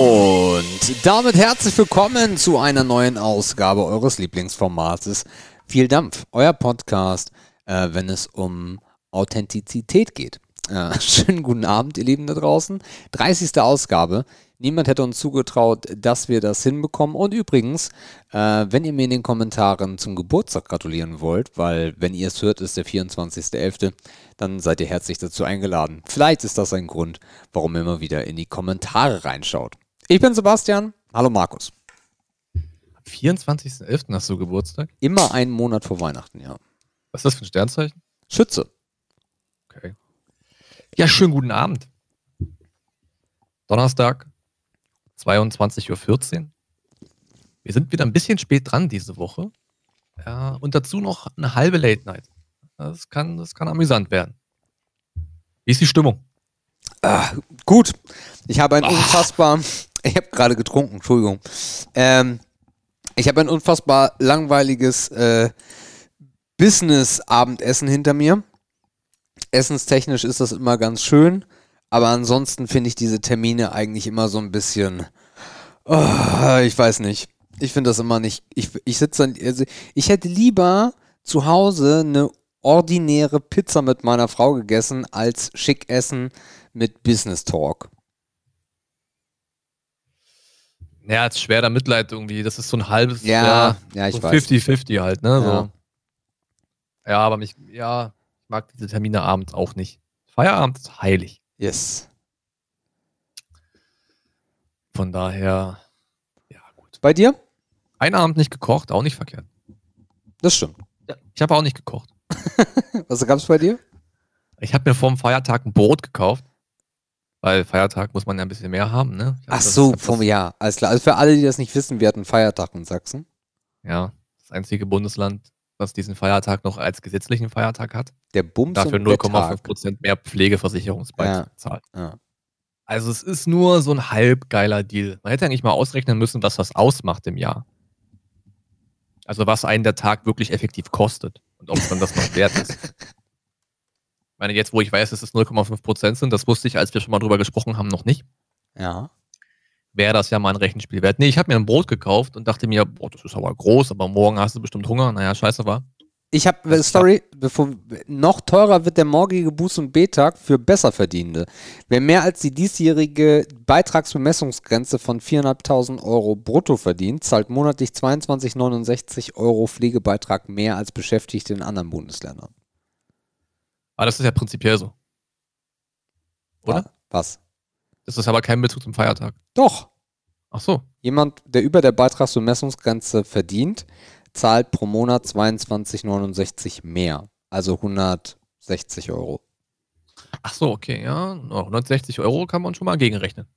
Und damit herzlich willkommen zu einer neuen Ausgabe eures Lieblingsformates Viel Dampf, euer Podcast, äh, wenn es um Authentizität geht. Äh, schönen guten Abend, ihr Lieben da draußen. 30. Ausgabe. Niemand hätte uns zugetraut, dass wir das hinbekommen. Und übrigens, äh, wenn ihr mir in den Kommentaren zum Geburtstag gratulieren wollt, weil wenn ihr es hört, ist der 24.11., dann seid ihr herzlich dazu eingeladen. Vielleicht ist das ein Grund, warum ihr immer wieder in die Kommentare reinschaut. Ich bin Sebastian. Hallo Markus. Am 24.11. hast du Geburtstag? Immer einen Monat vor Weihnachten, ja. Was ist das für ein Sternzeichen? Schütze. Okay. Ja, schönen guten Abend. Donnerstag, 22.14 Uhr. Wir sind wieder ein bisschen spät dran diese Woche. Ja, und dazu noch eine halbe Late Night. Das kann, das kann amüsant werden. Wie ist die Stimmung? Ah, gut. Ich habe ein Ach. unfassbar. Ich habe gerade getrunken, Entschuldigung. Ähm, ich habe ein unfassbar langweiliges äh, Business-Abendessen hinter mir. Essenstechnisch ist das immer ganz schön. Aber ansonsten finde ich diese Termine eigentlich immer so ein bisschen. Oh, ich weiß nicht. Ich finde das immer nicht. Ich, ich sitze dann. Also ich hätte lieber zu Hause eine ordinäre Pizza mit meiner Frau gegessen, als schick essen mit Business Talk. Ja, ist schwer der Mitleid irgendwie. Das ist so ein halbes ja, Jahr. Ja, ich so weiß. 50-50 halt, ne? So. Ja. ja, aber mich, ja, ich mag diese Termine abends auch nicht. Feierabend ist heilig. Yes. Von daher, ja, gut. Bei dir? Ein Abend nicht gekocht, auch nicht verkehrt. Das stimmt. Ja, ich habe auch nicht gekocht. Was gab es bei dir? Ich habe mir vor dem Feiertag ein Brot gekauft. Weil Feiertag muss man ja ein bisschen mehr haben, ne? Ach so, vom Jahr. Alles klar. Also für alle, die das nicht wissen, wir hatten Feiertag in Sachsen. Ja, das einzige Bundesland, was diesen Feiertag noch als gesetzlichen Feiertag hat. Der Bums Dafür 0,5% mehr Pflegeversicherungsbeitrag ja. zahlt. Ja. Also es ist nur so ein halb geiler Deal. Man hätte eigentlich mal ausrechnen müssen, was das ausmacht im Jahr. Also was einen der Tag wirklich effektiv kostet und ob es dann das noch wert ist. Ich meine, jetzt, wo ich weiß, dass es 0,5% sind, das wusste ich, als wir schon mal drüber gesprochen haben, noch nicht. Ja. Wäre das ja mal ein Rechenspiel wert. Nee, ich habe mir ein Brot gekauft und dachte mir, boah, das ist aber groß, aber morgen hast du bestimmt Hunger. Naja, scheiße war. Ich habe, sorry, bevor, noch teurer wird der morgige Buß- und B-Tag für Besserverdienende. Wer mehr als die diesjährige Beitragsbemessungsgrenze von 4.500 Euro brutto verdient, zahlt monatlich 22,69 Euro Pflegebeitrag mehr als Beschäftigte in anderen Bundesländern. Aber das ist ja prinzipiell so. Oder? Was? Das ist aber kein Bezug zum Feiertag. Doch. Ach so. Jemand, der über der Beitragsbemessungsgrenze verdient, zahlt pro Monat 22,69 mehr. Also 160 Euro. Ach so, okay, ja. 160 Euro kann man schon mal gegenrechnen.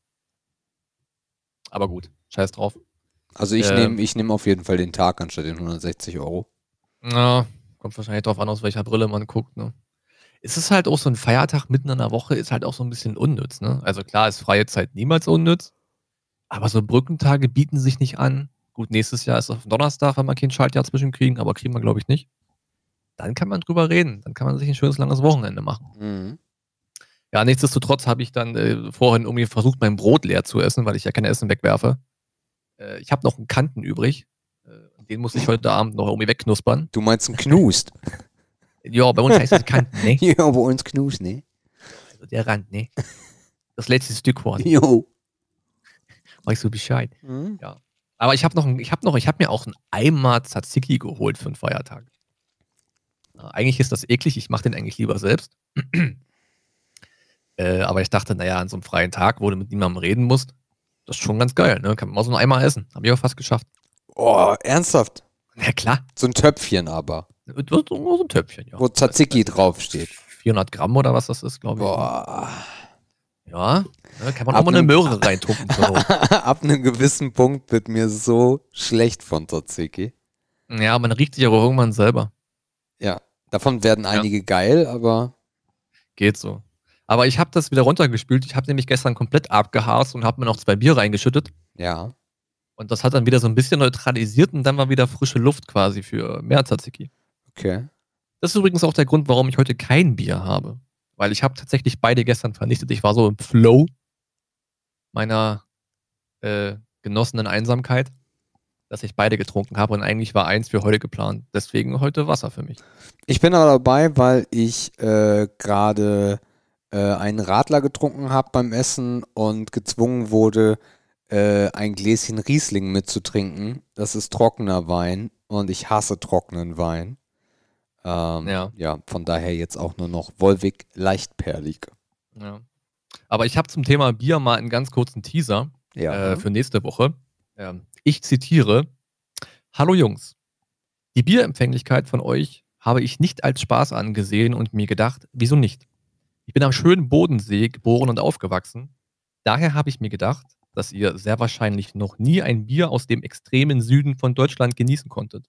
Aber gut, scheiß drauf. Also ich Ähm. nehme ich nehm auf jeden Fall den Tag anstatt den 160 Euro. Ja, kommt wahrscheinlich drauf an, aus welcher Brille man guckt, ne? Es ist halt auch so ein Feiertag mitten in der Woche, ist halt auch so ein bisschen unnütz, ne? Also klar ist freie Zeit niemals unnütz, aber so Brückentage bieten sich nicht an. Gut, nächstes Jahr ist auf Donnerstag, wenn wir kein Schaltjahr zwischenkriegen, aber kriegen wir, glaube ich, nicht. Dann kann man drüber reden. Dann kann man sich ein schönes langes Wochenende machen. Mhm. Ja, nichtsdestotrotz habe ich dann äh, vorhin irgendwie versucht, mein Brot leer zu essen, weil ich ja kein Essen wegwerfe. Äh, ich habe noch einen Kanten übrig. Äh, den muss ich heute Abend noch irgendwie wegknuspern. Du meinst ein Knust? Ja, bei uns heißt das Kanten, ne? ja, bei uns Knust, ne? Also der Rand, ne? Das letzte Stück quasi. Jo. Weißt du Bescheid? Mhm. Aber ich habe noch, ich habe noch, ich habe mir auch einen Eimer Tzatziki geholt für den Feiertag. Eigentlich ist das eklig, ich mache den eigentlich lieber selbst. äh, aber ich dachte, naja, an so einem freien Tag, wo du mit niemandem reden musst, das ist schon ganz geil, ne? Kann man mal so einen Eimer essen. Habe ich auch fast geschafft. Oh, ernsthaft? Ja, klar. So ein Töpfchen aber, so ein Töpfchen, ja. wo Tzatziki draufsteht. 400 Gramm oder was das ist, glaube ich. Boah. Ja, ne, kann man Ab auch mal eine Möhre reintuppen. Not. Ab einem gewissen Punkt wird mir so schlecht von Tzatziki. ja, man riecht sich aber irgendwann selber. Ja, davon werden einige geil, aber Geht so. Aber ich habe das wieder runtergespült. Ich habe nämlich gestern komplett abgehast und habe mir noch zwei Bier reingeschüttet. ja. Und das hat dann wieder so ein bisschen neutralisiert und dann war wieder frische Luft quasi für mehr Tzatziki. Okay. Das ist übrigens auch der Grund, warum ich heute kein Bier habe. Weil ich habe tatsächlich beide gestern vernichtet. Ich war so im Flow meiner äh, genossen in Einsamkeit, dass ich beide getrunken habe und eigentlich war eins für heute geplant. Deswegen heute Wasser für mich. Ich bin aber dabei, weil ich äh, gerade äh, einen Radler getrunken habe beim Essen und gezwungen wurde, äh, ein Gläschen Riesling mitzutrinken. Das ist trockener Wein und ich hasse trockenen Wein. Ähm, Ja. ja, von daher jetzt auch nur noch Wolwig leichtperlig. Ja. Aber ich habe zum Thema Bier mal einen ganz kurzen Teaser Ja. äh, für nächste Woche. Ähm, ich zitiere: Hallo Jungs, die Bierempfänglichkeit von euch habe ich nicht als Spaß angesehen und mir gedacht, wieso nicht? Ich bin am schönen Bodensee geboren und aufgewachsen. Daher habe ich mir gedacht, dass ihr sehr wahrscheinlich noch nie ein Bier aus dem extremen Süden von Deutschland genießen konntet.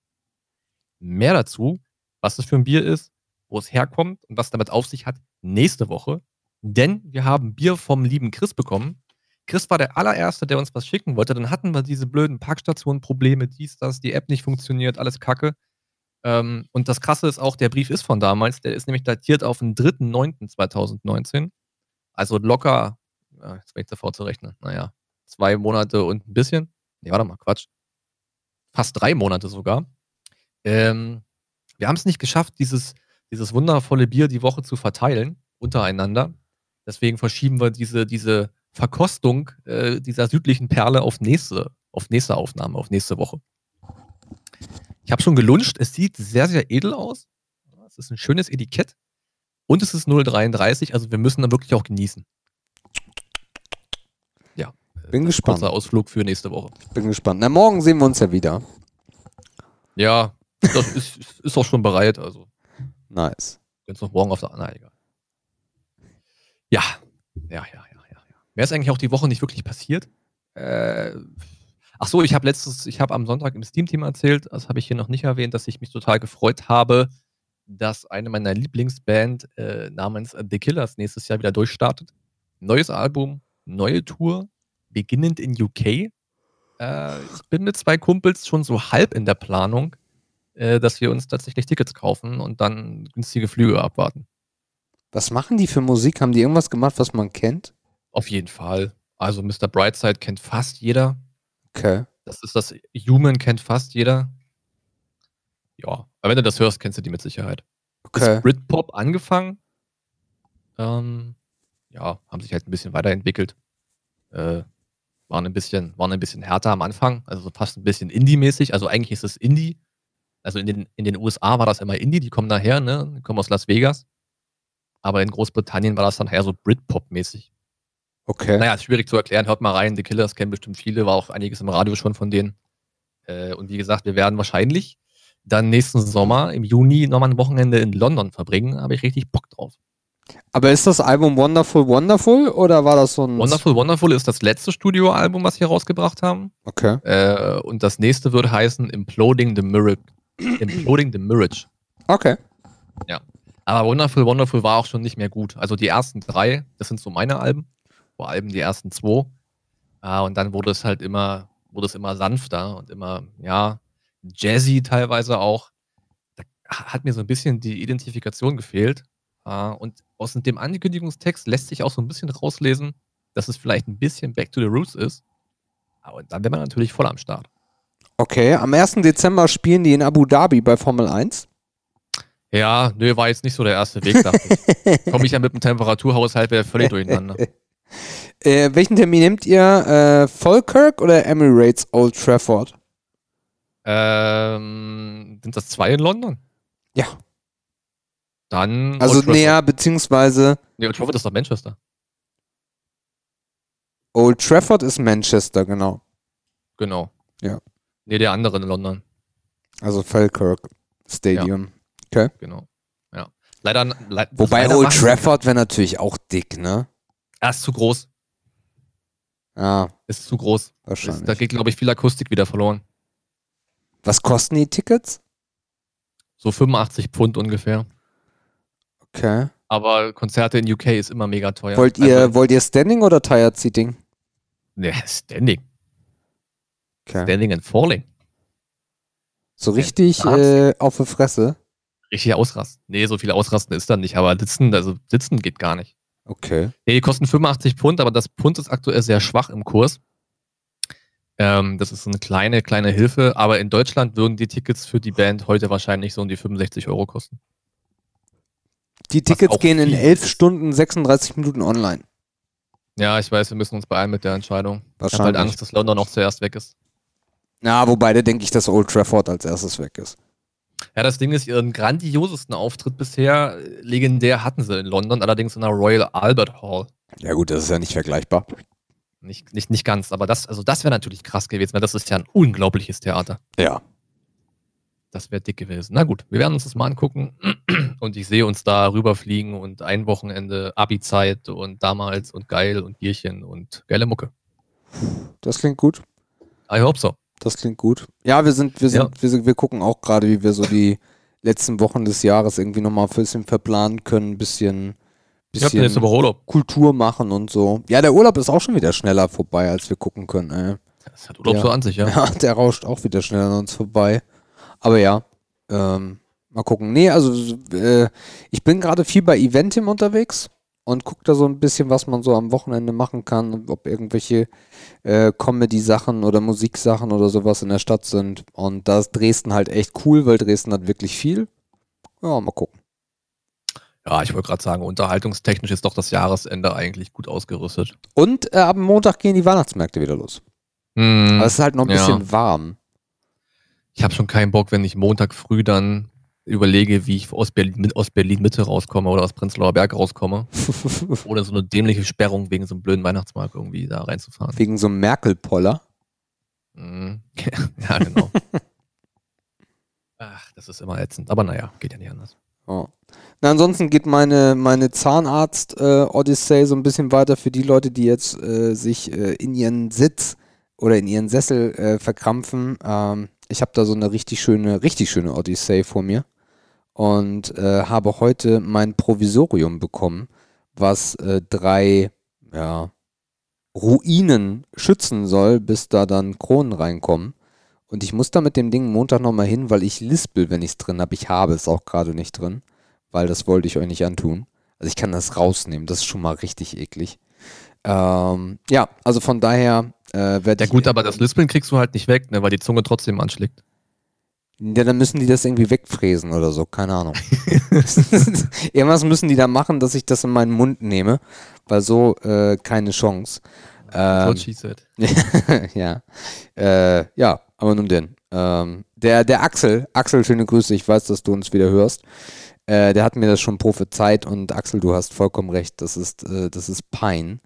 Mehr dazu, was es für ein Bier ist, wo es herkommt und was damit auf sich hat, nächste Woche. Denn wir haben Bier vom lieben Chris bekommen. Chris war der allererste, der uns was schicken wollte. Dann hatten wir diese blöden Parkstationen-Probleme, dies, das, die App nicht funktioniert, alles Kacke. Ähm, und das Krasse ist auch, der Brief ist von damals. Der ist nämlich datiert auf den 3.9.2019. Also locker, ja, jetzt bin ich sofort zu rechnen. Naja, zwei Monate und ein bisschen. Nee, warte mal, Quatsch. Fast drei Monate sogar. Ähm, wir haben es nicht geschafft, dieses, dieses wundervolle Bier die Woche zu verteilen untereinander. Deswegen verschieben wir diese, diese Verkostung äh, dieser südlichen Perle auf nächste, auf nächste Aufnahme, auf nächste Woche. Ich habe schon geluncht. Es sieht sehr, sehr edel aus. Es ist ein schönes Etikett. Und es ist 0,33, also wir müssen dann wirklich auch genießen. Ja. äh, Bin gespannt. Kurzer Ausflug für nächste Woche. Bin gespannt. Na, morgen sehen wir uns ja wieder. Ja, das ist, ist auch schon bereit. Also, Nice. wenn es noch morgen auf der. Na, egal. Ja. Ja, ja, ja, ja. ja. Mehr ist eigentlich auch die Woche nicht wirklich passiert. Äh, ach so, ich habe letztes, ich habe am Sonntag im Steam-Team erzählt, das habe ich hier noch nicht erwähnt, dass ich mich total gefreut habe, dass eine meiner Lieblingsband äh, namens The Killers nächstes Jahr wieder durchstartet. Neues Album, neue Tour, beginnend in UK. Äh, ich bin mit zwei Kumpels schon so halb in der Planung, äh, dass wir uns tatsächlich Tickets kaufen und dann günstige Flüge abwarten. Was machen die für Musik? Haben die irgendwas gemacht, was man kennt? Auf jeden Fall. Also Mr. Brightside kennt fast jeder. Okay. Das ist das Human kennt fast jeder. Ja, aber wenn du das hörst, kennst du die mit Sicherheit. Okay. Ist Britpop angefangen. Ähm, ja, haben sich halt ein bisschen weiterentwickelt. Äh, waren ein bisschen, waren ein bisschen härter am Anfang, also so fast ein bisschen Indie-mäßig. Also eigentlich ist es Indie. Also in den, in den USA war das immer Indie, die kommen daher, ne? Die kommen aus Las Vegas. Aber in Großbritannien war das dann eher so Britpop-mäßig. Okay. Naja, ist schwierig zu erklären. Hört mal rein. The Killers kennen bestimmt viele, war auch einiges im Radio schon von denen. Äh, und wie gesagt, wir werden wahrscheinlich dann nächsten Sommer im Juni nochmal ein Wochenende in London verbringen. Da habe ich richtig Bock drauf. Aber ist das Album Wonderful Wonderful oder war das so ein. Wonderful Wonderful ist das letzte Studioalbum, was sie rausgebracht haben. Okay. Äh, und das nächste wird heißen Imploding the Mirage. Imploding the Mirage. Okay. Aber Wonderful Wonderful war auch schon nicht mehr gut. Also die ersten drei, das sind so meine Alben. Vor allem die ersten zwei. Ah, und dann wurde es halt immer, wurde es immer sanfter und immer, ja, jazzy teilweise auch. Da hat mir so ein bisschen die Identifikation gefehlt. Ah, und aus dem Ankündigungstext lässt sich auch so ein bisschen rauslesen, dass es vielleicht ein bisschen Back to the Roots ist. Aber dann wäre man natürlich voll am Start. Okay. Am 1. Dezember spielen die in Abu Dhabi bei Formel 1. Ja, nö, war jetzt nicht so der erste Weg, dachte ich. Komme ich ja mit dem Temperaturhaushalt wieder völlig durcheinander. Äh, welchen Termin nehmt ihr? Äh, Falkirk oder Emirates Old Trafford? Ähm, sind das zwei in London? Ja. Dann. Also näher, beziehungsweise Nee, Old Trafford ist doch Manchester. Old Trafford ist Manchester, genau. Genau. Ja. Nee, der andere in London. Also Falkirk Stadium. Genau. Ja. Leider. Le Wobei leider Old Trafford wäre natürlich auch dick, ne? Er ist zu groß. Ja, Ist zu groß. Ist, wahrscheinlich. da geht, glaube ich, viel Akustik wieder verloren. Was kosten die Tickets? So 85 Pfund ungefähr. Okay. Aber Konzerte in UK ist immer mega teuer. wollt, ihr, Also, wollt ihr Standing oder Tired Seating? nee, Standing. Okay. Standing and Falling. So richtig äh, auf die Fresse? Richtig ausrasten. Nee, so viel ausrasten ist dann nicht, aber sitzen, also sitzen geht gar nicht. Okay. Nee, die kosten 85 Pfund, aber das Pfund ist aktuell sehr schwach im Kurs. Ähm, das ist eine kleine, kleine Hilfe, aber in Deutschland würden die Tickets für die Band heute wahrscheinlich so um die 65 Euro kosten. Die Tickets gehen in 11 Stunden 36 Minuten online. Ja, ich weiß, wir müssen uns beeilen mit der Entscheidung. Ich habe halt Angst, dass London noch zuerst weg ist. Ja, wobei, da denke ich, dass Old Trafford als erstes weg ist. Ja, das Ding ist, ihren grandiosesten Auftritt bisher, legendär hatten sie in London, allerdings in der Royal Albert Hall. Ja gut, das ist ja nicht vergleichbar. Nicht, nicht, nicht ganz, aber das, also das wäre natürlich krass gewesen, weil das ist ja ein unglaubliches Theater. Ja. Das wäre dick gewesen. Na gut, wir werden uns das mal angucken. Und ich sehe uns da rüberfliegen und ein Wochenende Abi-Zeit und damals und geil und Bierchen und geile Mucke. Das klingt gut. I hope so. Das klingt gut. Ja, wir sind, wir sind, Ja. wir, sind wir gucken auch gerade, wie wir so die letzten Wochen des Jahres irgendwie nochmal ein bisschen verplanen können, ein bisschen, Ich habe nächste bisschen Woche Urlaub. Kultur machen und so. Ja, der Urlaub ist auch schon wieder schneller vorbei, als wir gucken können. Ey. Das hat Urlaub Ja. so an sich, ja. Ja, der rauscht auch wieder schneller an uns vorbei. Aber ja, ähm, mal gucken. Nee, also äh, ich bin gerade viel bei Eventim unterwegs und gucke da so ein bisschen, was man so am Wochenende machen kann, ob irgendwelche äh, Comedy-Sachen oder Musiksachen oder sowas in der Stadt sind. Und da ist Dresden halt echt cool, weil Dresden hat wirklich viel. Ja, mal gucken. Ja, ich wollte gerade sagen, unterhaltungstechnisch ist doch das Jahresende eigentlich gut ausgerüstet. Und äh, ab Montag gehen die Weihnachtsmärkte wieder los. Hm, Aber es ist halt noch ein ja. bisschen warm. ich habe schon keinen Bock, wenn ich Montag früh dann überlege, wie ich aus Berlin, aus Berlin Mitte rauskomme oder aus Prenzlauer Berg rauskomme. oder so eine dämliche Sperrung wegen so einem blöden Weihnachtsmarkt irgendwie da reinzufahren. Wegen so einem Merkel-Poller. Mhm. ja, genau. Ach, das ist immer ätzend. Aber naja, geht ja nicht anders. Ja. Na, ansonsten geht meine, meine Zahnarzt-Odyssey so ein bisschen weiter für die Leute, die jetzt äh, sich äh, in ihren Sitz oder in ihren Sessel äh, verkrampfen. Ähm, ich habe da so eine richtig schöne, richtig schöne Odyssey vor mir und äh, habe heute mein Provisorium bekommen, was äh, drei ja, Ruinen schützen soll, bis da dann Kronen reinkommen. Und ich muss da mit dem Ding Montag nochmal hin, weil ich lispel, wenn ich es drin habe. Ich habe es auch gerade nicht drin, weil das wollte ich euch nicht antun. Also ich kann das rausnehmen, das ist schon mal richtig eklig. Ähm, ja, also von daher äh, werde Ja ich... gut, aber das Lispeln kriegst du halt nicht weg, ne, weil die Zunge trotzdem anschlägt. Ja, dann müssen die das irgendwie wegfräsen oder so, keine Ahnung. Irgendwas müssen die da machen, dass ich das in meinen Mund nehme, weil so äh, keine Chance. Ähm, ja. Äh, ja, aber nun denn. Ähm, der, der Axel, Axel, schöne Grüße, ich weiß, dass du uns wieder hörst. Äh, der hat mir das schon prophezeit und Axel, du hast vollkommen recht, das ist, äh, das ist Pein.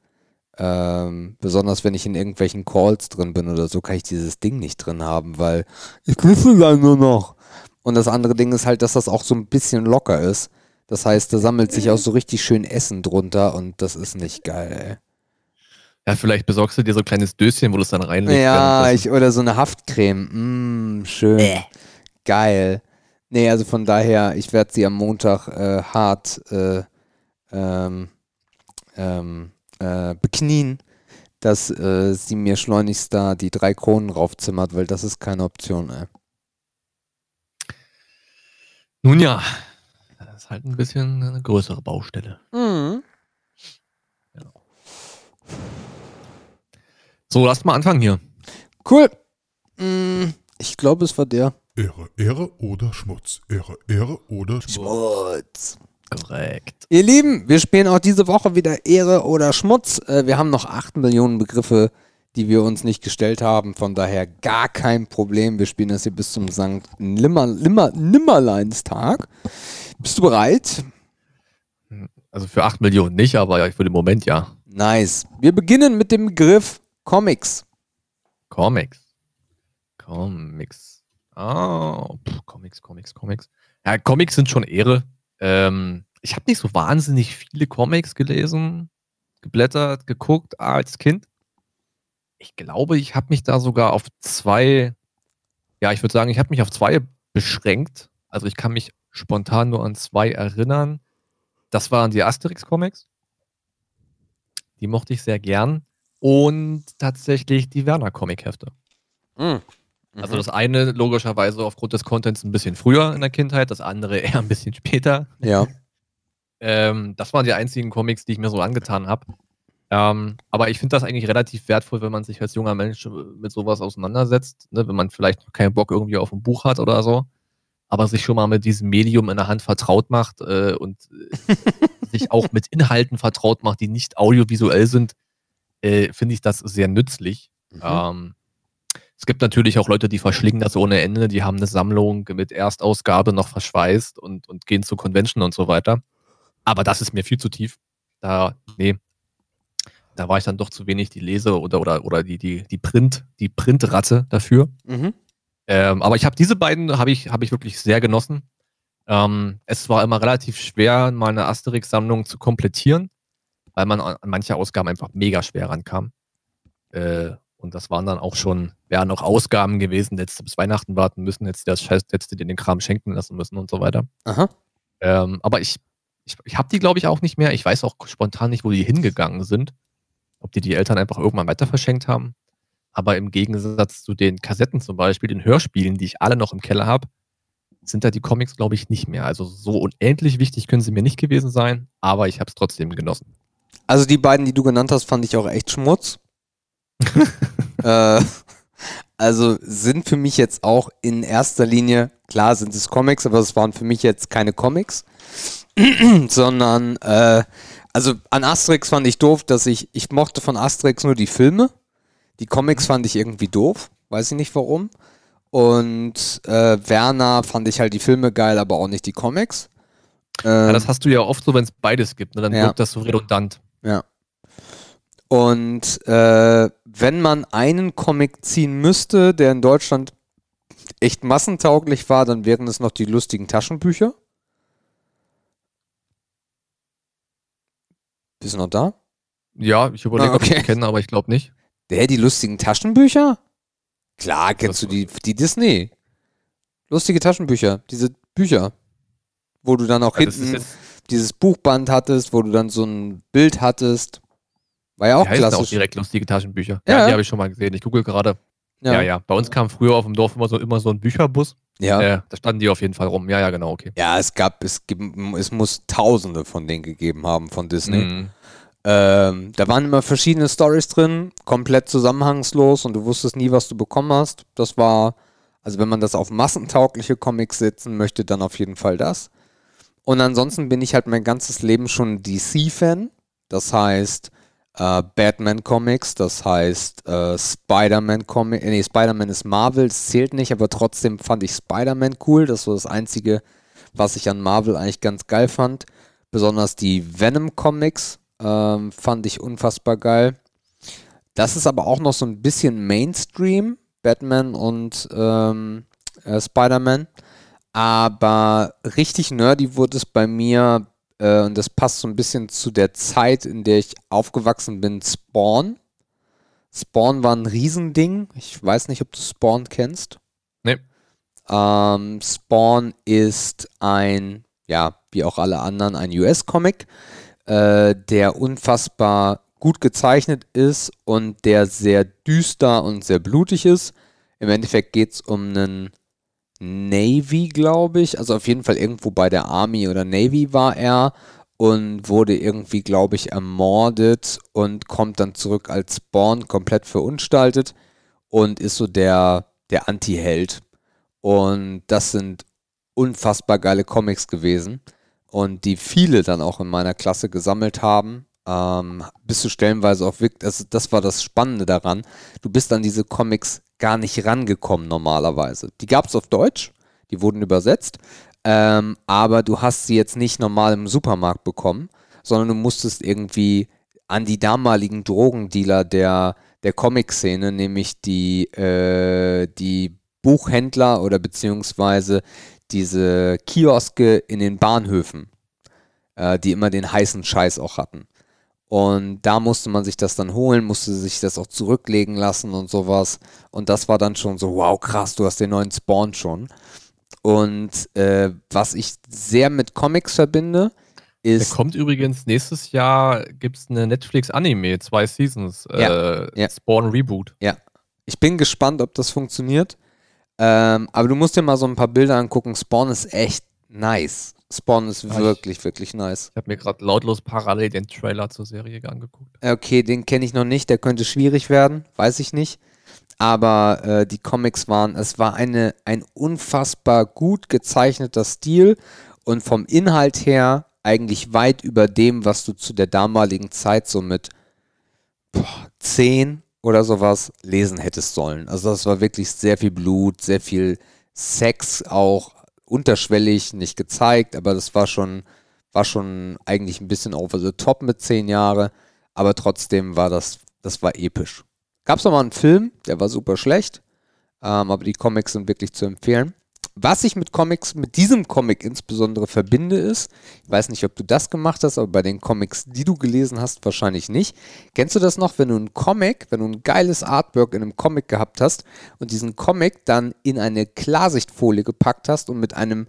Ähm, besonders wenn ich in irgendwelchen Calls drin bin oder so, kann ich dieses Ding nicht drin haben, weil ich wüsste dann nur noch. Und das andere Ding ist halt, dass das auch so ein bisschen locker ist. Das heißt, da sammelt sich auch so richtig schön Essen drunter und das ist nicht geil, Ja, vielleicht besorgst du dir so ein kleines Döschen, wo du es dann ey. reinlegst. Ja, ich, oder so eine Haftcreme. Mm, schön. Geil. Nee, also von daher, ich werde sie am Montag äh, hart äh, ähm, ähm, äh, beknien, dass äh, sie mir schleunigst da die drei Kronen raufzimmert, weil das ist keine Option, ey. Nun ja, das ist halt ein bisschen eine größere Baustelle. Mhm. So, lass mal anfangen hier. Cool. Mm, ich glaube, es war der. Ehre, Ehre oder Schmutz. Ehre, Ehre oder Schmutz. Schmutz. Korrekt. Ihr Lieben, wir spielen auch diese Woche wieder Ehre oder Schmutz. Äh, wir haben noch 8 Millionen Begriffe, die wir uns nicht gestellt haben. Von daher gar kein Problem. Wir spielen das hier bis zum St. Nimmer, Nimmer, Nimmerleinstag. Bist du bereit? Also für 8 Millionen nicht, aber ja, für den Moment ja. Nice. Wir beginnen mit dem Begriff Comics. Comics. Comics. Ah, pff, Comics, Comics, Comics. Ja, Comics sind schon Ehre. Ähm, ich habe nicht so wahnsinnig viele Comics gelesen, geblättert, geguckt als Kind. Ich glaube, ich habe mich da sogar auf zwei, ja, ich würde sagen, ich habe mich auf zwei beschränkt. Also ich kann mich spontan nur an zwei erinnern. Das waren die Asterix-Comics. Die mochte ich sehr gern. Und tatsächlich die Werner-Comic-Hefte. Mhm. Also das eine logischerweise aufgrund des Contents ein bisschen früher in der Kindheit, das andere eher ein bisschen später. Ja. Ähm, das waren die einzigen Comics, die ich mir so angetan habe. Ähm, aber ich finde das eigentlich relativ wertvoll, wenn man sich als junger Mensch mit sowas auseinandersetzt, ne? wenn man vielleicht noch keinen Bock irgendwie auf ein Buch hat oder so, aber sich schon mal mit diesem Medium in der Hand vertraut macht äh, und äh, sich auch mit Inhalten vertraut macht, die nicht audiovisuell sind, äh, finde ich das sehr nützlich. Mhm. Ähm, es gibt natürlich auch Leute, die verschlingen das ohne Ende, die haben eine Sammlung mit Erstausgabe noch verschweißt und, und gehen zu Convention und so weiter. Aber das ist mir viel zu tief. Da, nee, da war ich dann doch zu wenig die Lese- oder, oder, oder die, die, die Print, die Printratte dafür. Mhm. Ähm, aber ich habe diese beiden habe ich, hab ich wirklich sehr genossen. Ähm, es war immer relativ schwer, meine Asterix-Sammlung zu komplettieren, weil man an manche Ausgaben einfach mega schwer rankam. Äh, und das waren dann auch schon, wären auch Ausgaben gewesen, du bis Weihnachten warten müssen, du, das, du dir den Kram schenken lassen müssen und so weiter. Aha. Ähm, aber ich, ich, ich habe die, glaube ich, auch nicht mehr. Ich weiß auch spontan nicht, wo die hingegangen sind. Ob die die Eltern einfach irgendwann weiter verschenkt haben. Aber im Gegensatz zu den Kassetten zum Beispiel, den Hörspielen, die ich alle noch im Keller habe, sind da die Comics, glaube ich, nicht mehr. Also so unendlich wichtig können sie mir nicht gewesen sein, aber ich habe es trotzdem genossen. Also die beiden, die du genannt hast, fand ich auch echt Schmutz. äh, also sind für mich jetzt auch in erster Linie, klar sind es Comics, aber es waren für mich jetzt keine Comics, sondern äh, also an Asterix fand ich doof, dass ich, ich mochte von Asterix nur die Filme. Die Comics fand ich irgendwie doof, weiß ich nicht warum. Und äh, Werner fand ich halt die Filme geil, aber auch nicht die Comics. Ja, Ähm, das hast du ja oft so, wenn es beides gibt. Ne? Dann Ja. wirkt das so redundant. Ja. Und äh, wenn man einen Comic ziehen müsste, der in Deutschland echt massentauglich war, dann wären es noch die lustigen Taschenbücher. Bist du noch da? Ja, ich überlege, Ah, ob ich okay. kenne, aber ich glaube nicht. Der, die lustigen Taschenbücher? Klar, kennst du die, die Disney. Lustige Taschenbücher, diese Bücher. Wo du dann auch Ja, das hinten dieses Buchband hattest, wo du dann so ein Bild hattest. War ja die auch heißen auch klassisch. direkt lustige Taschenbücher. Ja. Ja, die habe ich schon mal gesehen. Ich google gerade. Ja. ja, Bei uns kam früher auf dem Dorf immer so, immer so ein Bücherbus. Ja. Äh, da standen die auf jeden Fall rum. Ja, ja, genau, okay. Ja, es gab, es gibt, es muss tausende von denen gegeben haben von Disney. Mhm. Ähm, da waren immer verschiedene Stories drin, komplett zusammenhangslos und du wusstest nie, was du bekommen hast. Das war, also wenn man das auf massentaugliche Comics setzen möchte, dann auf jeden Fall das. Und ansonsten bin ich halt mein ganzes Leben schon DC-Fan. Das heißt, äh, Batman-Comics, das heißt äh, Spider-Man-Comics. Nee, Spider-Man ist Marvel, das zählt nicht, aber trotzdem fand ich Spider-Man cool. Das war das Einzige, was ich an Marvel eigentlich ganz geil fand. Besonders die Venom-Comics ähm, fand ich unfassbar geil. Das ist aber auch noch so ein bisschen Mainstream, Batman und ähm, äh, Spider-Man. Aber richtig nerdy wurde es bei mir, äh, und das passt so ein bisschen zu der Zeit, in der ich aufgewachsen bin, Spawn. Spawn war ein Riesending. Ich weiß nicht, ob du Spawn kennst. Nee. Ähm, Spawn ist ein, ja, wie auch alle anderen, ein US-Comic, äh, der unfassbar gut gezeichnet ist und der sehr düster und sehr blutig ist. Im Endeffekt geht es um einen Navy, glaube ich. Also auf jeden Fall irgendwo bei der Army oder Navy war er und wurde irgendwie, glaube ich, ermordet und kommt dann zurück als Spawn, komplett verunstaltet und ist so der, der Anti-Held. Und das sind unfassbar geile Comics gewesen und die viele dann auch in meiner Klasse gesammelt haben. Ähm, bist du stellenweise auch wirklich, das, das war das Spannende daran, du bist an diese Comics gar nicht rangekommen normalerweise. Die gab es auf Deutsch, die wurden übersetzt, ähm, aber du hast sie jetzt nicht normal im Supermarkt bekommen, sondern du musstest irgendwie an die damaligen Drogendealer der, der Comic-Szene, nämlich die, äh, die Buchhändler oder beziehungsweise diese Kioske in den Bahnhöfen, äh, die immer den heißen Scheiß auch hatten. Und da musste man sich das dann holen, musste sich das auch zurücklegen lassen und sowas. Und das war dann schon so, wow, krass, du hast den neuen Spawn schon. Und äh, was ich sehr mit Comics verbinde, Der ist. kommt übrigens nächstes Jahr gibt es eine Netflix-Anime, zwei Seasons. Ja, Äh, ja. Spawn Reboot. Ich bin gespannt, ob das funktioniert. Ähm, aber du musst dir mal so ein paar Bilder angucken. Spawn ist echt nice. Spawn ist Ja, ich- wirklich, wirklich nice. Ich habe mir gerade lautlos parallel den Trailer zur Serie angeguckt. Okay, den kenne ich noch nicht, der könnte schwierig werden, weiß ich nicht. Aber äh, die Comics waren, es war eine, ein unfassbar gut gezeichneter Stil und vom Inhalt her eigentlich weit über dem, was du zu der damaligen Zeit so mit boah, 10 oder sowas lesen hättest sollen. Also das war wirklich sehr viel Blut, sehr viel Sex auch unterschwellig, nicht gezeigt, aber das war schon, war schon eigentlich ein bisschen over the top mit 10 Jahre aber trotzdem war das, das war episch. Gab es noch mal einen Film, der war super schlecht, ähm, aber die Comics sind wirklich zu empfehlen. Was ich mit Comics, mit diesem Comic insbesondere verbinde, ist, ich weiß nicht, ob du das gemacht hast, aber bei den Comics, die du gelesen hast, wahrscheinlich nicht. Kennst du das noch, wenn du einen Comic, wenn du ein geiles Artwork in einem Comic gehabt hast und diesen Comic dann in eine Klarsichtfolie gepackt hast und mit einem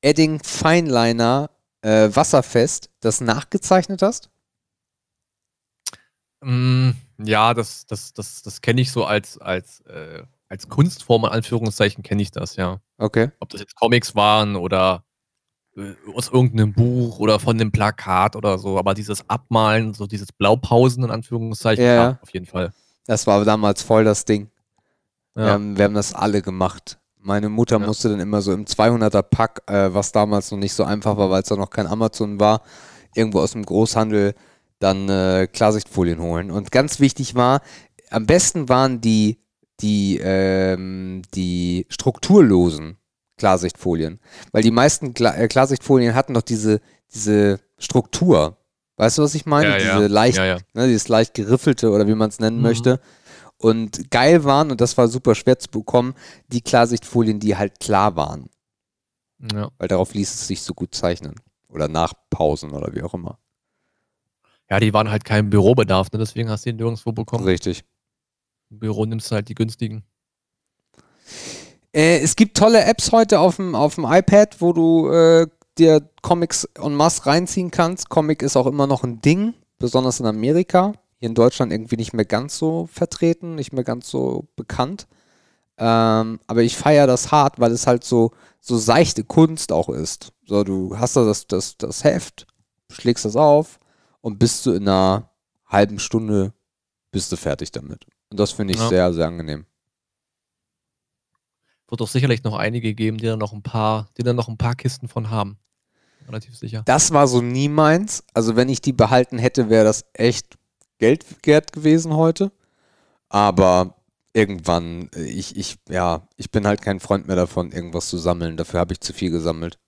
Edding Fineliner äh, wasserfest das nachgezeichnet hast? Mm, ja, das, das, das, das kenne ich so als, als, äh, als Kunstform, in Anführungszeichen, kenne ich das, ja. Okay. Ob das jetzt Comics waren oder äh, aus irgendeinem Buch oder von einem Plakat oder so, aber dieses Abmalen, so dieses Blaupausen in Anführungszeichen, Ja, ja, ja. auf jeden Fall. Das war damals voll das Ding. Wir, Ja. haben, wir haben das alle gemacht. Meine Mutter Ja. musste dann immer so im 200er Pack, äh, was damals noch nicht so einfach war, weil es da noch kein Amazon war, irgendwo aus dem Großhandel dann äh, Klarsichtfolien holen. Und ganz wichtig war, am besten waren die, die, ähm, die strukturlosen Klarsichtfolien. Weil die meisten Kla äh, Klarsichtfolien hatten doch diese, diese Struktur. Weißt du, was ich meine? ja, diese ja. leicht ja, ja. ne, dieses leicht geriffelte oder wie man es nennen Mhm. möchte. Und geil waren, und das war super schwer zu bekommen, die Klarsichtfolien, die halt klar waren. ja. Weil darauf ließ es sich so gut zeichnen. Oder nachpausen oder wie auch immer. Ja, die waren halt kein Bürobedarf, ne? deswegen hast du die nirgendwo bekommen. Richtig. Im Büro nimmst du halt die günstigen. Äh, es gibt tolle Apps heute auf dem, auf dem iPad, wo du äh, dir Comics en masse reinziehen kannst. Comic ist auch immer noch ein Ding, besonders in Amerika. Hier in Deutschland irgendwie nicht mehr ganz so vertreten, nicht mehr ganz so bekannt. Ähm, aber ich feiere das hart, weil es halt so, so seichte Kunst auch ist. So, du hast da das, das, das Heft, schlägst das auf und bist du in einer halben Stunde bist du fertig damit. Und das finde ich Ja. sehr, sehr angenehm. Wird doch sicherlich noch einige geben, die dann noch ein paar, die dann noch ein paar Kisten von haben. Relativ sicher. Das war so nie meins. Also wenn ich die behalten hätte, wäre das echt Geld wert gewesen heute. Aber irgendwann, äh, ich, ich, ja, ich bin halt kein Freund mehr davon, irgendwas zu sammeln. Dafür habe ich zu viel gesammelt.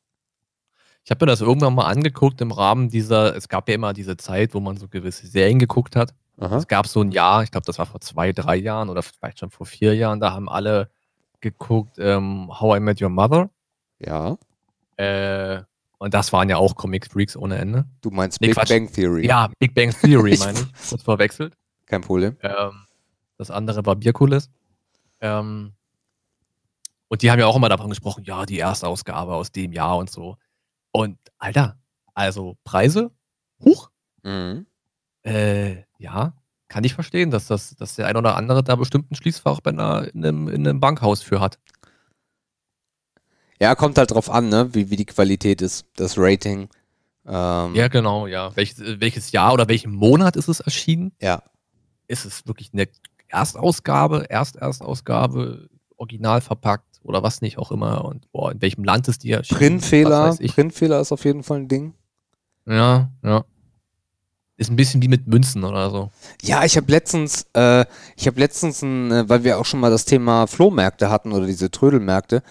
Ich habe mir das irgendwann mal angeguckt im Rahmen dieser, es gab ja immer diese Zeit, wo man so gewisse Serien geguckt hat. Aha. Es gab so ein Jahr, ich glaube, das war vor zwei, drei Jahren oder vielleicht schon vor vier Jahren, da haben alle geguckt, ähm, How I Met Your Mother. Ja. Äh, und das waren ja auch Comic Freaks ohne Ende. Du meinst Nee, Big Quatsch. Bang Theory. Ja, Big Bang Theory Ich- meine ich. Kurz verwechselt. Kein Problem. Ähm, das andere war Bierkulis. Ähm, und die haben ja auch immer davon gesprochen, ja, die Erstausgabe aus dem Jahr und so. Und Alter, also Preise, huch, Mhm. Äh, ja, kann ich verstehen, dass, das, dass der ein oder andere da bestimmt ein Schließfach bei einer, in, einem, in einem Bankhaus für hat. Ja, kommt halt drauf an, ne, wie, wie die Qualität ist, das Rating. Ähm, Ja, genau, ja. Welches, welches Jahr oder welchen Monat ist es erschienen? Ja. Ist es wirklich eine Erstausgabe, Erst-Erstausgabe, original verpackt oder was nicht auch immer? Und boah, in welchem Land ist die erschienen? Printfehler. Printfehler ist auf jeden Fall ein Ding. Ja, ja. Ist ein bisschen wie mit Münzen oder so. Ja, ich habe letztens, äh, ich habe letztens, ein, äh, weil wir auch schon mal das Thema Flohmärkte hatten oder diese Trödelmärkte,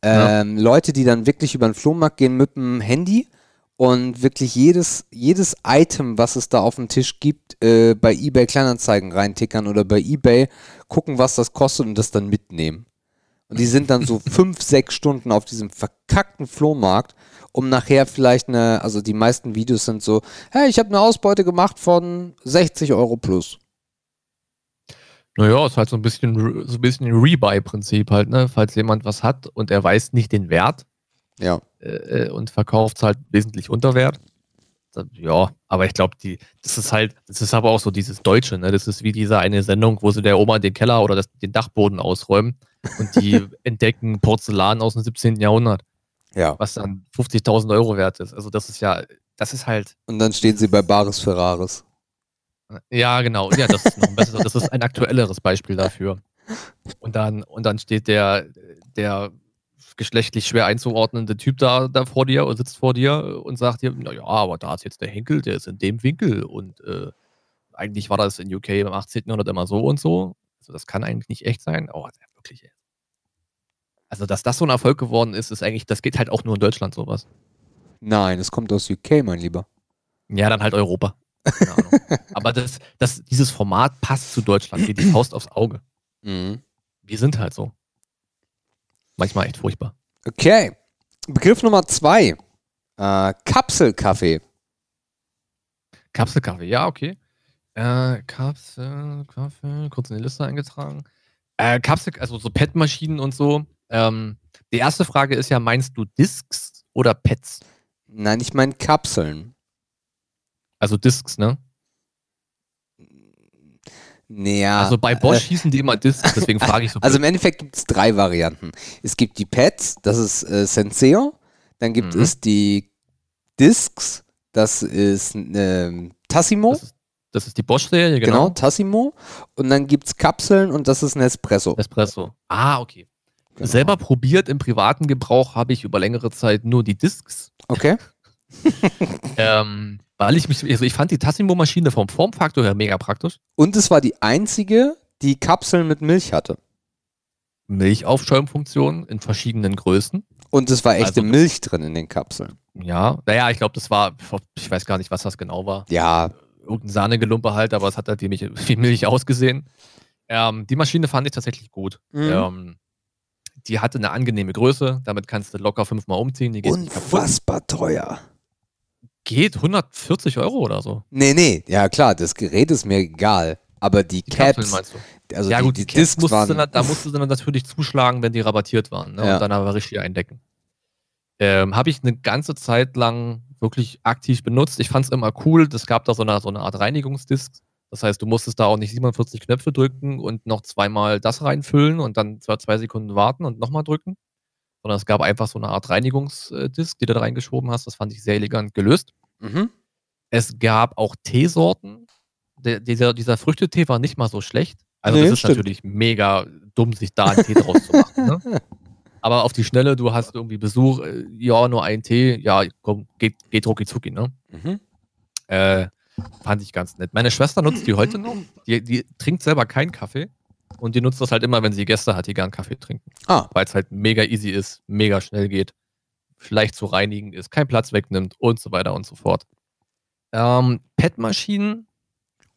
ähm, Leute, die dann wirklich über den Flohmarkt gehen mit dem Handy und wirklich jedes, jedes Item, was es da auf dem Tisch gibt, äh, bei eBay Kleinanzeigen reintickern oder bei eBay gucken, was das kostet und das dann mitnehmen. Und die sind dann so fünf, sechs Stunden auf diesem verkackten Flohmarkt, um nachher vielleicht eine, also die meisten Videos sind so, hey, ich habe eine Ausbeute gemacht von 60 Euro plus. Naja, ist halt so ein bisschen, so ein bisschen ein Rebuy-Prinzip halt, ne? Falls jemand was hat und er weiß nicht den Wert Ja. äh, und verkauft es halt wesentlich unter Wert. Ja, aber ich glaube, die, das ist halt, das ist aber auch so dieses Deutsche, ne? Das ist wie diese eine Sendung, wo sie der Oma den Keller oder das, den Dachboden ausräumen und die entdecken Porzellan aus dem 17. Jahrhundert. Ja. was dann 50.000 Euro wert ist. Also das ist ja, das ist halt, Und dann stehen sie bei Bares Ferraris. ja genau, ja, das ist noch ein besseres, das ist ein aktuelleres Beispiel dafür. Und dann, und dann steht der, der geschlechtlich schwer einzuordnende Typ da, da vor dir und sitzt vor dir und sagt dir, naja, aber da ist jetzt der Henkel, der ist in dem Winkel und äh, eigentlich war das in UK im 18. Jahrhundert immer so und so. Also das kann eigentlich nicht echt sein. Oh, wirklich. ey. Also, dass das so ein Erfolg geworden ist, ist eigentlich, das geht halt auch nur in Deutschland sowas. Nein, es kommt aus UK, mein Lieber. Ja, dann halt Europa. Keine Ahnung. Aber das, das, dieses Format passt zu Deutschland, wie die Faust aufs Auge. Mhm. Wir sind halt so. Manchmal echt furchtbar. Okay. Begriff Nummer zwei. Äh, Kapselkaffee. Kapselkaffee, ja, okay. Äh, Kapselkaffee, kurz in die Liste eingetragen. Äh, Kapsel, also so PET-Maschinen und so. Ähm, die erste Frage ist ja, meinst du Discs oder Pets? Nein, ich meine Kapseln. Also Discs, ne? Naja. Also bei Bosch hießen die immer Discs, deswegen frage ich so. Also im blöd. Endeffekt gibt es drei Varianten. Es gibt die Pads, das ist äh, Senseo. Dann gibt Mhm. es die Discs, das ist ähm, Tassimo. das, ist, das ist die Bosch-Serie, genau. genau. Tassimo. Und dann gibt es Kapseln und das ist Nespresso. Espresso. Ah, okay. Genau. Selber probiert im privaten Gebrauch habe ich über längere Zeit nur die Discs. Okay. Ähm, weil ich mich, also ich fand die Tassimo-Maschine vom Formfaktor her mega praktisch. Und es war die einzige, die Kapseln mit Milch hatte. Milchaufschäumfunktion in verschiedenen Größen. Und es war echte Also- Milch drin in den Kapseln. Ja, naja, ich glaube, das war, ich weiß gar nicht, was das genau war. Ja, Irgendein Sahnegelumpe halt, aber es hat halt wie Milch, wie Milch ausgesehen. Ähm, die Maschine fand ich tatsächlich gut. Mhm. Ähm, die hatte eine angenehme Größe, damit kannst du locker fünfmal umziehen. Die geht unfassbar teuer. Geht 140 Euro oder so. Nee, nee, ja klar, das Gerät ist mir egal. Aber die, Die Kapseln Caps, meinst du? also ja, die, gut, die, die, Discs musst du waren. dann, da musst du dann natürlich zuschlagen, wenn die rabattiert waren. Ne? Ja. Und dann aber richtig eindecken. Ähm, Habe ich eine ganze Zeit lang wirklich aktiv benutzt. Ich fand es immer cool. Es gab da so eine, so eine Art Reinigungsdisk. Das heißt, du musstest da auch nicht 47 Knöpfe drücken und noch zweimal das reinfüllen und dann zwar zwei Sekunden warten und nochmal drücken. Sondern es gab einfach so eine Art Reinigungsdisk, die du da reingeschoben hast. Das fand ich sehr elegant gelöst. mhm. Es gab auch Teesorten. Der, dieser, dieser Früchtetee war nicht mal so schlecht. Also Nee, das ist stimmt. natürlich mega dumm, sich da einen Tee draus zu machen. Ne? Aber auf die Schnelle, du hast irgendwie Besuch, äh, ja, nur einen Tee, ja, komm, geht, geht rucki zucki, ne? Mhm. Äh, fand ich ganz nett. Meine Schwester nutzt die heute noch. Die, die trinkt selber keinen Kaffee. Und die nutzt das halt immer, wenn sie Gäste hat, die gern Kaffee trinken. Ah, Weil es halt mega easy ist, mega schnell geht, leicht zu reinigen ist, keinen Platz wegnimmt und so weiter und so fort. Ähm, PET-Maschinen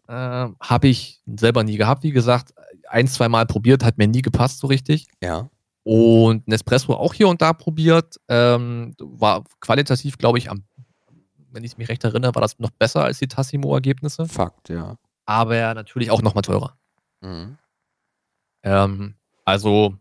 äh, habe ich selber nie gehabt, wie gesagt. Ein, zwei Mal probiert, hat mir nie gepasst so richtig. ja. Und Nespresso auch hier und da probiert. Ähm, war qualitativ, glaube ich, am, wenn ich mich recht erinnere, war das noch besser als die Tassimo-Ergebnisse. Fakt, ja. Aber natürlich auch nochmal teurer. Mhm. Ähm, also,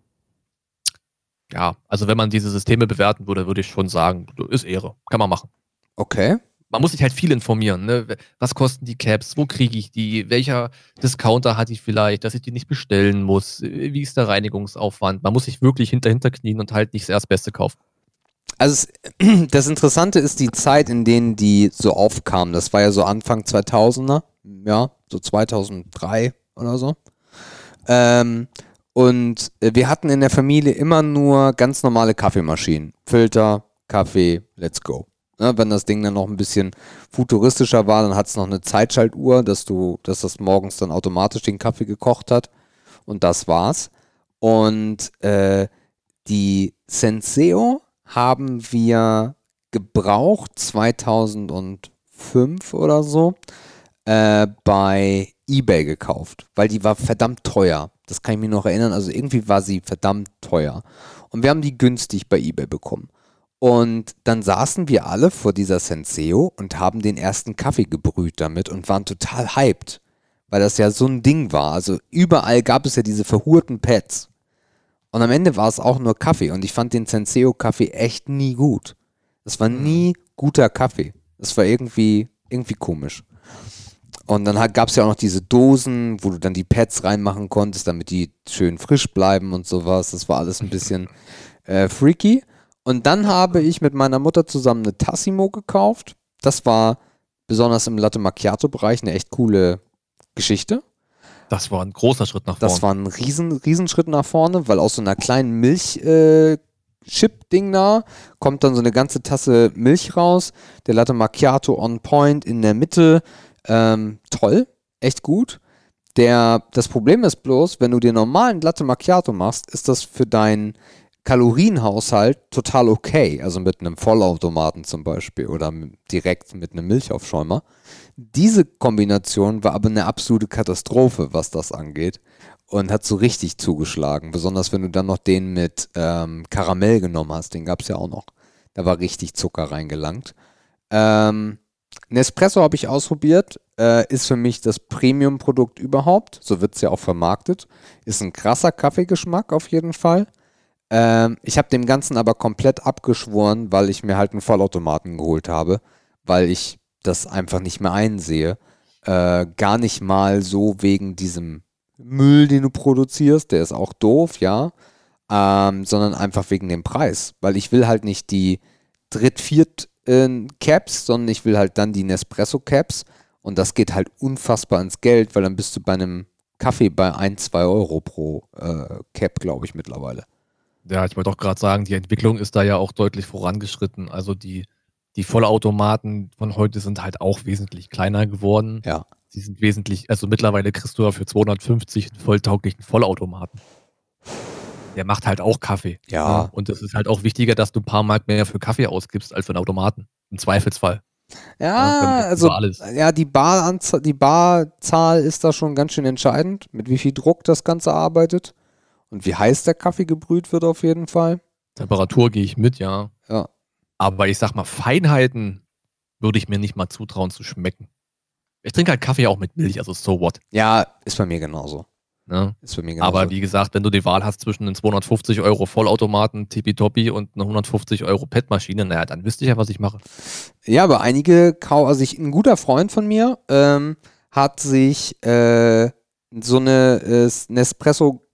ja, also wenn man diese Systeme bewerten würde, würde ich schon sagen, ist Ehre. Kann man machen. Okay. Man muss sich halt viel informieren. Ne? Was kosten die Caps? Wo kriege ich die? Welcher Discounter hatte ich vielleicht, dass ich die nicht bestellen muss? Wie ist der Reinigungsaufwand? Man muss sich wirklich hinter hinterknien und halt nicht das Erstbeste kaufen. Also es, das Interessante ist die Zeit, in denen die so aufkamen. Das war ja so Anfang 2000er, ja, so 2003 oder so. Ähm, und äh, wir hatten in der Familie immer nur ganz normale Kaffeemaschinen. Filter, Kaffee, let's go. Ne, wenn das Ding dann noch ein bisschen futuristischer war, dann hat es noch eine Zeitschaltuhr, dass du, dass das morgens dann automatisch den Kaffee gekocht hat. Und das war's. Und äh, die Senseo haben wir gebraucht 2005 oder so äh, bei eBay gekauft, weil die war verdammt teuer. Das kann ich mir noch erinnern. Also irgendwie war sie verdammt teuer. Und wir haben die günstig bei eBay bekommen. Und dann saßen wir alle vor dieser Senseo und haben den ersten Kaffee gebrüht damit und waren total hyped, weil das ja so ein Ding war. Also überall gab es ja diese verhurten Pads. Und am Ende war es auch nur Kaffee und ich fand den Senseo-Kaffee echt nie gut. Das war nie guter Kaffee. Das war irgendwie, irgendwie komisch. Und dann gab es ja auch noch diese Dosen, wo du dann die Pads reinmachen konntest, damit die schön frisch bleiben und sowas. Das war alles ein bisschen äh, freaky. Und dann habe ich mit meiner Mutter zusammen eine Tassimo gekauft. Das war besonders im Latte Macchiato-Bereich eine echt coole Geschichte. Das war ein großer Schritt nach vorne. Das war ein riesen, Riesenschritt nach vorne, weil aus so einer kleinen Milch-Chip-Ding da kommt dann so eine ganze Tasse Milch raus. Der Latte Macchiato on point in der Mitte. Ähm, toll, echt gut. Der, das Problem ist bloß, wenn du dir normalen Latte Macchiato machst, ist das für deinen Kalorienhaushalt total okay. Also mit einem Vollautomaten zum Beispiel oder direkt mit einem Milchaufschäumer. Diese Kombination war aber eine absolute Katastrophe, was das angeht. Und hat so richtig zugeschlagen. Besonders wenn du dann noch den mit ähm, Karamell genommen hast. Den gab es ja auch noch. Da war richtig Zucker reingelangt. Ähm, Nespresso habe ich ausprobiert. Äh, ist für mich das Premium-Produkt überhaupt. So wird es ja auch vermarktet. Ist ein krasser Kaffeegeschmack auf jeden Fall. Ähm, ich habe dem Ganzen aber komplett abgeschworen, weil ich mir halt einen Vollautomaten geholt habe. Weil ich das einfach nicht mehr einsehe. Äh, gar nicht mal so wegen diesem Müll, den du produzierst, der ist auch doof, ja, ähm, sondern einfach wegen dem Preis, weil ich will halt nicht die Dritt-, Viert- äh, sondern ich will halt dann die Nespresso Caps und das geht halt unfassbar ins Geld, weil dann bist du bei einem Kaffee bei 1, 2 Euro pro äh, Cap, glaube ich, mittlerweile. Ja, ich wollte auch gerade sagen, die Entwicklung ist da ja auch deutlich vorangeschritten. Also die die Vollautomaten von heute sind halt auch wesentlich kleiner geworden. Ja. Sie sind wesentlich, also mittlerweile kriegst du ja für 250 einen volltauglichen Vollautomaten. Der macht halt auch Kaffee. Ja. Ne? Und es ist halt auch wichtiger, dass du ein paar Mark mehr für Kaffee ausgibst als für einen Automaten. Im Zweifelsfall. Ja, Ja, also ja, die Baranzahl, die Barzahl ist da schon ganz schön entscheidend, mit wie viel Druck das Ganze arbeitet und wie heiß der Kaffee gebrüht wird auf jeden Fall. Temperatur gehe ich mit, ja. Ja. Aber ich sag mal, Feinheiten würde ich mir nicht mal zutrauen zu schmecken. Ich trinke halt Kaffee auch mit Milch, also so what. Ja, ist bei mir genauso. Ne? Ist bei mir genauso. Aber wie gesagt, wenn du die Wahl hast zwischen einem 250 Euro Vollautomaten Tippitoppi und einer 150 Euro PET-Maschine, naja, dann wüsste ich ja, was ich mache. Ja, aber einige, also ich, ein guter Freund von mir ähm, hat sich äh, so eine äh,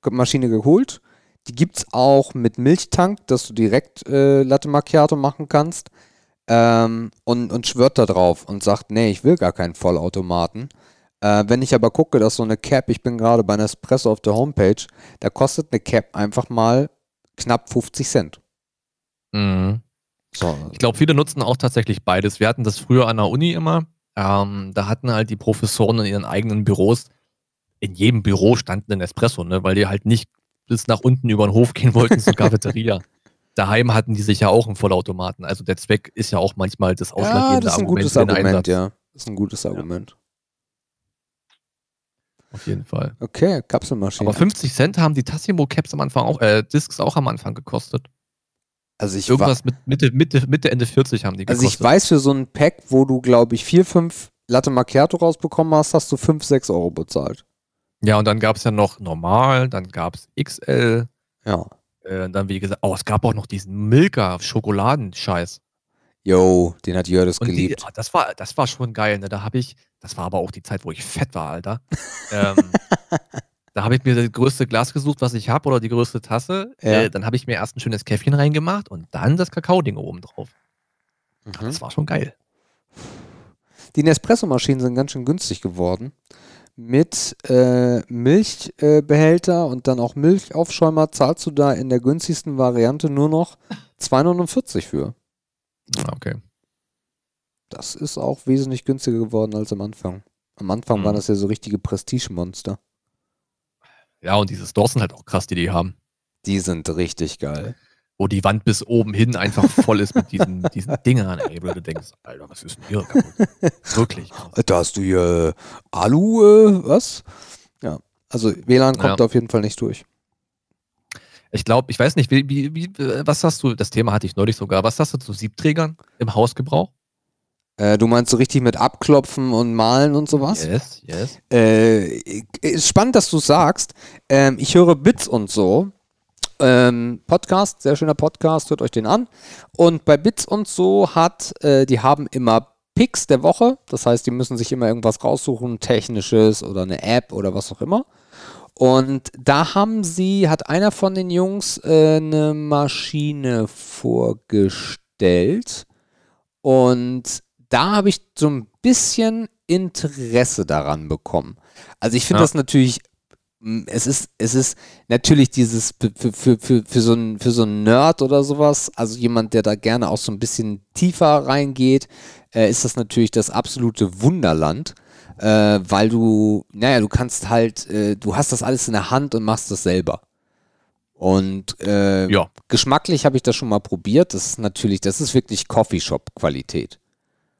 Nespresso-Maschine geholt. Die gibt es auch mit Milchtank, dass du direkt äh, Latte Macchiato machen kannst. Ähm, und, und schwört da drauf und sagt, nee, ich will gar keinen Vollautomaten. Äh, wenn ich aber gucke, dass so eine Cap, ich bin gerade bei Nespresso auf der Homepage, da kostet eine Cap einfach mal knapp 50 Cent. Mhm. So, Ich glaube, viele nutzen auch tatsächlich beides. Wir hatten das früher an der Uni immer. Ähm, da hatten halt die Professoren in ihren eigenen Büros, in jedem Büro stand ein Espresso, ne? weil die halt nicht bis nach unten über den Hof gehen wollten zur Cafeteria. Daheim hatten die sich ja auch einen Vollautomaten. Also der Zweck ist ja auch manchmal das ja, ausschlaggebende das ist ein Argument gutes Argument, ja. Das ist ein gutes Argument. Auf jeden Fall. Okay, Kapselmaschine. Aber 50 Cent haben die Tassimo Caps am Anfang auch, äh, Discs auch am Anfang gekostet. also ich, wa Irgendwas mit Mitte, Mitte, Mitte, Ende 40 haben die also gekostet. ich weiß, für so ein Pack, wo du, glaube ich, vier, fünf Latte Macchiato rausbekommen hast, hast du 5, 6 Euro bezahlt. Ja, und dann gab es ja noch normal, dann gab es XL, Ja. äh, dann wie gesagt, oh, es gab auch noch diesen Milka-Schokoladenscheiß. Yo, den hat Jördis Und die, geliebt. ah, das, war, das war schon geil, ne? Da habe ich, das war aber auch die Zeit, wo ich fett war, Alter. ähm, da habe ich mir das größte Glas gesucht, was ich habe, oder die größte Tasse. Ja. Äh, dann habe ich mir erst ein schönes Käffchen reingemacht und dann das Kakao-Ding oben drauf. Mhm. Das war schon geil. Die Nespresso-Maschinen sind ganz schön günstig geworden. Mit äh, Milchbehälter äh, und dann auch Milchaufschäumer zahlst du da in der günstigsten Variante nur noch 2,49 für. Ah, okay. Das ist auch wesentlich günstiger geworden als am Anfang. Am Anfang Mhm. waren das ja so richtige Prestige-Monster. Ja, und diese Stores sind halt auch krass, die die haben. Die sind richtig geil. Wo die Wand bis oben hin einfach voll ist mit diesen, diesen Dingern, ey, wo du denkst, Alter, was ist denn hier kaputt? Wirklich. Da hast du hier äh, Alu, äh, was? Ja, also WLAN kommt Ja. da auf jeden Fall nicht durch. Ich glaube, ich weiß nicht, wie, wie, wie, äh, was hast du, das Thema hatte ich neulich sogar, was hast du zu Siebträgern im Hausgebrauch? Äh, du meinst so richtig mit Abklopfen und Malen und sowas? Yes, yes. Äh, ist spannend, dass du sagst. Ähm, ich höre Bits und so. Ähm, Podcast, sehr schöner Podcast, hört euch den an. Und bei Bits und so hat, äh, die haben immer Picks der Woche. Das heißt, die müssen sich immer irgendwas raussuchen, technisches oder eine App oder was auch immer. Und da haben sie, hat einer von den Jungs äh, eine Maschine vorgestellt. Und da habe ich so ein bisschen Interesse daran bekommen. Also ich finde Ja. das natürlich, es ist, es ist natürlich dieses für, für, für, für, so einen, für so einen Nerd oder sowas, also jemand, der da gerne auch so ein bisschen tiefer reingeht, äh, ist das natürlich das absolute Wunderland. Äh, weil du, naja, du kannst halt, äh, du hast das alles in der Hand und machst das selber. Und äh, Ja. geschmacklich habe ich das schon mal probiert. Das ist natürlich, das ist wirklich Coffeeshop-Qualität.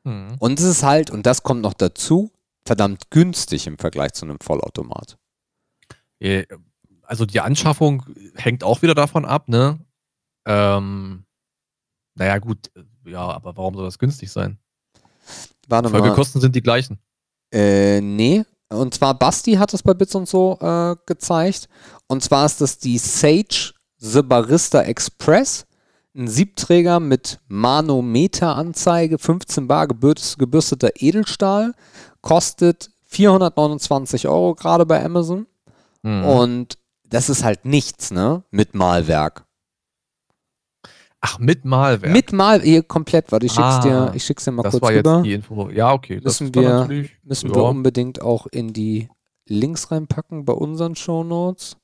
Mhm. Und es ist halt, und das kommt noch dazu, verdammt günstig im Vergleich zu einem Vollautomat. Äh, Also die Anschaffung hängt auch wieder davon ab, ne? Ähm, naja, gut, äh, ja, aber warum soll das günstig sein? Warte mal. Folgekosten sind die gleichen. Äh, nee. Und zwar Basti hat es bei Bits und so äh, gezeigt. Und zwar ist das die Sage The Barista Express. Ein Siebträger mit Manometeranzeige, 15 bar gebürs- gebürsteter Edelstahl. Kostet 429 Euro gerade bei Amazon. Mhm. Und das ist halt nichts, ne? Mit Malwerk. Ach, mit Malwerk. Mit Mal, hier komplett, warte, ich schick's Ah, dir, ich schick's dir mal das kurz war rüber. jetzt die Info. Ja, okay. Das Müssen ist dann wir- natürlich, Müssen ja. wir unbedingt auch in die Links reinpacken bei unseren Shownotes.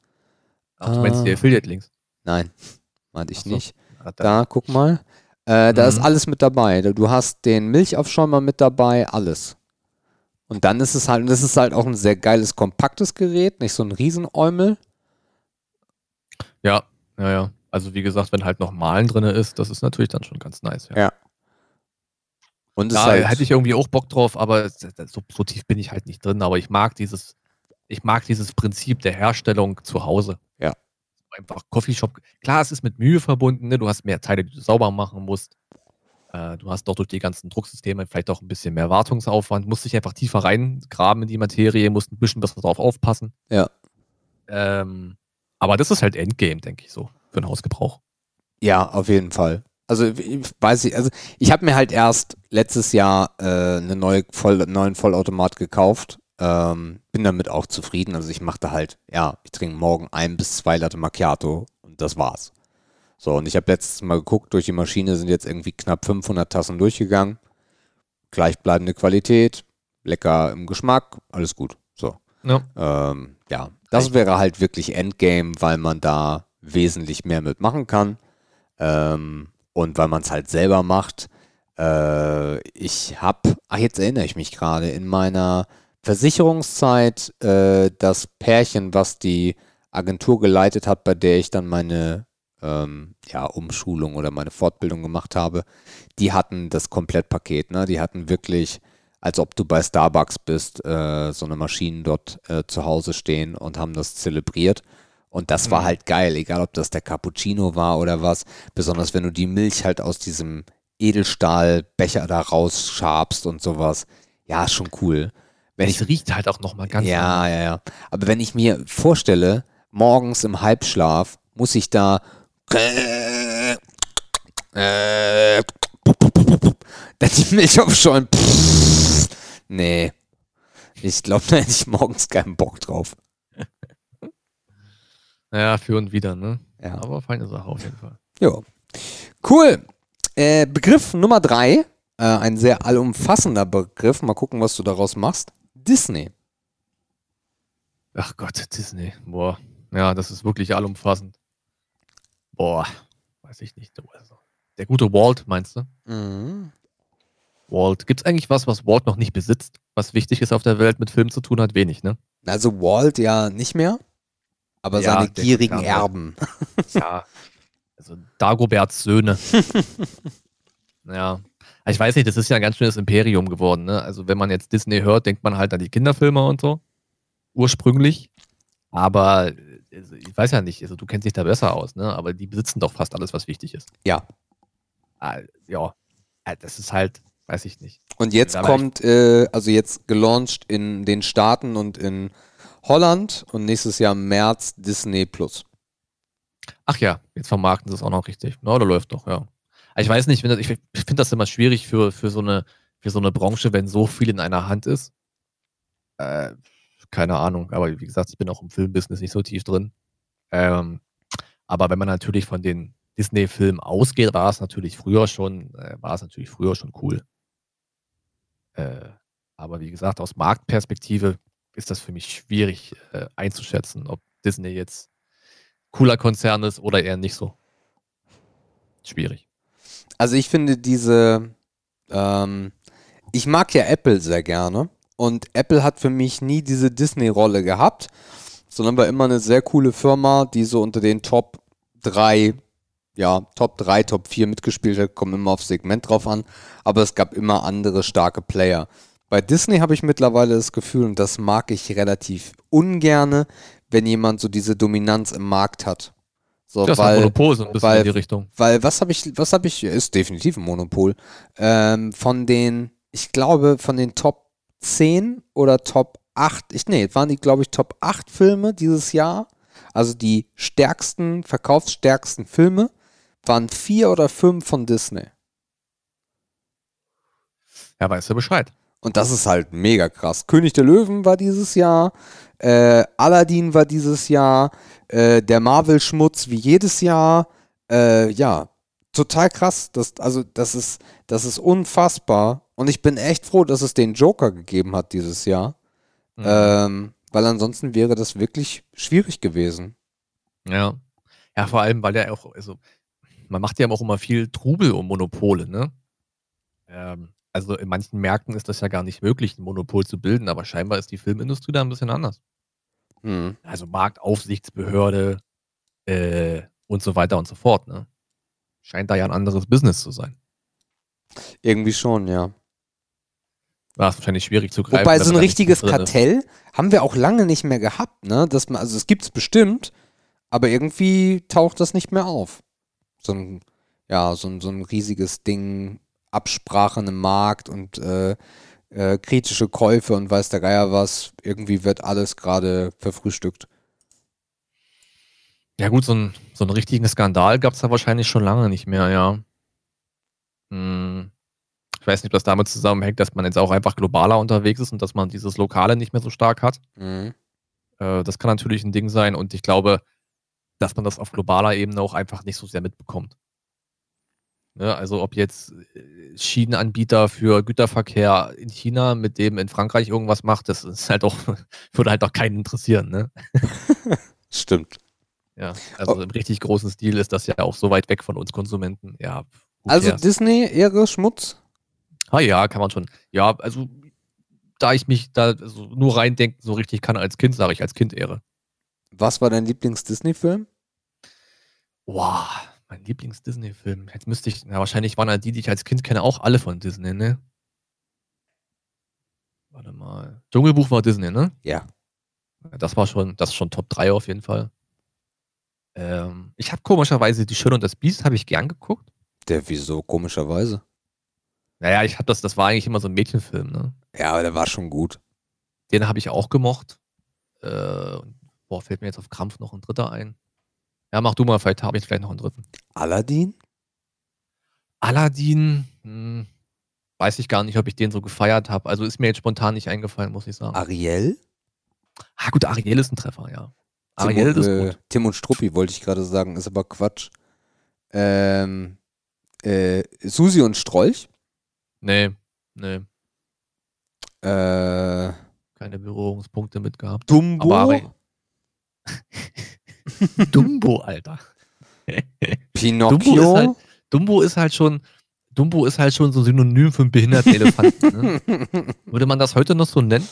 Ach, du meinst die Ah. Affiliate-Links? Nein, meinte ich so. nicht. Ah, da- guck mal. Äh, da ist Mhm. alles mit dabei. Du hast den Milchaufschäumer mit dabei, alles. Und dann ist es halt, und das ist halt auch ein sehr geiles, kompaktes Gerät, nicht so ein Riesenäumel. Ja, ja, ja. Also wie gesagt, wenn halt noch Malen drin ist, das ist natürlich dann schon ganz nice. Ja, Ja. Und da halt, hätte ich irgendwie auch Bock drauf, aber so, so tief bin ich halt nicht drin. Aber ich mag dieses, ich mag dieses Prinzip der Herstellung zu Hause. Ja. Einfach Coffeeshop. Klar, es ist mit Mühe verbunden, ne? du hast mehr Teile, die du sauber machen musst. Äh, du hast doch durch die ganzen Drucksysteme vielleicht auch ein bisschen mehr Wartungsaufwand, musst dich einfach tiefer reingraben in die Materie, musst ein bisschen besser drauf aufpassen. Ja. Ähm, aber das ist halt Endgame, denke ich so, für den Hausgebrauch. Ja, auf jeden Fall. Also ich weiß ich, also ich habe mir halt erst letztes Jahr äh, einen neue Voll, neuen Vollautomat gekauft. Ähm, bin damit auch zufrieden. Also ich machte halt, ja, ich trinke morgen ein bis zwei Latte Macchiato und das war's. So, und ich habe letztes Mal geguckt, durch die Maschine sind jetzt irgendwie knapp 500 Tassen durchgegangen. Gleichbleibende Qualität, lecker im Geschmack, alles gut. So. Ja. Ähm, ja, das wäre halt wirklich Endgame, weil man da wesentlich mehr mitmachen kann. Ähm, und weil man es halt selber macht. Äh, ich habe, ach jetzt erinnere ich mich gerade, in meiner Versicherungszeit äh, das Pärchen, was die Agentur geleitet hat, bei der ich dann meine ähm, ja, Umschulung oder meine Fortbildung gemacht habe, die hatten das Komplettpaket. Ne? Die hatten wirklich, als ob du bei Starbucks bist, äh, so eine Maschine dort äh, zu Hause stehen und haben das zelebriert. Und das war Mhm. halt geil, egal ob das der Cappuccino war oder was. Besonders wenn du die Milch halt aus diesem Edelstahlbecher da rausschabst und sowas. Ja, schon cool. Wenn ich es riecht halt auch nochmal ganz ja, ja, ja. Aber wenn ich mir vorstelle, morgens im Halbschlaf muss ich da äh, dann die Milch aufschäumen. Nee. Ich glaube, da hätte ich morgens keinen Bock drauf. Ja, für und wieder, ne? Ja. Aber feine Sache auf jeden Fall. Jo. Cool. Äh, Begriff Nummer drei. Äh, ein sehr allumfassender Begriff. Mal gucken, was du daraus machst. Disney. Ach Gott, Disney. Boah. Ja, das ist wirklich allumfassend. Boah. Weiß ich nicht. Also, Der gute Walt, meinst du? Mhm. Walt. Gibt es eigentlich was, was Walt noch nicht besitzt? Was wichtig ist auf der Welt mit Film zu tun hat? Wenig, ne? Also Walt ja nicht mehr. Aber Ja, seine der gierigen Erben. Ja. Also Dagoberts Söhne. ja. Ich weiß nicht, das ist ja ein ganz schönes Imperium geworden, ne? Also wenn man jetzt Disney hört, denkt man halt an die Kinderfilme und so. Ursprünglich. Aber also, ich weiß ja nicht, also du kennst dich da besser aus, ne? Aber die besitzen doch fast alles, was wichtig ist. Ja. Ah, ja. Das ist halt, weiß ich nicht. Und jetzt Aber kommt, äh, also jetzt gelauncht in den Staaten und in Holland und nächstes Jahr im März Disney Plus. Ach ja, jetzt vermarkten sie es auch noch richtig. Na, da läuft doch, ja. Aber Ich weiß nicht, das, ich finde das immer schwierig für, für, so eine, für so eine Branche, wenn so viel in einer Hand ist. Äh, keine Ahnung. Aber wie gesagt, ich bin auch im Filmbusiness nicht so tief drin. Ähm, aber wenn man natürlich von den Disney-Filmen ausgeht, war es natürlich früher schon, äh, war es natürlich früher schon cool. Äh, aber wie gesagt, aus Marktperspektive ist das für mich schwierig äh, einzuschätzen, ob Disney jetzt cooler Konzern ist oder eher nicht so. Schwierig. Also ich finde diese, ähm, ich mag ja Apple sehr gerne und Apple hat für mich nie diese Disney-Rolle gehabt, sondern war immer eine sehr coole Firma, die so unter den Top 3, ja, Top 3, Top 4 mitgespielt hat, kommt immer aufs Segment drauf an, aber es gab immer andere starke Player. Bei Disney habe ich mittlerweile das Gefühl, und das mag ich relativ ungerne, wenn jemand so diese Dominanz im Markt hat. So, das ist ein Monopol so ein bisschen weil, in die Richtung. Weil was habe ich, was habe ich, ist definitiv ein Monopol. Ähm, von den, ich glaube, von den Top 10 oder Top 8, ich, nee, waren die, glaube ich, Top 8 Filme dieses Jahr. Also die stärksten, verkaufsstärksten Filme waren vier oder fünf von Disney. Ja, weißt du Bescheid. Und das ist halt mega krass. König der Löwen war dieses Jahr, äh, Aladdin war dieses Jahr, äh, der Marvel-Schmutz wie jedes Jahr. Äh, ja, total krass. Das, also, das ist, das ist unfassbar. Und ich bin echt froh, dass es den Joker gegeben hat dieses Jahr. Mhm. Ähm, weil ansonsten wäre das wirklich schwierig gewesen. Ja. Ja, vor allem, weil er auch, also, man macht ja auch immer viel Trubel um Monopole, ne? Ähm, also in manchen Märkten ist das ja gar nicht möglich, ein Monopol zu bilden, aber scheinbar ist die Filmindustrie da ein bisschen anders. Mhm. Also Marktaufsichtsbehörde äh, und so weiter und so fort. Ne? Scheint da ja ein anderes Business zu sein. Irgendwie schon, ja. War es wahrscheinlich schwierig zu greifen. Wobei so ein richtiges Kartell haben wir auch lange nicht mehr gehabt, ne? Dass man, also es gibt es bestimmt, aber irgendwie taucht das nicht mehr auf. So ein, ja, so ein, so ein riesiges Ding, Absprachen im Markt und äh, äh, kritische Käufe und weiß der Geier was. Irgendwie wird alles gerade verfrühstückt. Ja, gut, so, ein, so einen richtigen Skandal gab es da wahrscheinlich schon lange nicht mehr, ja. Hm. Ich weiß nicht, ob das damit zusammenhängt, dass man jetzt auch einfach globaler unterwegs ist und dass man dieses Lokale nicht mehr so stark hat. Mhm. Äh, das kann natürlich ein Ding sein und ich glaube, dass man das auf globaler Ebene auch einfach nicht so sehr mitbekommt. Ne, also ob jetzt äh, Schienenanbieter für Güterverkehr in China mit dem in Frankreich irgendwas macht, das ist halt auch, würde halt auch keinen interessieren, ne? Stimmt. Ja, also oh. im richtig großen Stil ist das ja auch so weit weg von uns Konsumenten. Ja. Also Disney, Ehre, Schmutz? Ah ja, kann man schon. Ja, also da ich mich da so nur reindenken so richtig kann als Kind, sage ich als Kind Ehre. Was war dein Lieblings-Disney-Film? Boah, mein Lieblings-Disney-Film. Jetzt müsste ich, na, wahrscheinlich waren halt die, die ich als Kind kenne, auch alle von Disney, ne? Warte mal. Dschungelbuch war Disney, ne? Ja. Das war schon, das ist schon Top 3 auf jeden Fall. Ähm, ich habe komischerweise Die Schöne und das Biest, habe ich gern geguckt. Der, wieso komischerweise? Naja, ich habe das, das war eigentlich immer so ein Mädchenfilm, ne? Ja, aber der war schon gut. Den habe ich auch gemocht. Äh, boah, fällt mir jetzt auf Krampf noch ein dritter ein. Ja, mach du mal, vielleicht habe ich vielleicht noch einen dritten. Aladdin? Aladdin, hm, weiß ich gar nicht, ob ich den so gefeiert habe. Also ist mir jetzt spontan nicht eingefallen, muss ich sagen. Ariel? Ah, gut, Ariel ist ein Treffer, ja. Ariel Tim, ist äh, gut. Tim und Struppi wollte ich gerade sagen, ist aber Quatsch. Ähm, äh, Susi und Strolch? Nee, nee. Äh, Keine Berührungspunkte mit gehabt. Dumbo? Dumbo, Alter. Pinocchio? Dumbo ist, halt, Dumbo ist halt schon, Dumbo ist halt schon so synonym für einen behinderten Elefanten. Ne? Würde man das heute noch so nennen?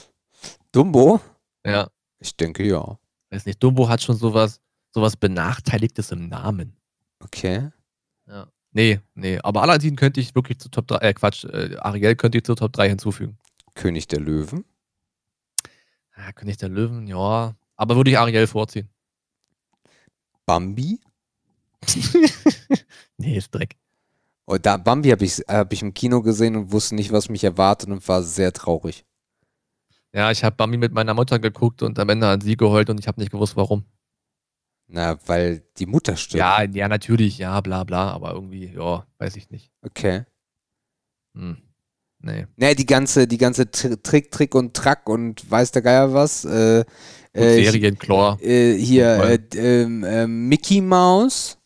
Dumbo? Ja. Ich denke ja. Weiß nicht, Dumbo hat schon sowas, sowas Benachteiligtes im Namen. Okay. Ja. Nee, nee. Aber Aladdin könnte ich wirklich zu Top 3, äh, Quatsch, äh, Ariel könnte ich zu Top 3 hinzufügen. König der Löwen? Ja, König der Löwen, ja. Aber würde ich Ariel vorziehen. Bambi? nee, ist Dreck. Oh, da, Bambi habe ich, hab ich im Kino gesehen und wusste nicht, was mich erwartet und war sehr traurig. Ja, ich habe Bambi mit meiner Mutter geguckt und am Ende hat sie geheult und ich habe nicht gewusst, warum. Na, weil die Mutter stirbt. Ja, ja, natürlich, ja, bla bla, aber irgendwie, ja, weiß ich nicht. Okay. Hm. Nee. Ne, die ganze, die ganze Tr- Trick, Trick und Track und weiß der Geier was. Äh, äh, Serienchlor. äh, hier äh, ähm, ähm, Mickey Mouse.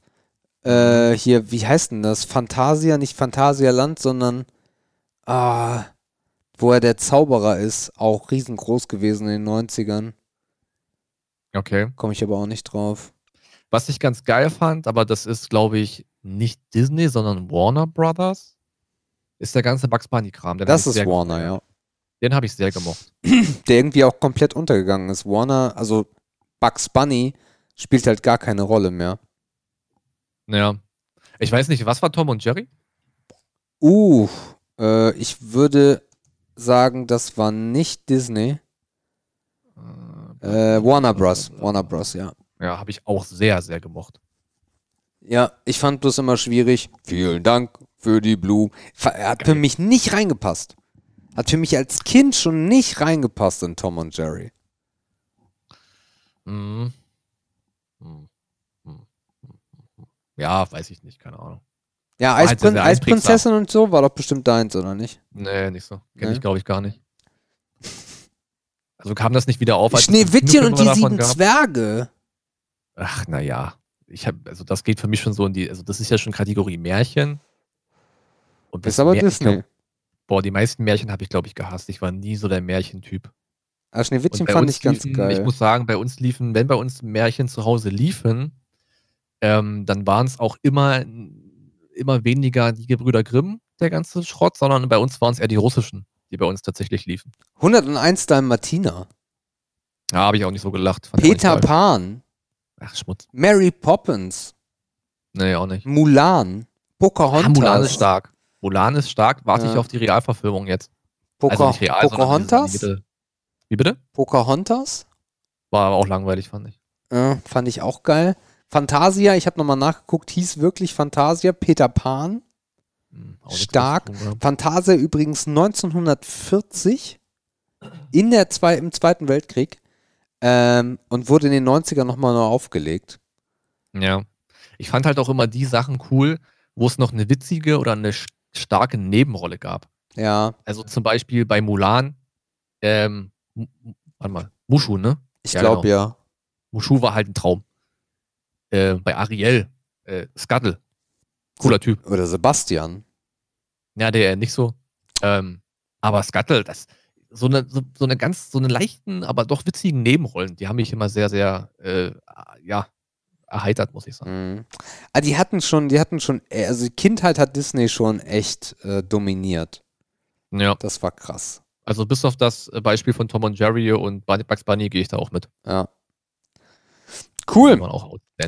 Äh, hier, wie heißt denn das? Fantasia, nicht Phantasialand, sondern ah, wo er der Zauberer ist, auch riesengroß gewesen in den 90ern. Okay. Komme ich aber auch nicht drauf. Was ich ganz geil fand, aber das ist, glaube ich, nicht Disney, sondern Warner Brothers, ist der ganze Bugs Bunny-Kram. Das ist Warner, ja. Den habe ich sehr gemocht. Der irgendwie auch komplett untergegangen ist. Warner, also Bugs Bunny spielt halt gar keine Rolle mehr. Ja. Ich weiß nicht, was war Tom und Jerry? Uh, äh, ich würde sagen, das war nicht Disney. Äh, Warner Bros. Warner Bros, ja. Ja, habe ich auch sehr, sehr gemocht. Ja, ich fand bloß immer schwierig. Vielen Dank für die Blumen. Er hat für Geil. mich nicht reingepasst. Hat für mich als Kind schon nicht reingepasst in Tom und Jerry. Mhm. Mhm. Mhm. Mhm. Ja, weiß ich nicht, keine Ahnung. Ja, Eisprin Eisprinzessin und so war doch bestimmt deins, oder nicht? Nee, nicht so. Kenne Nee? ich, glaube ich, gar nicht. Also kam das nicht wieder auf? Schneewittchen und die sieben gab? Zwerge. Ach, naja. Ich hab, also das geht für mich schon so in die, also das ist ja schon Kategorie Märchen. Und Ist aber Mär- Disney. Glaub, boah, die meisten Märchen habe ich, glaube ich, gehasst. Ich war nie so der Märchentyp. Aber Und Schneewittchen fand ich ganz liefen, geil. Ich muss sagen, bei uns liefen, wenn bei uns Märchen zu Hause liefen, ähm, dann waren es auch immer, immer weniger die Gebrüder Grimm, der ganze Schrott, sondern bei uns waren es eher die russischen, die bei uns tatsächlich liefen. 101 Dalmatiner. Ja, habe ich auch nicht so gelacht. Peter. Pan. Ach, Schmutz. Mary Poppins. Nee, auch nicht. Mulan. Pocahontas. Ah, Mulan ist stark. Mulan ist stark. Warte Ja. ich auf die Realverfilmung jetzt. Poca also real, Pocahontas? diese Wie bitte? Pocahontas? War aber auch langweilig, fand ich. Ja, fand ich auch geil. Fantasia, ich habe nochmal nachgeguckt, hieß wirklich Fantasia. Peter Pan. Hm, Stark. Fantasia übrigens 1940 in der zwei, im Zweiten Weltkrieg ähm, und wurde in den 90ern nochmal neu aufgelegt. Ja. Ich fand halt auch immer die Sachen cool, wo es noch eine witzige oder eine starke Nebenrolle gab. Ja, Also zum Beispiel bei Mulan, ähm, warte mal, Mushu, ne? ich Ja, glaube genau. ja. Mushu war halt ein Traum. Äh, bei Ariel, äh, Scuttle, cooler Typ. Oder Sebastian. Ja, der nicht so. Ähm, aber Scuttle, das so eine, so, so eine ganz, so eine leichten, aber doch witzigen Nebenrollen, die haben mich immer sehr, sehr, äh, ja, erheitert, muss ich sagen. Mhm. Ah, die hatten schon, die hatten schon, äh, also die Kindheit hat Disney schon echt äh, dominiert. Ja, Das war krass. also bis auf das äh, Beispiel von Tom und Jerry und Bugs Bunny gehe ich da auch mit. Ja. Cool.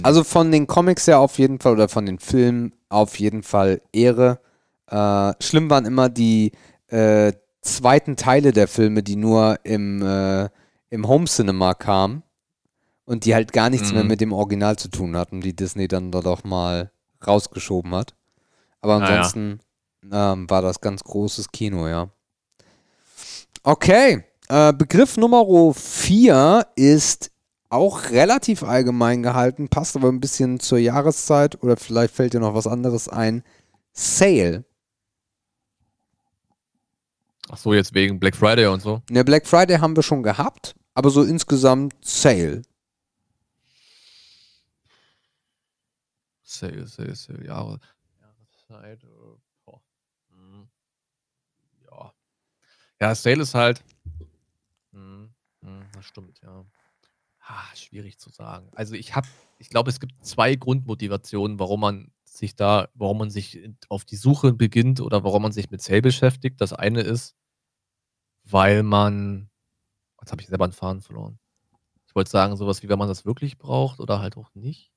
Also von den Comics ja auf jeden Fall oder von den Filmen auf jeden Fall Ehre. Äh, schlimm waren immer die äh, zweiten Teile der Filme, die nur im, äh, im Home Cinema kamen und die halt gar nichts mehr Mhm. mit dem Original zu tun hatten, die Disney dann dort auch mal rausgeschoben hat. Aber ansonsten ähm, war das ganz großes Kino, ja. Okay, äh, Begriff Nummer 4 ist auch relativ allgemein gehalten, passt aber ein bisschen zur Jahreszeit oder vielleicht fällt dir noch was anderes ein. Sale. Ach so, jetzt wegen Black Friday und so. Ne, Black Friday haben wir schon gehabt, aber so insgesamt Sale. Sale, Sale, Sale, Jahre, Jahreszeit. äh, boah. Hm. Ja. Ja, Sale ist halt. Hm, hm, das stimmt, ja. Ah, schwierig zu sagen. Also ich habe, ich glaube, es gibt zwei Grundmotivationen, warum man sich da, warum man sich auf die Suche beginnt oder warum man sich mit Sale beschäftigt. Das eine ist, weil man, jetzt habe ich selber einen Faden verloren. Ich wollte sagen, sowas wie, wenn man das wirklich braucht oder halt auch nicht.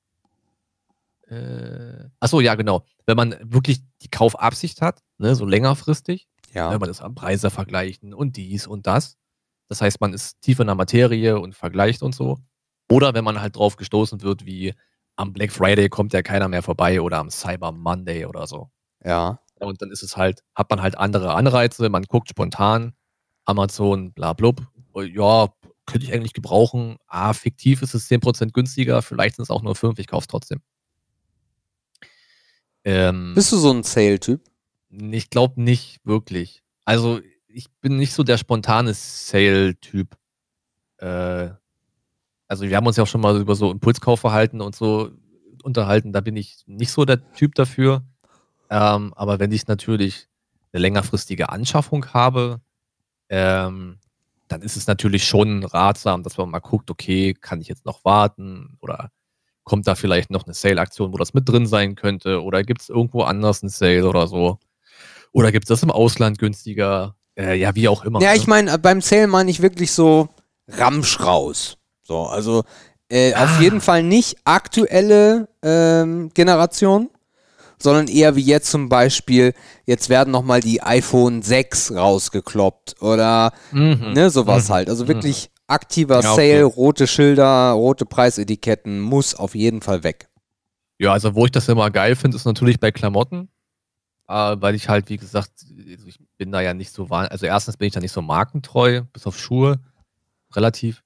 Äh, achso, ja, genau. Wenn man wirklich die Kaufabsicht hat, ne, so längerfristig, Ja. wenn man das am Preise vergleichen und dies und das. Das heißt, man ist tief in der Materie und vergleicht und so. Oder wenn man halt drauf gestoßen wird, wie am Black Friday kommt ja keiner mehr vorbei oder am Cyber Monday oder so. Ja. Und dann ist es halt, hat man halt andere Anreize, man guckt spontan, Amazon, bla blub, oh, ja, könnte ich eigentlich gebrauchen. Ah, fiktiv ist es 10% günstiger, vielleicht sind es auch nur 5, ich kaufe es trotzdem. Ähm, Bist du so ein Sale-Typ? ich glaube nicht wirklich. Also, ich bin nicht so der spontane Sale-Typ. Äh, also, wir haben uns ja auch schon mal über so Impulskaufverhalten und so unterhalten. Da bin ich nicht so der Typ dafür. Ähm, aber wenn ich natürlich eine längerfristige Anschaffung habe, ähm, dann ist es natürlich schon ratsam, dass man mal guckt, okay, kann ich jetzt noch warten oder kommt da vielleicht noch eine Sale-Aktion, wo das mit drin sein könnte oder gibt es irgendwo anders einen Sale oder so oder gibt es das im Ausland günstiger, äh, ja, wie auch immer. Ja, ne? ich meine, beim Sale meine ich wirklich so Ramsch raus. So, also äh, auf Ah. jeden Fall nicht aktuelle ähm, Generation, sondern eher wie jetzt zum Beispiel, jetzt werden nochmal die iPhone 6 rausgekloppt oder Mhm. ne, sowas Mhm. halt. Also wirklich aktiver Ja, okay. Sale, rote Schilder, rote Preisetiketten, muss auf jeden Fall weg. Ja, also wo ich das immer geil finde, ist natürlich bei Klamotten. Äh, weil ich halt, wie gesagt, also ich bin da ja nicht so wahnsinnig. Also erstens bin ich da nicht so markentreu, bis auf Schuhe, relativ.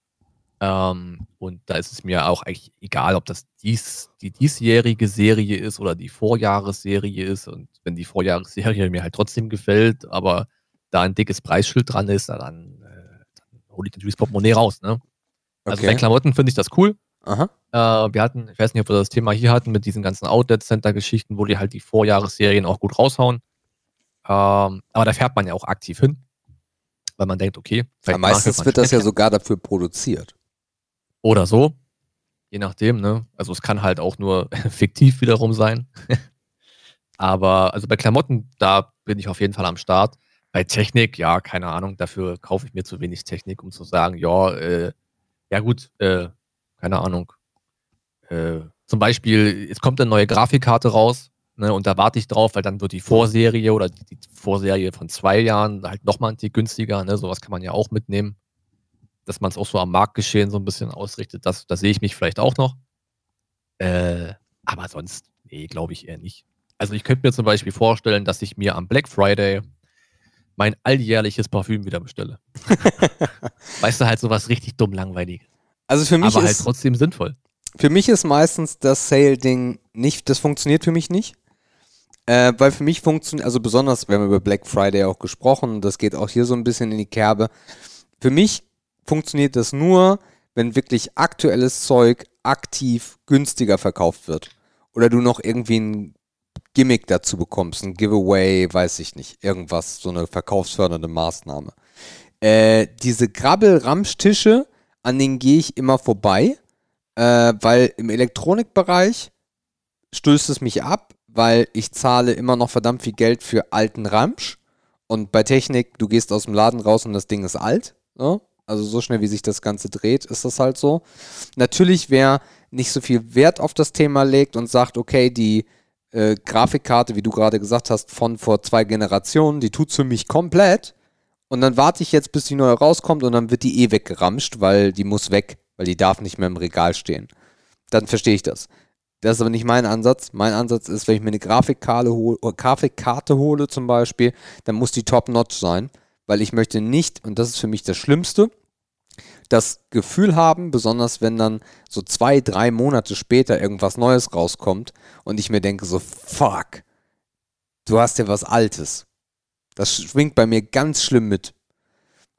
Ähm, und da ist es mir auch eigentlich egal, ob das dies, die diesjährige Serie ist oder die Vorjahresserie ist. Und wenn die Vorjahresserie mir halt trotzdem gefällt, aber da ein dickes Preisschild dran ist, dann, äh, dann hole ich natürlich das Portemonnaie raus. Ne? Also bei. Klamotten finde ich das cool. Aha. Äh, wir hatten, ich weiß nicht, ob wir das Thema hier hatten, mit diesen ganzen Outlet-Center-Geschichten, wo die halt die Vorjahresserien auch gut raushauen. Ähm, aber da fährt man ja auch aktiv hin, weil man denkt, okay, vielleicht mag meistens wird das ja sogar dafür produziert. Oder so. Je nachdem, ne? Also es kann halt auch nur fiktiv wiederum sein. Aber also bei Klamotten, da bin ich auf jeden Fall am Start. Bei Technik, ja, keine Ahnung, dafür kaufe ich mir zu wenig Technik, um zu sagen, ja, äh, ja gut, äh, keine Ahnung. Äh, zum Beispiel, es kommt eine neue Grafikkarte raus, ne, und da warte ich drauf, weil dann wird die Vorserie oder die, die Vorserie von zwei Jahren halt nochmal ein Tick günstiger, ne? Sowas kann man ja auch mitnehmen dass man es auch so am Marktgeschehen so ein bisschen ausrichtet. Das, da sehe ich mich vielleicht auch noch. Äh, aber sonst, nee, glaube ich eher nicht. Also ich könnte mir zum Beispiel vorstellen, dass ich mir am Black Friday mein alljährliches Parfüm wieder bestelle. weißt du, halt sowas richtig dumm langweiliges. Also für mich Aber halt ist trotzdem sinnvoll. Für mich ist meistens das Sale-Ding nicht, das funktioniert für mich nicht. Äh, weil für mich funktioniert, also besonders, wir haben über Black Friday auch gesprochen, das geht auch hier so ein bisschen in die Kerbe. Für mich funktioniert das nur, wenn wirklich aktuelles Zeug aktiv günstiger verkauft wird. Oder du noch irgendwie ein Gimmick dazu bekommst, ein Giveaway, weiß ich nicht, irgendwas, so eine verkaufsfördernde Maßnahme. Äh, diese Grabbel-Ramschtische, an denen gehe ich immer vorbei äh, weil im Elektronikbereich stößt es mich ab, weil ich zahle immer noch verdammt viel Geld für alten Ramsch. Und bei Technik, du gehst aus dem Laden raus und das Ding ist alt. Ne? Also so schnell, wie sich das Ganze dreht, ist das halt so. Natürlich, wer nicht so viel Wert auf das Thema legt und sagt, okay, die äh, Grafikkarte, wie du gerade gesagt hast, von vor zwei Generationen, die tut's für mich komplett. Und dann warte ich jetzt, bis die neue rauskommt und dann wird die eh weggeramscht, weil die muss weg, weil die darf nicht mehr im Regal stehen. Dann verstehe ich das. Das ist aber nicht mein Ansatz. Mein Ansatz ist, wenn ich mir eine Grafikkarte, hol oder Grafikkarte hole zum Beispiel, dann muss die top-notch sein, weil ich möchte nicht, und das ist für mich das Schlimmste, das Gefühl haben, besonders wenn dann so zwei, drei Monate später irgendwas Neues rauskommt und ich mir denke so, fuck, du hast ja was Altes. Das schwingt bei mir ganz schlimm mit.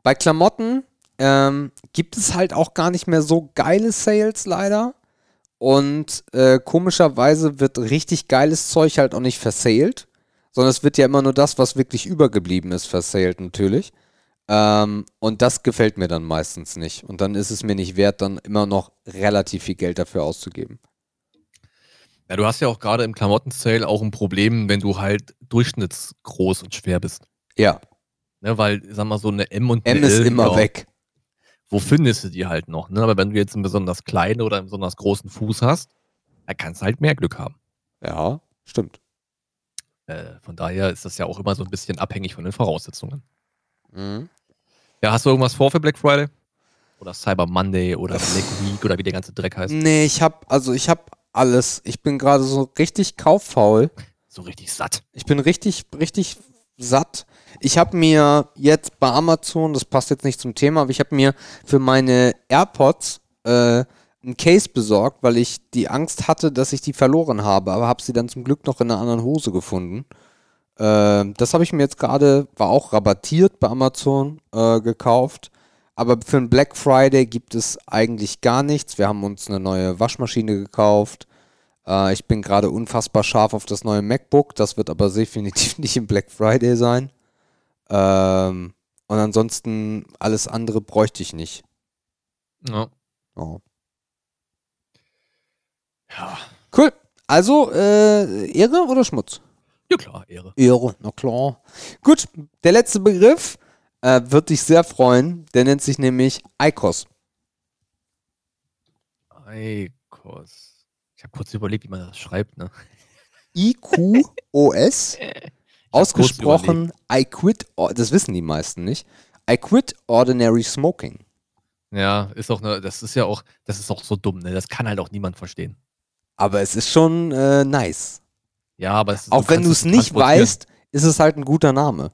Bei Klamotten ähm, gibt es halt auch gar nicht mehr so geile Sales leider. Und äh, komischerweise wird richtig geiles Zeug halt auch nicht versaled, sondern es wird ja immer nur das, was wirklich übergeblieben ist, versaled natürlich. Ähm, und das gefällt mir dann meistens nicht. Und dann ist es mir nicht wert, dann immer noch relativ viel Geld dafür auszugeben. Ja, du hast ja auch gerade im Klamotten-Sale auch ein Problem, wenn du halt durchschnittsgroß und schwer bist. Ja, Ne, weil, sag mal, so eine M und eine M ist L, immer ja, weg. Wo findest du die halt noch? Ne? Aber wenn du jetzt einen besonders kleinen oder einen besonders großen Fuß hast, dann kannst du halt mehr Glück haben. Ja, stimmt. Äh, von daher ist das ja auch immer so ein bisschen abhängig von den Voraussetzungen. Mhm. Ja, hast du irgendwas vor für Black Friday? Oder Cyber Monday oder Black Week oder wie der ganze Dreck heißt? Nee, ich hab, also ich hab alles. Ich bin gerade so richtig kauffaul. So richtig satt. Ich bin richtig, richtig satt. Ich habe mir jetzt bei Amazon, das passt jetzt nicht zum Thema, aber ich habe mir für meine AirPods äh, ein Case besorgt, weil ich die Angst hatte, dass ich die verloren habe, aber habe sie dann zum Glück noch in einer anderen Hose gefunden. Ähm, das habe ich mir jetzt gerade, war auch rabattiert bei Amazon äh, gekauft. Aber für den Black Friday gibt es eigentlich gar nichts. Wir haben uns eine neue Waschmaschine gekauft. Äh, ich bin gerade unfassbar scharf auf das neue MacBook. Das wird aber definitiv nicht im Black Friday sein. Ähm, und ansonsten alles andere bräuchte ich nicht. Ja. Oh. Ja. Cool. Also, äh, Ehre oder Schmutz? Ja klar, Ehre. Ehre, na klar. Gut, der letzte Begriff äh, wird dich sehr freuen. Der nennt sich nämlich ICOS. Eikos. Ich habe kurz überlegt, wie man das schreibt, ne? I-Q-O-S. Ausgesprochen I quit, das wissen die meisten nicht. I quit ordinary smoking. Ja, ist auch ne, das ist ja auch, das ist auch so dumm, ne? Das kann halt auch niemand verstehen. Aber es ist schon äh, nice. Ja, aber es ist, Auch wenn kannst du es nicht weißt, ist es halt ein guter Name.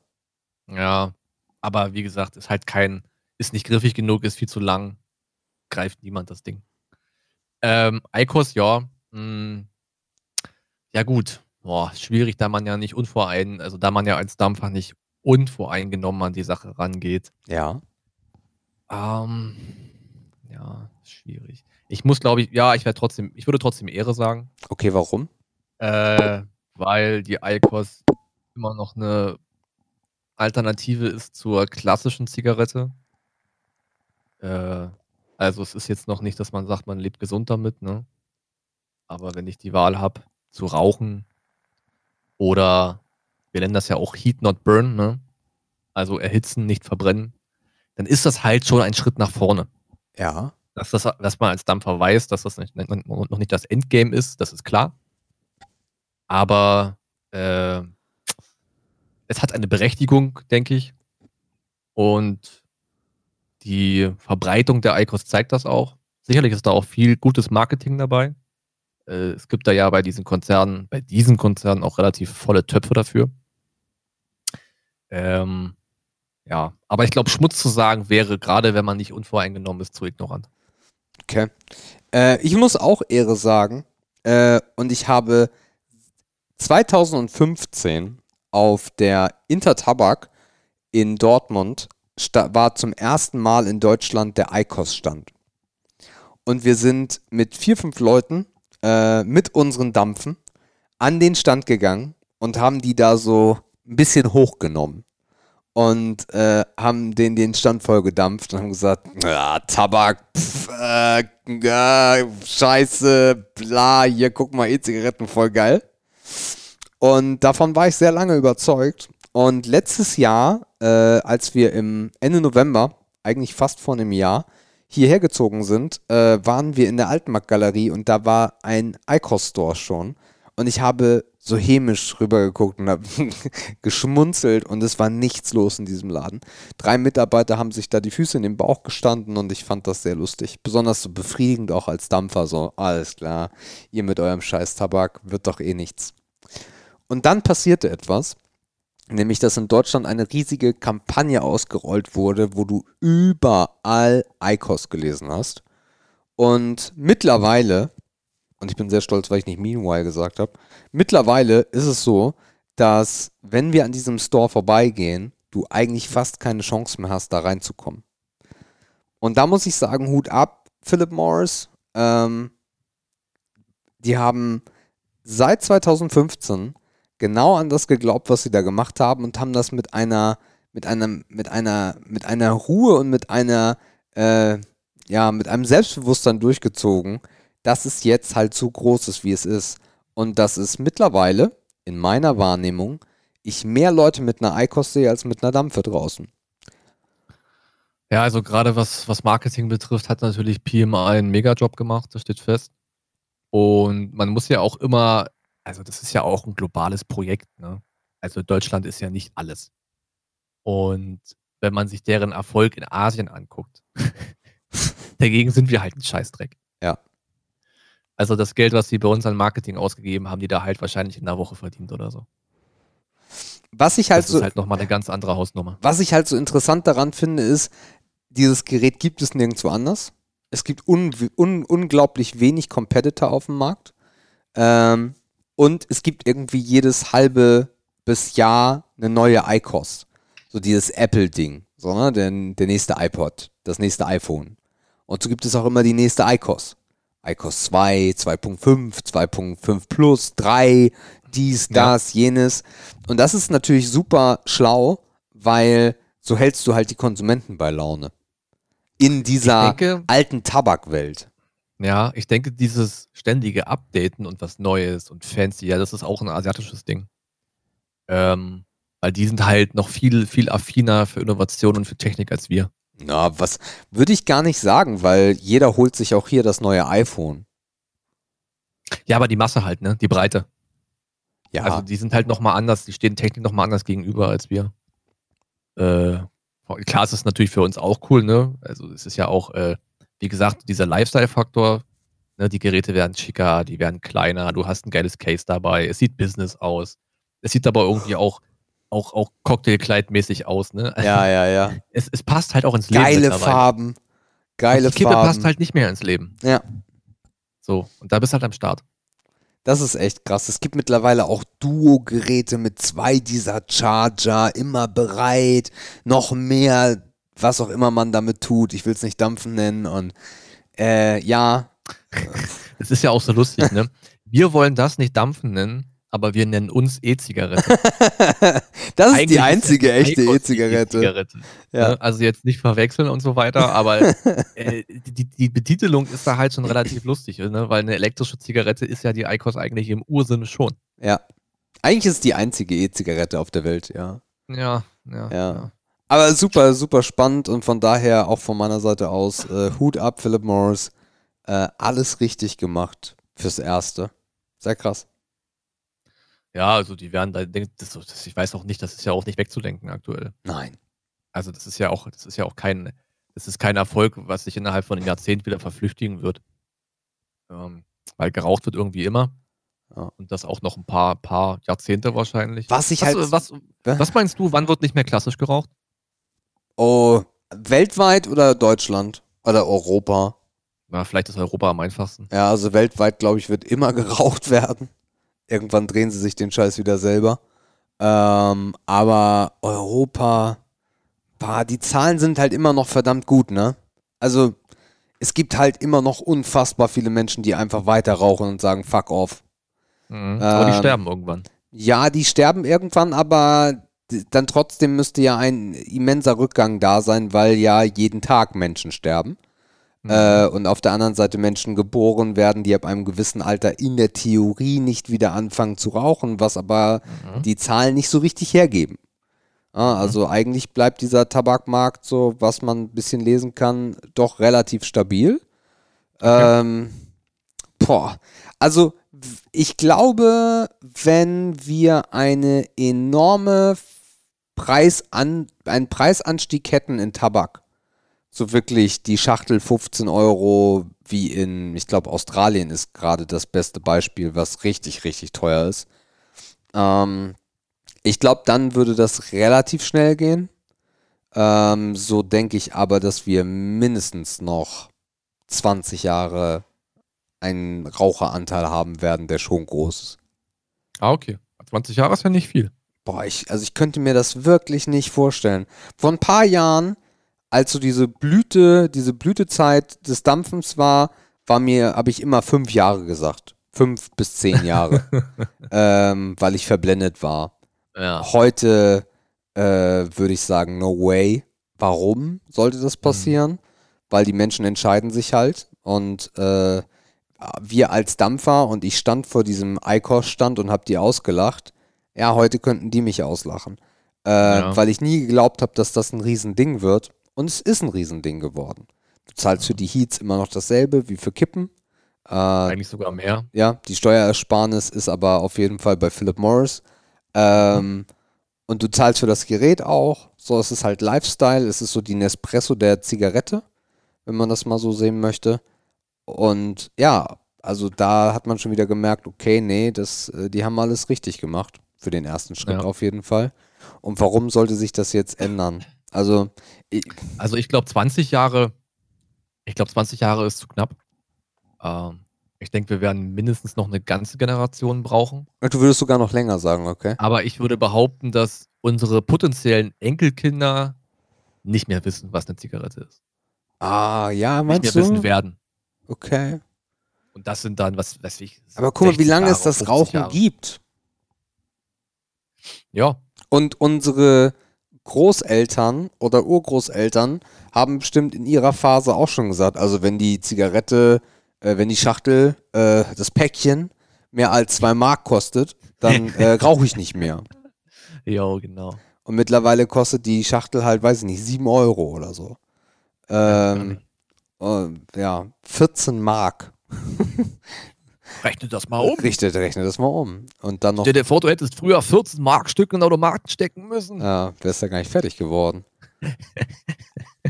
Ja, aber wie gesagt, ist halt kein, ist nicht griffig genug, ist viel zu lang, greift niemand das Ding. Ähm, Eikos, ja. Mh, ja, gut. Boah, schwierig, da man ja nicht unvorein, also da man ja als Dampfer nicht unvoreingenommen an die Sache rangeht. Ja. Ähm, ja, schwierig. Ich muss, glaube ich, ja, ich werde trotzdem, ich würde trotzdem Ehre sagen, Okay, warum? äh, weil die Eikos immer noch eine Alternative ist zur klassischen Zigarette. Äh, also es ist jetzt noch nicht, dass man sagt, man lebt gesund damit, ne? Aber wenn ich die Wahl habe, zu rauchen oder wir nennen das ja auch Heat Not Burn, ne? Also erhitzen, nicht verbrennen, dann ist das halt schon ein Schritt nach vorne. Ja. Dass, das, dass man als Dampfer weiß, dass das nicht, noch nicht das Endgame ist, das ist klar. Aber äh, es hat eine Berechtigung, denke ich. Und die Verbreitung der Icos zeigt das auch. Sicherlich ist da auch viel gutes Marketing dabei. Äh, es gibt da ja bei diesen Konzernen, bei diesen Konzernen auch relativ volle Töpfe dafür. Ähm, ja, aber ich glaube, Schmutz zu sagen wäre, gerade wenn man nicht unvoreingenommen ist, zu ignorant. Okay. Äh, ich muss auch Ehre sagen. Äh, und ich habe 2015 auf der Intertabak in Dortmund war zum ersten Mal in Deutschland der ICOS-Stand. Und wir sind mit vier, fünf Leuten äh, mit unseren Dampfen an den Stand gegangen und haben die da so ein bisschen hochgenommen. Und äh, haben den, den Stand voll gedampft und haben gesagt, ja, Tabak, pf, äh, ja, scheiße, bla, hier guck mal, E-Zigaretten, voll geil. Und davon war ich sehr lange überzeugt. Und letztes Jahr, äh, als wir im Ende November, eigentlich fast vor einem Jahr, hierher gezogen sind, äh, waren wir in der Altmarkt-Galerie und da war ein Icos-Store schon. Und ich habe so hämisch rübergeguckt und habe geschmunzelt und es war nichts los in diesem Laden. Drei Mitarbeiter haben sich da die Füße in den Bauch gestanden und ich fand das sehr lustig. Besonders so befriedigend auch als Dampfer, so, alles klar, ihr mit eurem scheiß Tabak wird doch eh nichts. Und dann passierte etwas, nämlich dass in Deutschland eine riesige Kampagne ausgerollt wurde, wo du überall ICOS gelesen hast. Und mittlerweile, und ich bin sehr stolz, weil ich nicht Meanwhile gesagt habe, mittlerweile ist es so, dass wenn wir an diesem Store vorbeigehen, du eigentlich fast keine Chance mehr hast, da reinzukommen. Und da muss ich sagen, Hut ab, Philip Morris. Ähm, die haben seit 2015 genau an das geglaubt, was sie da gemacht haben und haben das mit einer, mit einem, mit einer, mit einer Ruhe und mit einer, äh, ja, mit einem Selbstbewusstsein durchgezogen, dass es jetzt halt so groß ist, wie es ist. Und dass es mittlerweile, in meiner Wahrnehmung, ich mehr Leute mit einer ICOS sehe als mit einer Dampfe draußen. Ja, also gerade was, was Marketing betrifft, hat natürlich PMI einen Megajob gemacht, das steht fest. Und man muss ja auch immer, also das ist ja auch ein globales Projekt, ne? Also Deutschland ist ja nicht alles. Und wenn man sich deren Erfolg in Asien anguckt, dagegen sind wir halt ein Scheißdreck. Ja. Also das Geld, was sie bei uns an Marketing ausgegeben haben, die da halt wahrscheinlich in einer Woche verdient oder so. Was ich halt Das so, ist halt nochmal eine ganz andere Hausnummer. was ich halt so interessant daran finde, ist, dieses Gerät gibt es nirgendwo anders. Es gibt un un unglaublich wenig Competitor auf dem Markt. Ähm, und es gibt irgendwie jedes halbe bis Jahr eine neue ICOS. So dieses Apple-Ding. So, ne? Der, der nächste iPod, das nächste iPhone. Und so gibt es auch immer die nächste ICOS. ICOS 2, 2.5, 2.5 Plus, 3, dies, Ja. das, jenes. Und das ist natürlich super schlau, weil so hältst du halt die Konsumenten bei Laune. In dieser denke- alten Tabakwelt. Ja, ich denke, dieses ständige Updaten und was Neues und fancy, ja, das ist auch ein asiatisches Ding. Ähm, weil die sind halt noch viel, viel affiner für Innovation und für Technik als wir. Na, was würde ich gar nicht sagen, weil jeder holt sich auch hier das neue iPhone. Ja, aber die Masse halt, ne? Die Breite. Ja, Also die sind halt nochmal anders, die stehen Technik nochmal anders gegenüber als wir. Äh, klar, es ist natürlich für uns auch cool, ne? Also es ist ja auch, äh, wie gesagt, dieser Lifestyle-Faktor. Ne? Die Geräte werden schicker, die werden kleiner, du hast ein geiles Case dabei, es sieht Business aus. Es sieht aber irgendwie auch, auch, auch Cocktailkleidmäßig aus, ne? ja, ja, ja. Es, es passt halt auch ins Leben. Geile. Farben. Geile Und die Kippe Farben. passt halt nicht mehr ins Leben. Ja. So, und da bist du halt am Start. Das ist echt krass. Es gibt mittlerweile auch Duo-Geräte mit zwei dieser Charger, immer bereit, noch mehr, was auch immer man damit tut. Ich will es nicht dampfen nennen. Und äh, ja, Es ist ja auch so lustig, ne? Wir wollen das nicht dampfen nennen, aber wir nennen uns E-Zigarette. das ist Eigentlich die einzige ja echte E-Zigarette. E-Zigarette, Ja. Also jetzt nicht verwechseln und so weiter, aber äh, die, die Betitelung ist da halt schon relativ lustig, ne? weil eine elektrische Zigarette ist ja die ICOS eigentlich im Ursinne schon. ja. Eigentlich ist es die einzige E-Zigarette auf der Welt, ja. Ja, ja. Ja. Aber super, super spannend und von daher auch von meiner Seite aus äh, Hut ab, Philip Morris. Äh, alles richtig gemacht fürs Erste. Sehr krass. Ja, also die werden da, ich weiß auch nicht, das ist ja auch nicht wegzudenken aktuell. Nein. Also das ist ja auch, das ist ja auch kein, das ist kein Erfolg, was sich innerhalb von einem Jahrzehnt wieder verflüchtigen wird. Ähm, weil geraucht wird irgendwie immer. Ja. Und das auch noch ein paar, paar Jahrzehnte wahrscheinlich. Was ich was, halt. was, was meinst du, wann wird nicht mehr klassisch geraucht? Oh, weltweit oder Deutschland? Oder Europa? Na, vielleicht ist Europa am einfachsten. Ja, also weltweit, glaube ich, wird immer geraucht werden. Irgendwann drehen sie sich den Scheiß wieder selber. Ähm, aber Europa, bah, die Zahlen sind halt immer noch verdammt gut, ne? Also, es gibt halt immer noch unfassbar viele Menschen, die einfach weiter rauchen und sagen, fuck off. Mhm. Aber die Ähm, sterben irgendwann. Ja, die sterben irgendwann, aber dann trotzdem müsste ja ein immenser Rückgang da sein, weil ja jeden Tag Menschen sterben. Mhm. Äh, und auf der anderen Seite Menschen geboren werden, die ab einem gewissen Alter in der Theorie nicht wieder anfangen zu rauchen, was aber Mhm. die Zahlen nicht so richtig hergeben. Ah, also eigentlich bleibt dieser Tabakmarkt, so was man ein bisschen lesen kann, doch relativ stabil. Ähm, boah, also ich glaube, wenn wir eine enorme Preisan einen Preisanstieg hätten in Tabak, so wirklich die Schachtel 15 Euro, wie in, ich glaube, Australien ist gerade das beste Beispiel, was richtig, richtig teuer ist. Ähm, ich glaube, dann würde das relativ schnell gehen. Ähm, so denke ich aber, dass wir mindestens noch 20 Jahre einen Raucheranteil haben werden, der schon groß ist. Ah, okay. 20 Jahre ist ja nicht viel. Boah, ich, also ich könnte mir das wirklich nicht vorstellen. Vor ein paar Jahren, als so diese Blüte, diese Blütezeit des Dampfens war, war mir, habe ich immer fünf Jahre gesagt. Fünf bis zehn Jahre. ähm, weil ich verblendet war. Ja. Heute äh, würde ich sagen, no way. Warum sollte das passieren? Weil die Menschen entscheiden sich halt und äh, wir als Dampfer und ich stand vor diesem ICOS-Stand und habe die ausgelacht. Ja, heute könnten die mich auslachen. Äh, Ja. Weil ich nie geglaubt habe, dass das ein Riesending wird. Und es ist ein Riesending geworden. Du zahlst für die Heats immer noch dasselbe wie für Kippen. Äh, Eigentlich sogar mehr. ja, die Steuerersparnis ist aber auf jeden Fall bei Philip Morris. Ähm, und du zahlst für das Gerät auch. So, es ist halt Lifestyle. Es ist so die Nespresso der Zigarette, wenn man das mal so sehen möchte. Und ja, also da hat man schon wieder gemerkt, okay, nee, das, äh, die haben alles richtig gemacht. Für den ersten Schritt Ja. auf jeden Fall. Und warum sollte sich das jetzt ändern? Also, ich, Also ich glaube 20 Jahre, ich glaube 20 Jahre ist zu knapp. Ähm, Ich denke, wir werden mindestens noch eine ganze Generation brauchen. Du würdest sogar noch länger sagen, okay? Aber ich würde behaupten, dass unsere potenziellen Enkelkinder nicht mehr wissen, was eine Zigarette ist. Ah, ja, Nicht meinst mehr du? wissen werden. Okay. Und das sind dann, was weiß ich. Aber guck mal, wie 60 lange Jahre, es das 50 Rauchen Jahre. gibt. Ja, Und unsere Großeltern oder Urgroßeltern haben bestimmt in ihrer Phase auch schon gesagt, also wenn die Zigarette, äh, wenn die Schachtel, äh, das Päckchen mehr als zwei Mark kostet, dann äh, rauche ich nicht mehr. ja, genau. Und mittlerweile kostet die Schachtel halt, weiß ich nicht, 7 Euro oder so. Ähm, äh, ja, 14 Mark. Rechne das mal um. Richtet, rechne das mal um. Und dann noch, Stell dir vor, du hättest früher 14 Markstücke in den Automaten stecken müssen. ja, wärst ja gar nicht fertig geworden.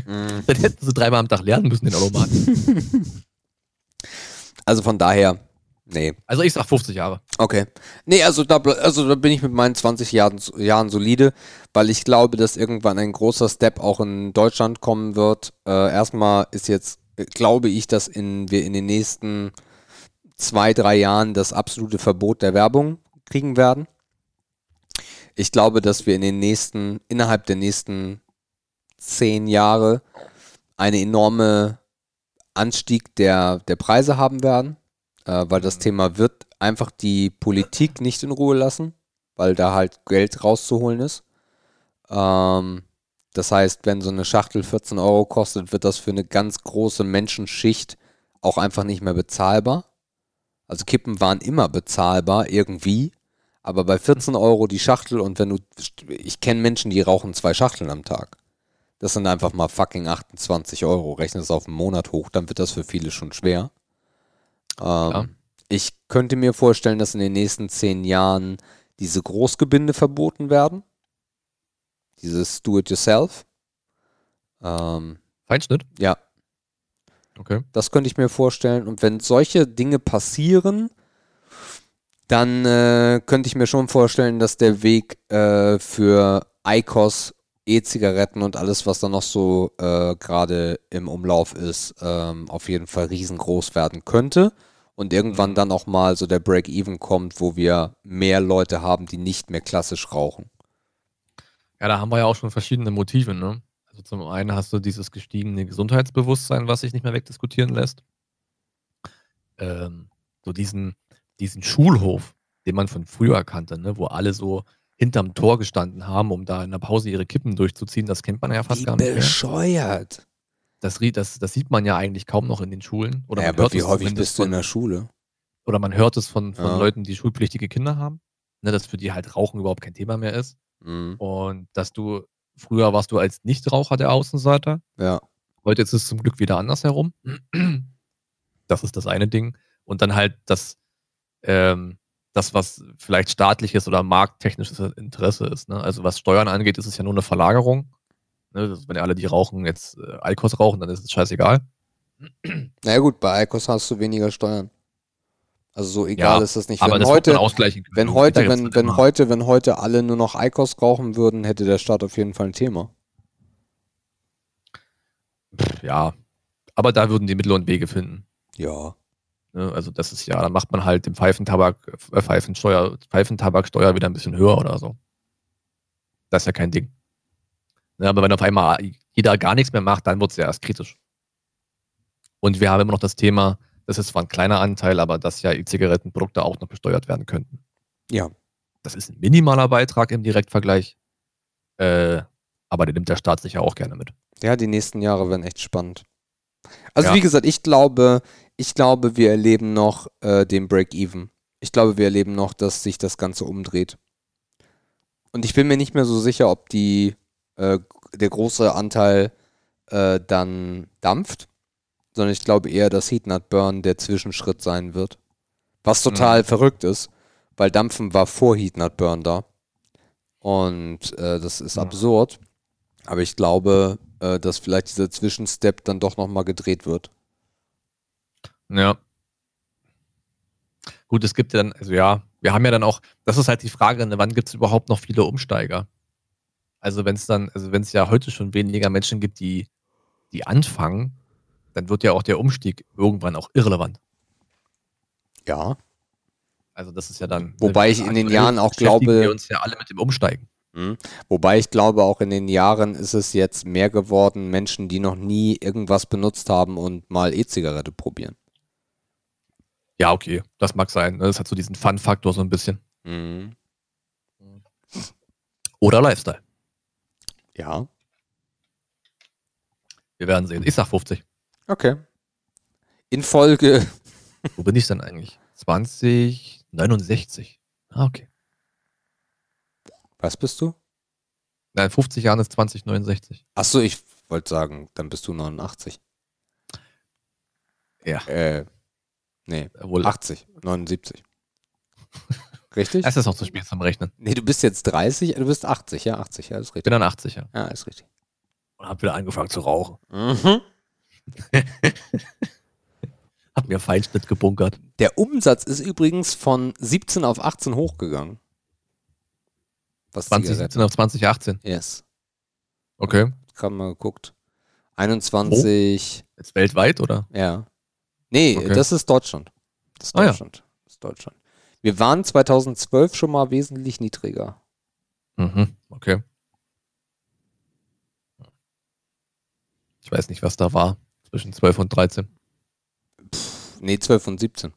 Dann hätten sie dreimal am Tag lernen müssen, den Automaten. Also von daher, nee. Also ich sag 50 Jahre. Okay. Nee, also da, also da bin ich mit meinen 20 Jahren, Jahren solide, weil ich glaube, dass irgendwann ein großer Step auch in Deutschland kommen wird. Äh, erstmal ist jetzt, äh, glaube ich, dass in, wir in den nächsten zwei, drei Jahren das absolute Verbot der Werbung kriegen werden. Ich glaube, dass wir in den nächsten, innerhalb der nächsten zehn Jahre eine enorme Anstieg der, der Preise haben werden, äh, weil das Thema wird einfach die Politik nicht in Ruhe lassen, weil da halt Geld rauszuholen ist. Ähm, das heißt, wenn so eine Schachtel 14 Euro kostet, wird das für eine ganz große Menschenschicht auch einfach nicht mehr bezahlbar. Also Kippen waren immer bezahlbar irgendwie, aber bei 14 Euro die Schachtel und wenn du, ich kenne Menschen, die rauchen zwei Schachteln am Tag. Das sind einfach mal fucking 28 Euro. Rechne es auf einen Monat hoch, dann wird das für viele schon schwer. Ähm, Ich könnte mir vorstellen, dass in den nächsten zehn Jahren diese Großgebinde verboten werden. Dieses Do-it-yourself. Ähm, Feinschnitt? ja, Okay. das könnte ich mir vorstellen. Und wenn solche Dinge passieren, dann äh, könnte ich mir schon vorstellen, dass der Weg äh, für ICOS, E-Zigaretten und alles, was da noch so äh, gerade im Umlauf ist, ähm, auf jeden Fall riesengroß werden könnte. Und irgendwann Mhm. dann auch mal so der Break-Even kommt, wo wir mehr Leute haben, die nicht mehr klassisch rauchen. Ja, da haben wir ja auch schon verschiedene Motive, ne? Also zum einen hast du dieses gestiegene Gesundheitsbewusstsein, was sich nicht mehr wegdiskutieren lässt. Ähm, so diesen, diesen Schulhof, den man von früher kannte, ne? wo alle so hinterm Tor gestanden haben, um da in der Pause ihre Kippen durchzuziehen, das kennt man ja fast Wie gar nicht mehr. bescheuert. Das, das, das sieht man ja eigentlich kaum noch in den Schulen. Oder ja, man aber hört wie es häufig bist du in von, der Schule? oder man hört es von, von Ja. Leuten, die schulpflichtige Kinder haben, ne, dass für die halt Rauchen überhaupt kein Thema mehr ist. Mhm. Und dass du, früher warst du als Nichtraucher der Außenseiter, Ja. heute ist es zum Glück wieder andersherum. Das ist das eine Ding. Und dann halt das, ähm, das, was vielleicht staatliches oder markttechnisches Interesse ist. Ne? Also was Steuern angeht, ist es ja nur eine Verlagerung. Ne? Das, wenn alle, die rauchen, jetzt äh, Alkos rauchen, dann ist es scheißegal. Na ja, gut, bei ICOS hast du weniger Steuern. Also so egal Ja, ist das nicht. Aber Wenn das wird man heute, wenn heute, wenn, sind wenn heute, wenn heute alle nur noch ICOS rauchen würden, hätte der Staat auf jeden Fall ein Thema. Ja, aber da würden die Mittel und Wege finden. Ja. Ne? Also das ist ja, dann macht man halt den Pfeifentabak, äh, Pfeifensteuer, Pfeifentabaksteuer wieder ein bisschen höher oder so. Das ist ja kein Ding. Ne, aber wenn auf einmal jeder gar nichts mehr macht, dann wird es ja erst kritisch. Und wir haben immer noch das Thema, das ist zwar ein kleiner Anteil, aber dass ja E-Zigarettenprodukte auch noch besteuert werden könnten. Ja. Das ist ein minimaler Beitrag im Direktvergleich, äh, aber den nimmt der Staat sicher auch gerne mit. Ja, die nächsten Jahre werden echt spannend. Also Ja. wie gesagt, ich glaube, ich glaube, wir erleben noch äh, den Break-Even. Ich glaube, wir erleben noch, dass sich das Ganze umdreht. Und ich bin mir nicht mehr so sicher, ob die, äh, der große Anteil äh, dann dampft, sondern ich glaube eher, dass Heat Not Burn der Zwischenschritt sein wird. Was total verrückt ist, weil Dampfen war vor Heat Not Burn da. Und äh, das ist Ja. absurd. Aber ich glaube, äh, dass vielleicht dieser Zwischenstep dann doch nochmal gedreht wird. Ja. Gut, es gibt ja dann, also ja, wir haben ja dann auch, das ist halt die Frage, ne, wann gibt es überhaupt noch viele Umsteiger? Also wenn es dann, also wenn es ja heute schon weniger Menschen gibt, die, die anfangen, dann wird ja auch der Umstieg irgendwann auch irrelevant. Ja. Also das ist ja dann. Wobei ich in den aktuell Jahren auch glaube- Wir uns ja alle mit dem Umsteigen. Hm. Wobei ich glaube, auch in den Jahren ist es jetzt mehr geworden, Menschen, die noch nie irgendwas benutzt haben und mal E-Zigarette probieren. Ja, okay, das mag sein. ne? Das hat so diesen Fun-Faktor so ein bisschen. Mhm. Oder Lifestyle. Ja. Wir werden sehen. Ich sag 50. Okay. In Folge. Wo bin ich denn eigentlich? 20, 69. Ah, okay. Was bist du? Nein, 50 Jahren ist 2069. Achso, ich wollte sagen, dann bist du 89. Ja. Äh, nee, Wohl. 80, 79. Richtig? Es ist noch zu spät zum Rechnen. Nee, du bist jetzt 30, du bist 80, ja, 80, ja, ist Ich bin richtig. dann 80, ja. Ja, ist richtig. Und hab wieder angefangen zu rauchen. Mhm. Hab mir Feinschnitt gebunkert. Der Umsatz ist übrigens von 17 auf 18 hochgegangen. Was 2017 auf 2018. Yes. Okay. Gerade mal geguckt. 21, Jetzt weltweit, oder? ja. Nee, Okay. das ist Deutschland. Das ist Ah, ja. Deutschland. Das ist Deutschland. Wir waren 2012 schon mal wesentlich niedriger. Mhm. Okay. Ich weiß nicht, was da war. Zwischen 12 und 13. Nee, 12 und 17.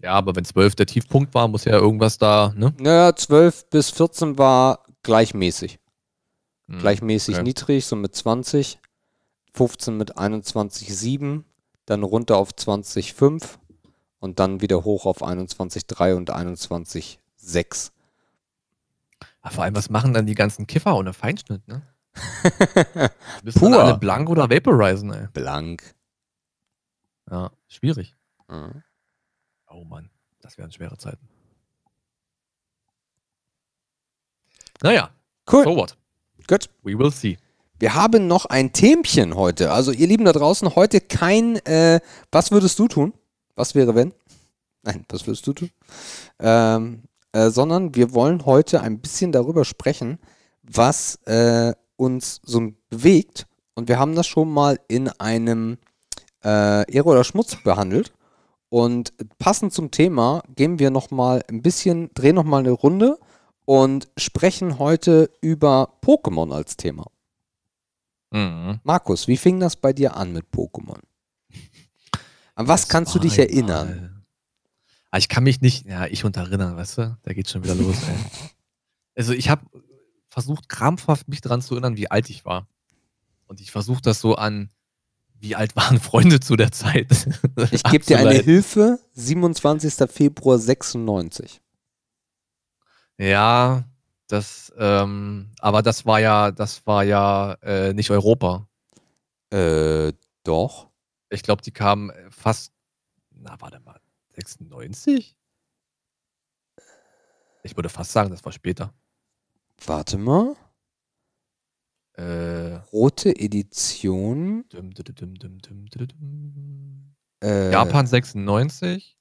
Ja, aber wenn 12 der Tiefpunkt war, muss ja irgendwas da, ne? Naja, 12 bis 14 war gleichmäßig. Hm, Gleichmäßig okay. niedrig, so mit 20. 15 mit 21,7. Dann runter auf 20,5. Und dann wieder hoch auf 21,3 und 21,6. Ah, Vor allem, was machen dann die ganzen Kiffer ohne Feinschnitt, ne? Dann Pur. alle blank oder vaporisen, ey. Blank. Ja, schwierig. Mhm. Oh Mann, das wären schwere Zeiten. Naja, Cool. so what? Gut. We will see. Wir haben noch ein Themchen heute. Also, ihr Lieben da draußen, heute kein, äh, was würdest du tun? Was wäre, wenn? Nein, was würdest du tun? Ähm, äh, sondern wir wollen heute ein bisschen darüber sprechen, was äh, uns so bewegt. Und wir haben das schon mal in einem äh, Ehre oder Schmutz behandelt. Und passend zum Thema gehen wir nochmal ein bisschen, drehen nochmal eine Runde und sprechen heute über Pokémon als Thema. Mhm. Markus, wie fing das bei dir an mit Pokémon? An was Das kannst du dich erinnern? Ah, ich kann mich nicht, ja, ich unter erinnern, weißt du? Da geht schon wieder los, ey. Also ich habe versucht, krampfhaft mich daran zu erinnern, wie alt ich war. Und ich versuche das so an, wie alt waren Freunde zu der Zeit. Ich gebe dir eine. Hilfe, 27. Februar 96. Ja, das, ähm, aber das war ja, das war ja äh, nicht Europa. Äh, doch. Ich glaube, die kamen äh, fast, na, warte mal, 96? Ich würde fast sagen, das war später. Warte mal. Äh, Rote Edition. dum, dum, dum. Äh, Japan 96.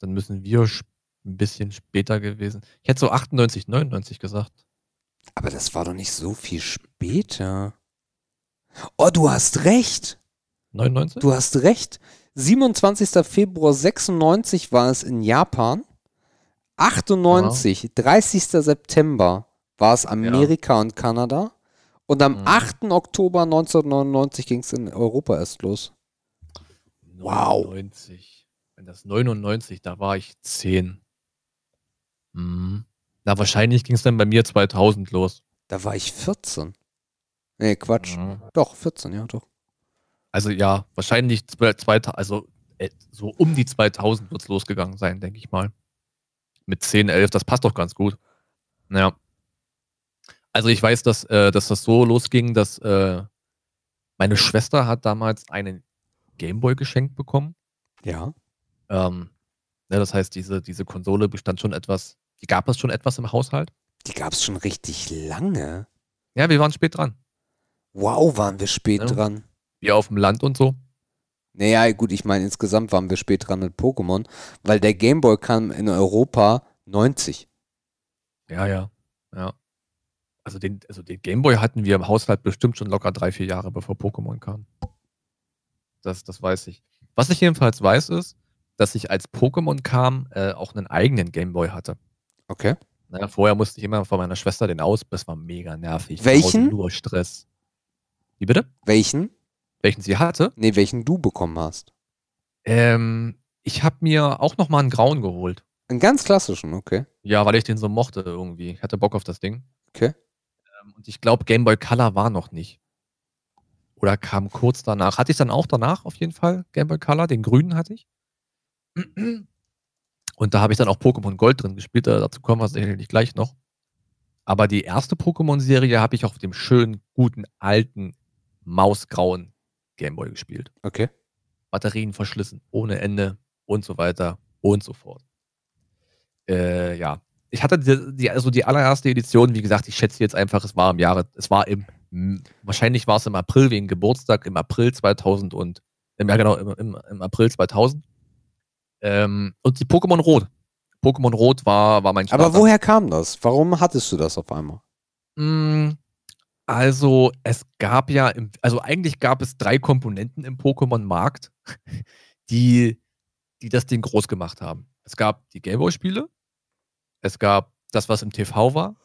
Dann müssen wir ein bisschen später gewesen. Ich hätte so 98, 99 gesagt. Aber das war doch nicht so viel später. Oh, du hast recht. 99? Du hast recht. 27. Februar 96 war es in Japan. 98, 30. September war es Amerika und Kanada. Und am Mhm. 8. Oktober 1999 ging es in Europa erst los. Wow. 99. Wenn das 99, da war ich 10. Mhm. Na, wahrscheinlich ging es dann bei mir 2000 los. Da war ich 14. Nee, Quatsch. Mhm. Doch, 14, ja, doch. Also ja, wahrscheinlich 2000, also äh, so um die 2000 wird es losgegangen sein, denke ich mal. Mit 10, 11, das passt doch ganz gut. Naja. Also ich weiß, dass, äh, dass das so losging, dass äh, meine Schwester hat damals einen Gameboy geschenkt bekommen. Ja. Ähm, ne, das heißt, diese, diese Konsole bestand schon etwas, die gab es schon etwas im Haushalt. Die gab es schon richtig lange. Ja, wir waren spät dran. Wow, waren wir spät Ja. dran. Wir auf dem Land und so. Naja, gut, ich meine, insgesamt waren wir spät dran mit Pokémon, weil der Gameboy kam in Europa 90. Ja, ja, ja. Also den, also den Gameboy hatten wir im Haushalt bestimmt schon locker drei, vier Jahre, bevor Pokémon kam. Das, das weiß ich. Was ich jedenfalls weiß, ist, dass ich als Pokémon kam, äh, auch einen eigenen Gameboy hatte. Okay. Naja, vorher musste ich immer von meiner Schwester den aus, das war mega nervig. Welchen? Nur Stress. Wie bitte? Welchen? Welchen sie hatte? Nee, welchen du bekommen hast. Ähm, ich habe mir auch noch mal einen grauen geholt. Einen ganz klassischen, okay. Ja, weil ich den so mochte irgendwie. Ich hatte Bock auf das Ding. Okay. Ähm, und ich glaube, Game Boy Color war noch nicht. Oder kam kurz danach. Hatte ich dann auch danach auf jeden Fall Game Boy Color. Den grünen hatte ich. Und da habe ich dann auch Pokémon Gold drin gespielt. Äh, Dazu kommen wir sicherlich gleich noch. Aber die erste Pokémon-Serie habe ich auf dem schönen, guten, alten, mausgrauen Game Boy gespielt. Okay. Batterien verschlissen, ohne Ende und so weiter und so fort. Äh, ja. Ich hatte die, die, also die allererste Edition, wie gesagt, ich schätze jetzt einfach, es war im Jahre, es war im, wahrscheinlich war es im April wegen Geburtstag, im April 2000 und, ja genau, im, im, im April 2000. Ähm, und die Pokémon Rot. Pokémon Rot war, war mein Aber Starter. woher kam das? Warum hattest du das auf einmal? Mm, Also, es gab ja, im, also eigentlich gab es drei Komponenten im Pokémon-Markt, die, die das Ding groß gemacht haben. Es gab die Gameboy-Spiele, es gab das, was im TV war,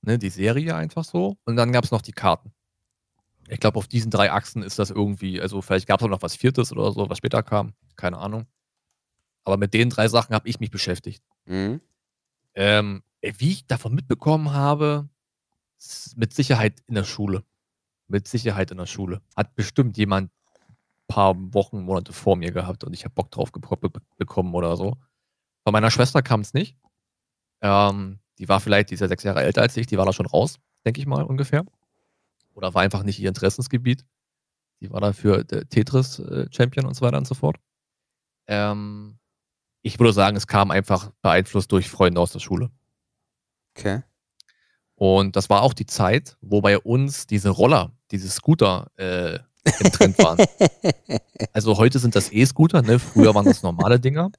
ne, die Serie einfach so, und dann gab es noch die Karten. Ich glaube, auf diesen drei Achsen ist das irgendwie, also vielleicht gab es auch noch was Viertes oder so, was später kam, keine Ahnung. Aber mit den drei Sachen habe ich mich beschäftigt. Mhm. Ähm, wie ich davon mitbekommen habe, mit Sicherheit in der Schule. Mit Sicherheit in der Schule. Hat bestimmt jemand ein paar Wochen, Monate vor mir gehabt und ich habe Bock drauf bekommen oder so. Bei meiner Schwester kam es nicht. Ähm, die war vielleicht, die ist ja sechs Jahre älter als ich, die war da schon raus, denke ich mal ungefähr. Oder war einfach nicht ihr Interessensgebiet. Die war dafür der Tetris-Champion und so weiter und so fort. Ähm, ich würde sagen, es kam einfach beeinflusst durch Freunde aus der Schule. Okay. Und das war auch die Zeit, wo bei uns diese Roller, diese Scooter äh, im Trend waren. also heute sind das E-Scooter, ne? Früher waren das normale Dinger.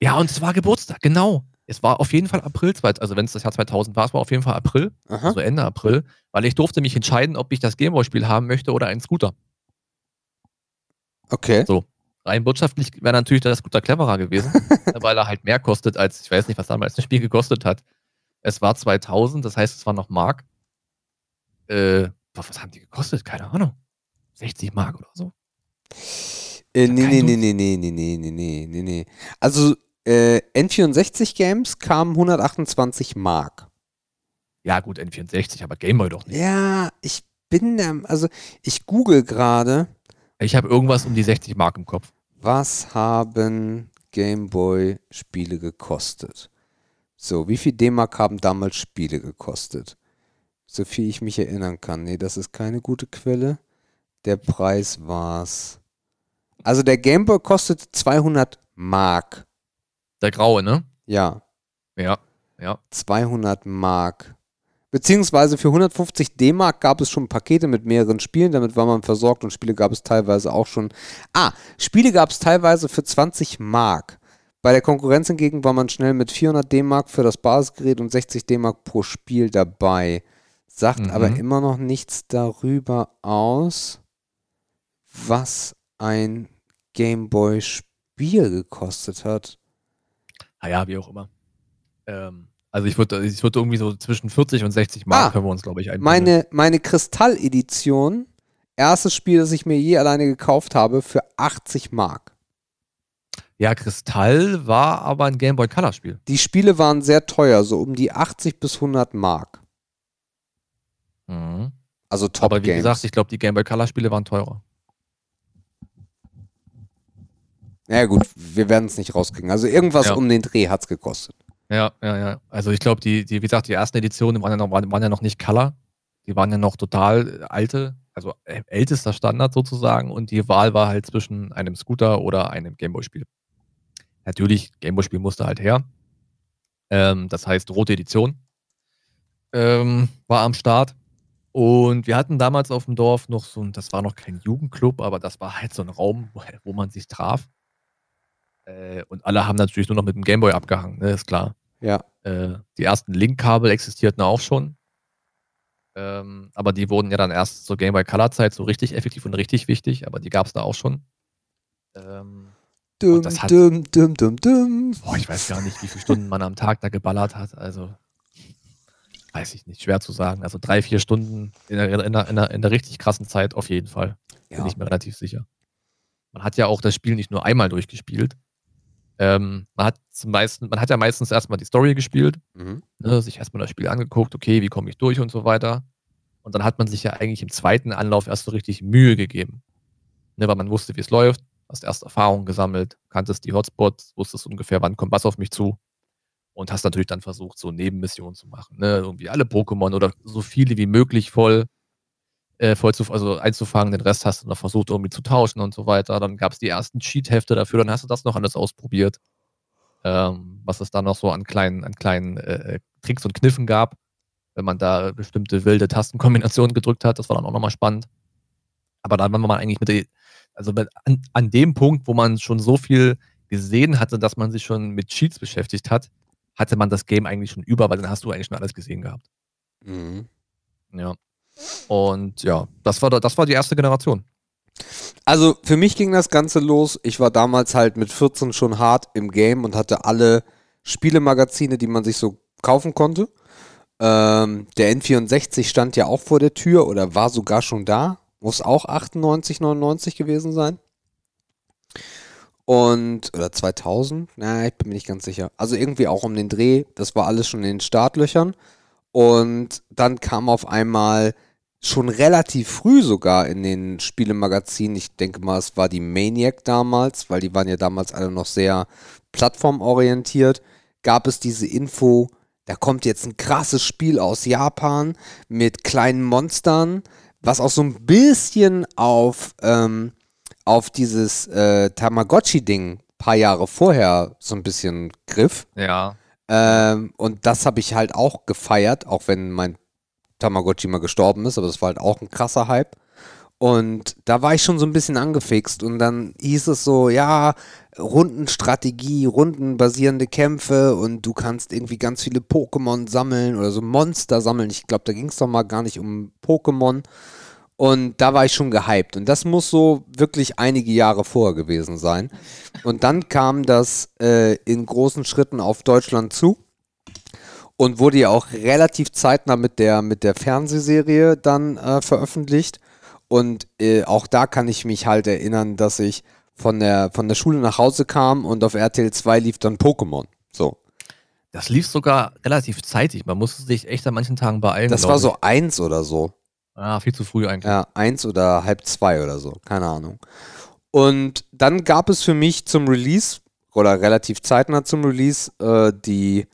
Ja, und es war Geburtstag, genau. Es war auf jeden Fall April, also wenn es das Jahr 2000 war, es war auf jeden Fall April, Aha. also Ende April, weil ich durfte mich entscheiden, ob ich das Gameboy-Spiel haben möchte oder einen Scooter. Okay. Rein wirtschaftlich wäre natürlich der Scooter cleverer gewesen, weil er halt mehr kostet als, ich weiß nicht, was damals das Spiel gekostet hat. Es war 2000, das heißt, es war noch Mark. Äh, was haben die gekostet? Keine Ahnung. 60 Mark oder so? Äh, nee, nee, nee, nee, nee, nee, nee, nee, nee, nee, nee. Also, äh, N64 Games kamen 128 Mark. Ja, gut, N64, aber Gameboy doch nicht. Ja, ich bin der, also ich google gerade, Ich habe irgendwas um die 60 Mark im Kopf. was haben Gameboy-Spiele gekostet? So, wie viel D-Mark haben damals Spiele gekostet? So viel ich mich erinnern kann. Nee, das ist keine gute Quelle. Der Preis war's. Also der Gameboy kostet 200 Mark. Der graue, ne? Ja, Ja, ja. 200 Mark. Beziehungsweise für 150 D-Mark gab es schon Pakete mit mehreren Spielen, damit war man versorgt und Spiele gab es teilweise auch schon. Ah, Spiele gab es teilweise für 20 Mark. Bei der Konkurrenz hingegen war man schnell mit 400 D-Mark für das Basisgerät und 60 D-Mark pro Spiel dabei. Sagt Mhm. aber immer noch nichts darüber aus, was ein Gameboy-Spiel gekostet hat. Naja, wie auch immer. Ähm, also ich würde ich würd irgendwie so zwischen 40 und 60 Mark Ah, können wir uns, glaube ich, einpendeln. Meine, meine Kristall-Edition, erstes Spiel, das ich mir je alleine gekauft habe, für 80 Mark. Ja, Kristall war aber ein Gameboy Color Spiel. Die Spiele waren sehr teuer, so um die 80 bis 100 Mark. Mhm. Also Top Aber wie Games. gesagt, ich glaube, die Gameboy Color Spiele waren teurer. ja gut, wir werden es nicht rauskriegen. Also irgendwas Ja. um den Dreh hat es gekostet. Ja, ja, ja. Also ich glaube, die, die, wie gesagt, die ersten Editionen waren ja, noch, waren, ja noch nicht Color. Die waren ja noch total alte, also ältester Standard sozusagen. Und die Wahl war halt zwischen einem Scooter oder einem Gameboy-Spiel. Natürlich, Gameboy-Spiel musste halt her. Ähm, das heißt, rote Edition ähm, war am Start. Und wir hatten damals auf dem Dorf noch so ein, das war noch kein Jugendclub, aber das war halt so ein Raum, wo, wo man sich traf. Äh, und alle haben natürlich nur noch mit dem Gameboy abgehangen, ne, ist klar. Ja. Äh, die ersten Link-Kabel existierten auch schon. Ähm, aber die wurden ja dann erst zur Game Boy Color Zeit so richtig effektiv und richtig wichtig, aber die gab es da auch schon. Ähm, Dum, das hat- dum, dum, dum, dum. Boah, ich weiß gar nicht, wie viele Stunden man am Tag da geballert hat. Also, weiß ich nicht, schwer zu sagen. Also drei, vier Stunden in der, in der, in der, in der richtig krassen Zeit auf jeden Fall. Bin Ja. ich mir relativ sicher. Man hat ja auch das Spiel nicht nur einmal durchgespielt. Ähm, man, hat zum meisten, man hat ja meistens erstmal die Story gespielt, Mhm. ne, sich erstmal das Spiel angeguckt, okay, wie komme ich durch und so weiter. Und dann hat man sich ja eigentlich im zweiten Anlauf erst so richtig Mühe gegeben. Ne, weil man wusste, wie es läuft, hast erst Erfahrungen gesammelt, kanntest die Hotspots, wusstest ungefähr, wann kommt was auf mich zu. Und hast natürlich dann versucht, so Nebenmissionen zu machen. Ne? Irgendwie alle Pokémon oder so viele wie möglich voll, äh, voll zu, also einzufangen. Den Rest hast du noch versucht, irgendwie zu tauschen und so weiter. Dann gab es die ersten Cheat-Hefte dafür, dann hast du das noch alles ausprobiert. Ähm, was es da noch so an kleinen, an kleinen äh, Tricks und Kniffen gab, wenn man da bestimmte wilde Tastenkombinationen gedrückt hat. Das war dann auch nochmal spannend. Aber dann war man eigentlich mit der, also an, an dem Punkt, wo man schon so viel gesehen hatte, dass man sich schon mit Cheats beschäftigt hat, hatte man das Game eigentlich schon über, weil dann hast du eigentlich schon alles gesehen gehabt. Mhm. Ja. Und ja, das war, da- das war die erste Generation. Also für mich ging das Ganze los. Ich war damals halt mit 14 schon hart im Game und hatte alle Spielemagazine, die man sich so kaufen konnte. Ähm, der N64 stand ja auch vor der Tür oder war sogar schon da. Muss auch 98, 99 gewesen sein. Und, oder 2000? Na, ich bin mir nicht ganz sicher. Also irgendwie auch um den Dreh. Das war alles schon in den Startlöchern. Und dann kam auf einmal schon relativ früh sogar in den Spielemagazinen, ich denke mal, es war die Maniac damals, weil die waren ja damals alle noch sehr plattformorientiert, gab es diese Info, da kommt jetzt ein krasses Spiel aus Japan mit kleinen Monstern, was auch so ein bisschen auf, ähm, auf dieses äh, Tamagotchi-Ding paar Jahre vorher so ein bisschen griff. Ja. Ähm, und das habe ich halt auch gefeiert, auch wenn mein Tamagotchi mal gestorben ist, aber das war halt auch ein krasser Hype. Und da war ich schon so ein bisschen angefixt und dann hieß es so, ja, Rundenstrategie, rundenbasierende Kämpfe und du kannst irgendwie ganz viele Pokémon sammeln oder so Monster sammeln. Ich glaube, da ging es doch mal gar nicht um Pokémon. Und da war ich schon gehypt. Und das muss so wirklich einige Jahre vorher gewesen sein. Und dann kam das äh, in großen Schritten auf Deutschland zu und wurde ja auch relativ zeitnah mit der, mit der Fernsehserie dann äh, veröffentlicht. Und äh, auch da kann ich mich halt erinnern, dass ich von der, von der Schule nach Hause kam und auf RTL 2 lief dann Pokémon. So. Das lief sogar relativ zeitig. Man musste sich echt an manchen Tagen beeilen. Das war ich. so eins oder so. Ah, viel zu früh eigentlich. Ja, eins oder halb zwei oder so, keine Ahnung. Und dann gab es für mich zum Release, oder relativ zeitnah zum Release, äh, die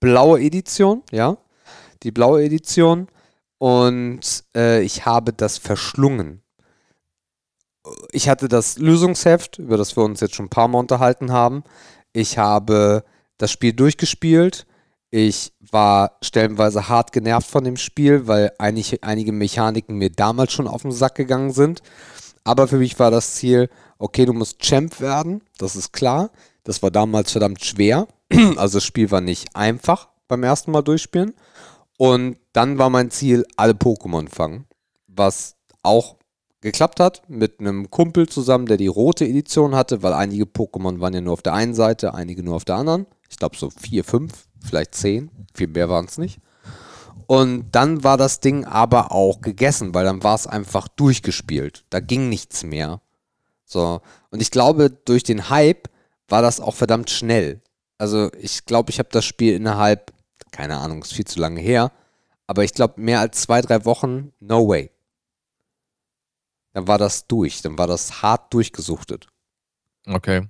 blaue Edition, ja, die blaue Edition. Und äh, ich habe das verschlungen. Ich hatte das Lösungsheft, über das wir uns jetzt schon ein paar Mal unterhalten haben. Ich habe das Spiel durchgespielt. Ich war stellenweise hart genervt von dem Spiel, weil einige, einige Mechaniken mir damals schon auf den Sack gegangen sind. Aber für mich war das Ziel, okay, du musst Champ werden, das ist klar. Das war damals verdammt schwer. Also das Spiel war nicht einfach beim ersten Mal durchspielen. Und dann war mein Ziel, alle Pokémon fangen. Was auch geklappt hat mit einem Kumpel zusammen, der die rote Edition hatte, weil einige Pokémon waren ja nur auf der einen Seite, einige nur auf der anderen. Ich glaube so vier, fünf, vielleicht zehn. Viel mehr waren es nicht. Und dann war das Ding aber auch gegessen, weil dann war es einfach durchgespielt. Da ging nichts mehr. So. Und ich glaube, durch den Hype war das auch verdammt schnell. Also ich glaube, ich habe das Spiel innerhalb, keine Ahnung, ist viel zu lange her, aber ich glaube, mehr als zwei, drei Wochen, no way. Dann war das durch, dann war das hart durchgesuchtet. Okay.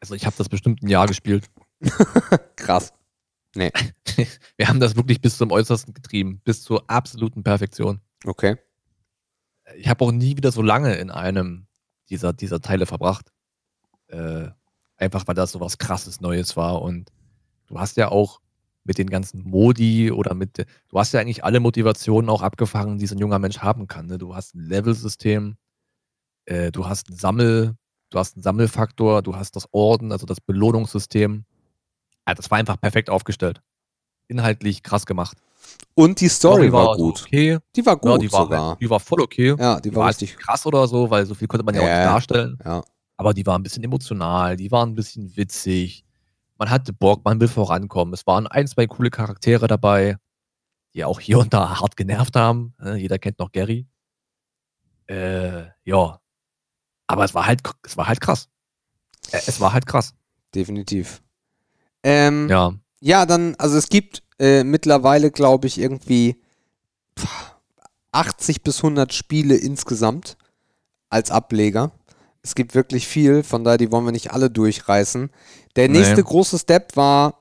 Also ich habe das bestimmt ein Jahr gespielt. Krass. Wir haben das wirklich bis zum Äußersten getrieben, bis zur absoluten Perfektion. Okay. Ich habe auch nie wieder so lange in einem dieser, dieser Teile verbracht. Äh, einfach weil das so was krasses Neues war. Und du hast ja auch mit den ganzen Modi oder mit, du hast ja eigentlich alle Motivationen auch abgefangen, die so ein junger Mensch haben kann. Ne? Du hast ein Level-System, äh, du hast ein Sammel, du hast einen Sammelfaktor, du hast das Orden, also das Belohnungssystem. Ja, das war einfach perfekt aufgestellt. Inhaltlich krass gemacht. Und die Story war, so gut. Okay. Die war gut Ja, die war, sogar. halt, die war voll okay. ja, die Die war war richtig. krass oder so, weil so viel konnte man ja, auch Ja. nicht darstellen. Ja. Aber die war ein bisschen emotional, die war ein bisschen witzig. Man hatte Bock, man will vorankommen. Es waren ein, zwei coole Charaktere dabei, die auch hier und da hart genervt haben. Jeder kennt noch Gary. Äh, ja. Aber es war halt, es war halt krass. Äh, Es war halt krass. Definitiv. Ähm, Ja. Ja, dann, also es gibt äh, mittlerweile, glaube ich, irgendwie pff, 80 bis 100 Spiele insgesamt als Ableger. Es gibt wirklich viel, von daher, die wollen wir nicht alle durchreißen. Der Nee. nächste große Step war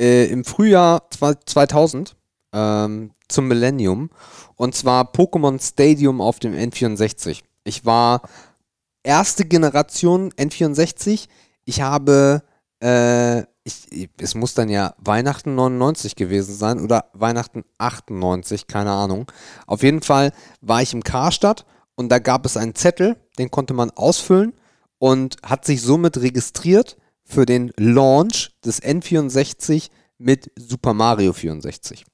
äh, im Frühjahr zwei- 2000 ähm, zum Millennium und zwar Pokémon Stadium auf dem N64. Ich war erste Generation N64. Ich habe, äh, ich, es muss dann ja Weihnachten 99 gewesen sein oder Weihnachten 98, keine Ahnung. Auf jeden Fall war ich im Karstadt und da gab es einen Zettel, den konnte man ausfüllen und hat sich somit registriert für den Launch des N64 mit Super Mario 64.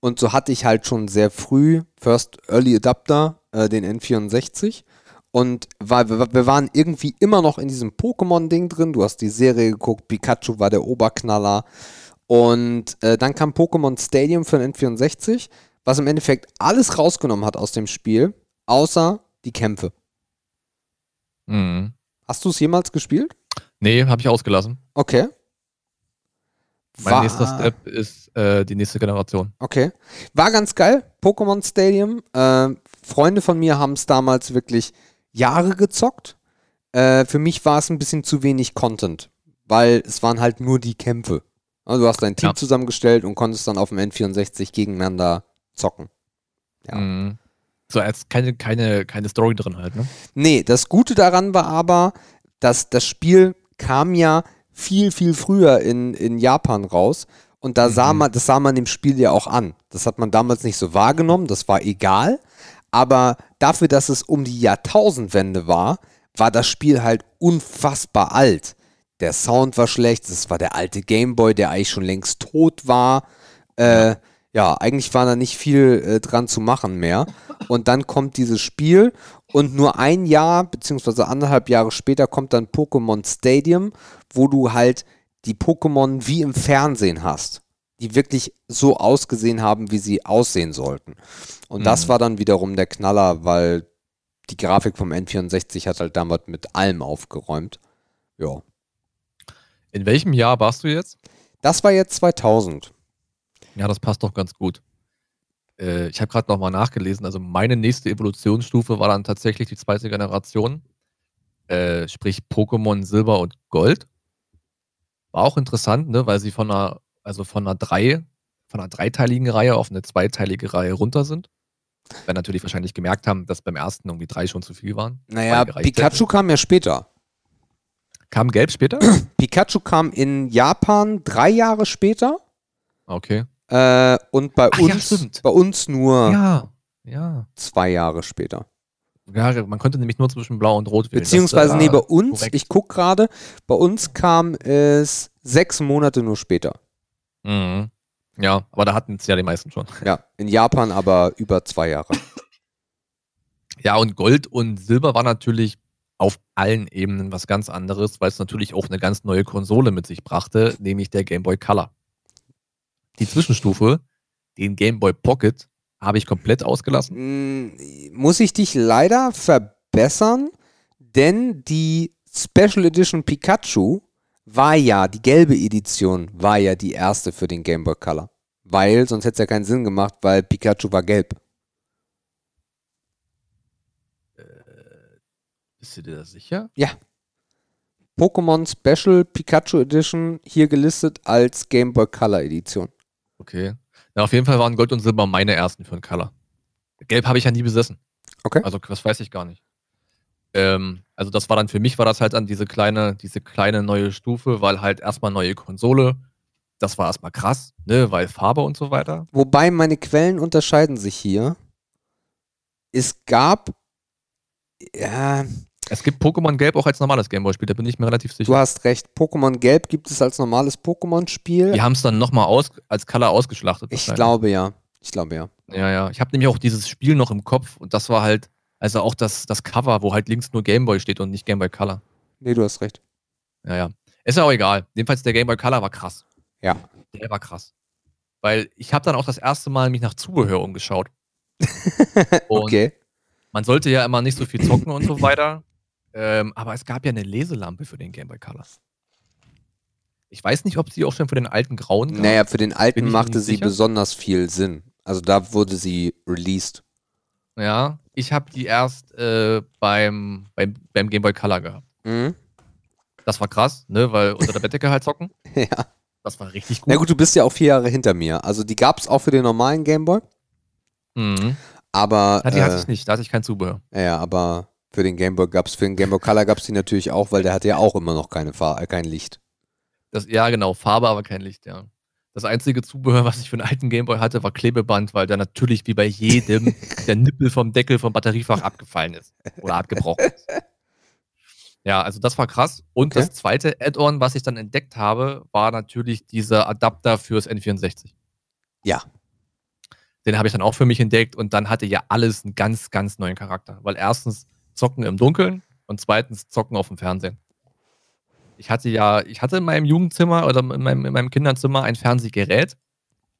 Und so hatte ich halt schon sehr früh First Early Adapter, äh, den N64. Und war, wir, waren irgendwie immer noch in diesem Pokémon-Ding drin. Du hast die Serie geguckt, Pikachu war der Oberknaller. Und äh, dann kam Pokémon Stadium für den N64, was im Endeffekt alles rausgenommen hat aus dem Spiel, außer die Kämpfe. Mhm. Hast du es jemals gespielt? Nee, habe ich ausgelassen. Okay. Mein War- nächster Step ist äh, die nächste Generation. Okay. War ganz geil. Pokémon Stadium. Äh, Freunde von mir haben es damals wirklich Jahre gezockt. Äh, für mich war es ein bisschen zu wenig Content, weil es waren halt nur die Kämpfe. Also du hast dein Team Ja. zusammengestellt und konntest dann auf dem N64 gegeneinander zocken. Ja. Mhm. So als keine, keine, keine Story drin halt, ne? Nee, das Gute daran war aber, dass das Spiel kam ja viel, viel früher in, in Japan raus. Und da sah Mhm. man, das sah man dem Spiel ja auch an. Das hat man damals nicht so wahrgenommen, das war egal. Aber dafür, dass es um die Jahrtausendwende war, war das Spiel halt unfassbar alt. Der Sound war schlecht, es war der alte Gameboy, der eigentlich schon längst tot war. Äh, ja, eigentlich war da nicht viel äh, dran zu machen mehr. Und dann kommt dieses Spiel und nur ein Jahr beziehungsweise anderthalb Jahre später kommt dann Pokémon Stadium, wo du halt die Pokémon wie im Fernsehen hast, die wirklich so ausgesehen haben, wie sie aussehen sollten. Und das Mhm. war dann wiederum der Knaller, weil die Grafik vom N64 hat halt damals mit allem aufgeräumt. Ja. In welchem Jahr warst du jetzt? Das war jetzt 2000. Ja, das passt doch ganz gut. Äh, ich habe gerade nochmal nachgelesen. Also meine nächste Evolutionsstufe war dann tatsächlich die zweite Generation. Äh, sprich Pokémon Silber und Gold. War auch interessant, ne, weil sie von einer, also von einer drei, von einer dreiteiligen Reihe auf eine zweiteilige Reihe runter sind. Weil natürlich wahrscheinlich gemerkt haben, dass beim ersten irgendwie drei schon zu viel waren. Naja, Pikachu kam ja später. Kam Gelb später? Pikachu kam in Japan drei Jahre später Okay. Äh, und bei Ach ja, uns, stimmt. bei uns nur Ja, ja. zwei Jahre später. Ja, man konnte nämlich nur zwischen Blau und Rot wählen. Das, Beziehungsweise, äh, nee, bei uns, korrekt. ich gucke gerade, bei uns kam es sechs Monate nur später. Mhm. Ja, aber da hatten es ja die meisten schon. Ja, in Japan aber über zwei Jahre. Ja, und Gold und Silber war natürlich auf allen Ebenen was ganz anderes, weil es natürlich auch eine ganz neue Konsole mit sich brachte, nämlich der Game Boy Color. Die Zwischenstufe, den Game Boy Pocket, habe ich komplett ausgelassen. Mm, Muss ich dich leider verbessern, denn die Special Edition Pikachu war ja, die gelbe Edition war ja die erste für den Game Boy Color. Weil, sonst hätte es ja keinen Sinn gemacht, weil Pikachu war gelb. Bist du dir da sicher? Pokémon Special Pikachu Edition hier gelistet als Game Boy Color Edition. Okay. Na, auf jeden Fall waren Gold und Silber meine ersten für den Color. Gelb habe ich ja nie besessen. Okay. Also das weiß ich gar nicht. Ähm, also das war dann für mich war das halt dann diese kleine, diese kleine neue Stufe, weil halt erstmal neue Konsole. Das war erstmal krass, ne, weil Farbe und so weiter. Wobei meine Quellen unterscheiden sich hier. Es gab, ja, Es gibt Pokémon Gelb auch als normales Gameboy-Spiel, da bin ich mir relativ sicher. Du hast recht. Pokémon Gelb gibt es als normales Pokémon-Spiel. Die haben es dann nochmal aus, als Color ausgeschlachtet. Ich glaube ja. Ich glaube ja. Ja, ja. Ich habe nämlich auch dieses Spiel noch im Kopf und das war halt, also auch das, das Cover, wo halt links nur Gameboy steht und nicht Gameboy Color. Nee, du hast recht. Ja, ja. Ist ja auch egal. Jedenfalls der Gameboy Color war krass. Ja. Der war krass. Weil ich habe dann auch das erste Mal mich nach Zubehör umgeschaut. Okay. man sollte ja immer nicht so viel zocken und so weiter. Ähm, aber es gab ja eine Leselampe für den Gameboy Color. Ich weiß nicht, ob sie auch schon für den alten grauen gab. Naja, für den alten machte sie sicher. besonders viel Sinn. Also da wurde sie released. Ja, ich habe die erst äh, beim, beim, beim Gameboy Color gehabt. Mhm. Das war krass, ne? Weil unter der Bettdecke halt zocken. Ja. Das war richtig gut. Na gut, du bist ja auch vier Jahre hinter mir. Also die gab es auch für den normalen Gameboy. Mhm. Aber, Ja, die hatte äh, ich nicht, da hatte ich kein Zubehör. ja, ja, aber für den Gameboy gab es, für den Gameboy Color gab es die natürlich auch, weil der hatte ja auch immer noch keine Fahr äh, kein Licht. Das, ja, genau, Farbe, aber kein Licht, ja. Das einzige Zubehör, was ich für einen alten Gameboy hatte, war Klebeband, weil da natürlich wie bei jedem der Nippel vom Deckel vom Batteriefach abgefallen ist. Oder abgebrochen ist. Ja, also das war krass. Und Okay. das zweite Add-on, was ich dann entdeckt habe, war natürlich dieser Adapter fürs N64. Ja. Den habe ich dann auch für mich entdeckt und dann hatte ja alles einen ganz, ganz neuen Charakter. Weil erstens zocken im Dunkeln und zweitens zocken auf dem Fernsehen. Ich hatte ja, ich hatte in meinem Jugendzimmer oder in meinem, in meinem Kinderzimmer ein Fernsehgerät,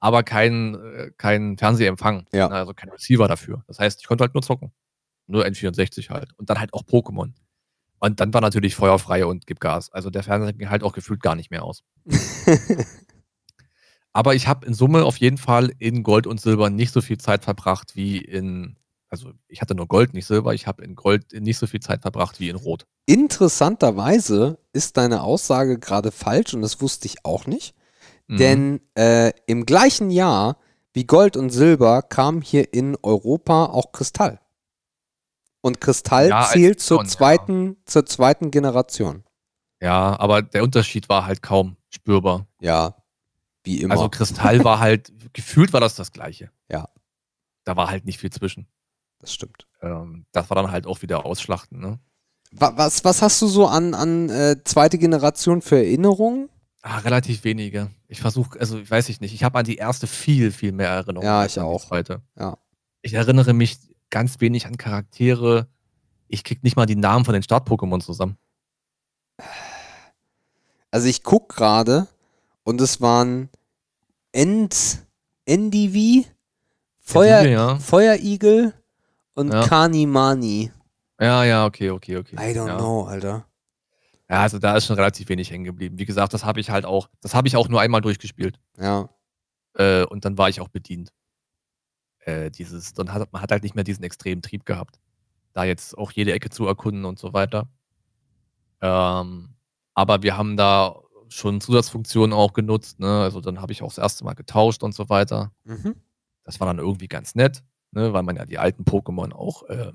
aber kein, äh, kein Fernsehempfang. Ja. Also kein Receiver dafür. Das heißt, ich konnte halt nur zocken. Nur N64 halt. Und dann halt auch Pokémon. Und dann war natürlich feuerfrei und gib Gas. Also der Fernseher ging halt auch gefühlt gar nicht mehr aus. Aber ich habe in Summe auf jeden Fall in Gold und Silber nicht so viel Zeit verbracht wie in, also ich hatte nur Gold, nicht Silber, ich habe in Gold nicht so viel Zeit verbracht wie in Rot. Interessanterweise ist deine Aussage gerade falsch und das wusste ich auch nicht. Mhm. Denn äh, im gleichen Jahr wie Gold und Silber kam hier in Europa auch Kristall. Und Kristall Ja, zählt zur ja. zweiten, zur zweiten Generation. Ja, aber der Unterschied war halt kaum spürbar. Ja, wie immer. Also Kristall war halt, gefühlt war das das Gleiche. Ja. Da war halt nicht viel zwischen. Das stimmt. Ähm, das war dann halt auch wieder Ausschlachten, ne? Wa- Was, was hast du so an, an äh, zweite Generation für Erinnerungen? Ah, relativ wenige. Ich versuche, also ich weiß ich nicht. Ich habe an die erste viel, viel mehr Erinnerungen. Ja, als ich auch. Zweite. Ja. Ich erinnere mich ganz wenig an Charaktere. Ich krieg nicht mal die Namen von den Start-Pokémon zusammen. Also ich guck gerade und es waren End, Endivi, Feuer, ja. Feuerigel und Ja. Kanimani. Ja, ja, okay, okay, okay. I don't ja. know, Alter. Ja, also da ist schon relativ wenig hängen geblieben. Wie gesagt, das habe ich halt auch, das habe ich auch nur einmal durchgespielt. Ja. Äh, und dann war ich auch bedient. Äh, dieses, dann hat man hat halt nicht mehr diesen extremen Trieb gehabt. Da jetzt auch jede Ecke zu erkunden und so weiter. Ähm, aber wir haben da schon Zusatzfunktionen auch genutzt, ne? Also dann habe ich auch das erste Mal getauscht und so weiter. Mhm. Das war dann irgendwie ganz nett, ne? weil man ja die alten Pokémon auch äh,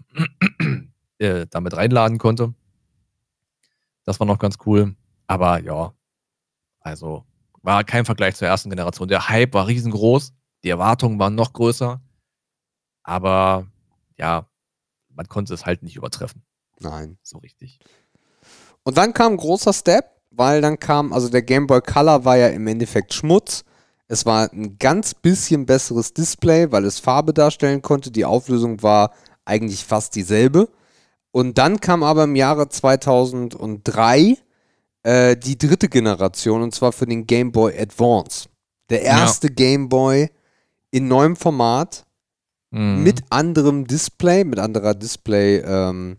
äh, damit reinladen konnte. Das war noch ganz cool. Aber ja, also war kein Vergleich zur ersten Generation. Der Hype war riesengroß, die Erwartungen waren noch größer. Aber ja, man konnte es halt nicht übertreffen, Nein. so richtig. Und dann kam ein großer Step, weil dann kam, also der Game Boy Color war ja im Endeffekt Schmutz. Es war ein ganz bisschen besseres Display, weil es Farbe darstellen konnte. Die Auflösung war eigentlich fast dieselbe. Und dann kam aber im Jahre 2003 äh, die dritte Generation, und zwar für den Game Boy Advance. Der Ja. erste Game Boy in neuem Format, Mhm. mit anderem Display, mit anderer Display ähm,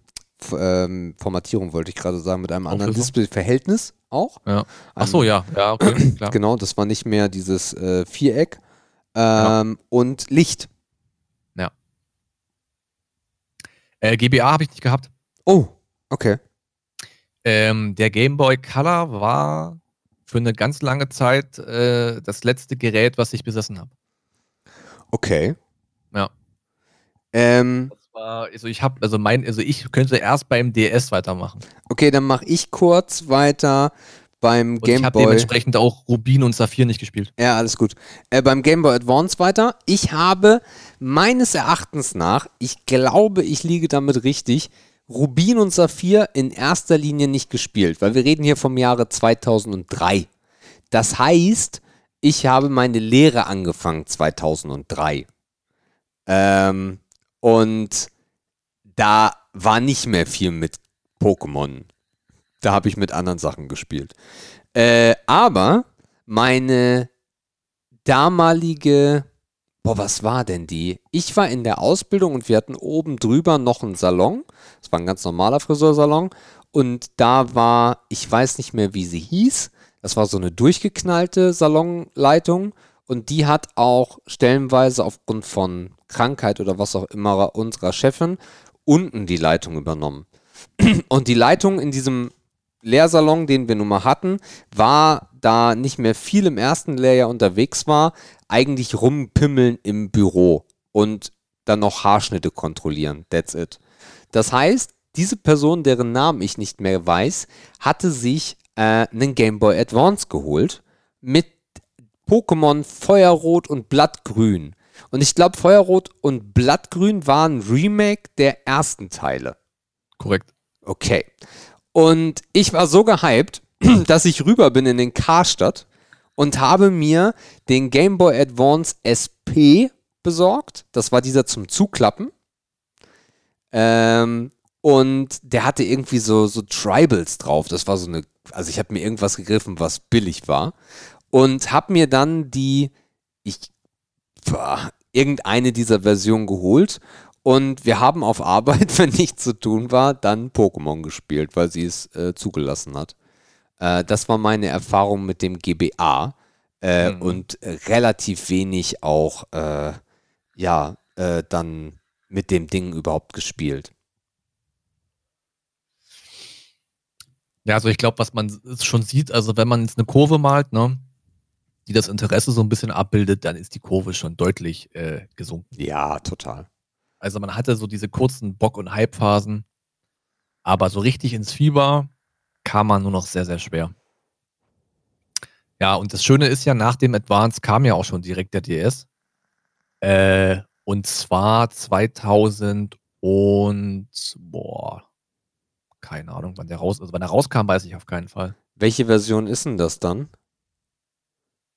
ähm, Formatierung wollte ich gerade sagen, mit einem anderen? Display-Verhältnis auch. Ja. Ach so, ja, ja, okay, klar. Genau, das war nicht mehr dieses äh, Viereck. Ähm, Und Licht. Äh, GBA habe ich nicht gehabt. Oh, okay. Ähm, der Game Boy Color war für eine ganz lange Zeit äh, das letzte Gerät, was ich besessen habe. Okay. Ja. Ähm, war, also ich habe, also mein, also ich könnte erst beim DS weitermachen. okay, dann mache ich kurz weiter beim Game ich habe Boy. dementsprechend auch Rubin und Saphir nicht gespielt. Ja, alles gut. Äh, beim Game Boy Advance weiter. Ich habe meines Erachtens nach, ich glaube, ich liege damit richtig, Rubin und Saphir in erster Linie nicht gespielt, weil wir reden hier vom Jahre 2003. Das heißt, ich habe meine Lehre angefangen 2003. Ähm, und da war nicht mehr viel mit Pokémon. Da habe ich mit anderen Sachen gespielt. Äh, aber meine damalige, boah, was war denn die? Ich war in der Ausbildung und wir hatten oben drüber noch einen Salon. Das war ein ganz normaler Friseursalon. Und da war, ich weiß nicht mehr, wie sie hieß. Das war so eine durchgeknallte Salonleitung. Und die hat auch stellenweise aufgrund von Krankheit oder was auch immer unserer Chefin unten die Leitung übernommen. Und die Leitung in diesem Lehrsalon, den wir nun mal hatten, war, da nicht mehr viel im ersten Lehrjahr unterwegs war, eigentlich rumpimmeln im Büro und dann noch Haarschnitte kontrollieren. That's it. Das heißt, diese Person, deren Namen ich nicht mehr weiß, hatte sich äh, einen Game Boy Advance geholt mit Pokémon Feuerrot und Blattgrün. Und ich glaube, Feuerrot und Blattgrün waren Remake der ersten Teile. Korrekt. Okay. Und ich war so gehypt, dass ich rüber bin in den Karstadt und habe mir den Game Boy Advance SP besorgt. Das war dieser zum Zuklappen. Ähm, und der hatte irgendwie so, so Tribals drauf. Das war so eine, also ich habe mir irgendwas gegriffen, was billig war. Und habe mir dann die, ich, boah, irgendeine dieser Versionen geholt und wir haben auf Arbeit, wenn nichts zu tun war, dann Pokémon gespielt, weil sie es äh, zugelassen hat. Äh, das war meine Erfahrung mit dem GBA. Äh, mhm. Und relativ wenig auch, äh, ja, äh, dann mit dem Ding überhaupt gespielt. Ja, also ich glaube, was man schon sieht, also wenn man jetzt eine Kurve malt, ne, die das Interesse so ein bisschen abbildet, dann ist die Kurve schon deutlich äh, gesunken. Ja, total. Also man hatte so diese kurzen Bock- und Hype-Phasen, aber so richtig ins Fieber kam man nur noch sehr, sehr schwer. Ja, und das Schöne ist ja, nach dem Advance kam ja auch schon direkt der DS. Äh, und zwar 2000 und, boah, keine Ahnung, wann der raus, also wann der rauskam, weiß ich auf keinen Fall. Welche Version ist denn das dann?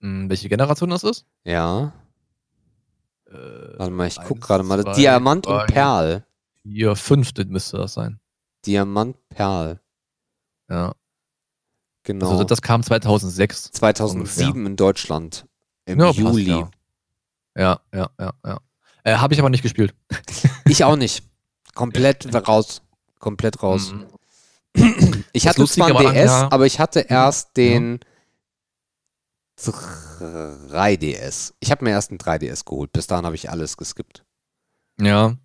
Hm, welche Generation das ist? Ja. Äh, Warte mal, ich guck gerade mal. Zwei, Diamant zwei, und Perl. Vier, fünfte müsste das sein. Diamant, Perl. Ja. Genau. Also das kam 2006. 2007 ungefähr. in Deutschland. Im ja, Juli. Passt, ja. ja, ja, ja, ja. Äh, Habe ich aber nicht gespielt. ich auch nicht. Komplett raus. Komplett raus. Mhm. Ich das hatte zwar ein DS, ja. aber ich hatte erst den 3DS. Ich habe mir erst einen 3DS geholt. Bis dahin habe ich alles geskippt. Ja.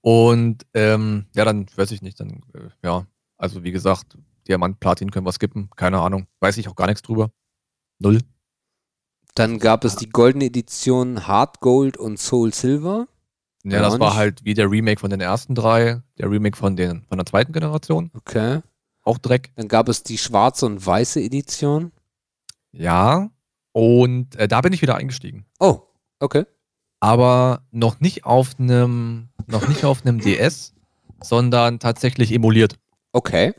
Und ähm, ja, dann weiß ich nicht. Dann, äh, ja, also wie gesagt, Diamant, Platin können wir skippen. Keine Ahnung. Weiß ich auch gar nichts drüber. Null. Dann gab es die goldene Edition Hard Gold und Soul Silver. Ja, das war halt wie der Remake von den ersten drei, der Remake von, den, von der zweiten Generation. Okay. Auch Dreck. Dann gab es die schwarze und weiße Edition. Ja, und äh, da bin ich wieder eingestiegen. Oh, okay. Aber noch nicht auf einem, noch nicht auf einem DS, sondern tatsächlich emuliert. Okay.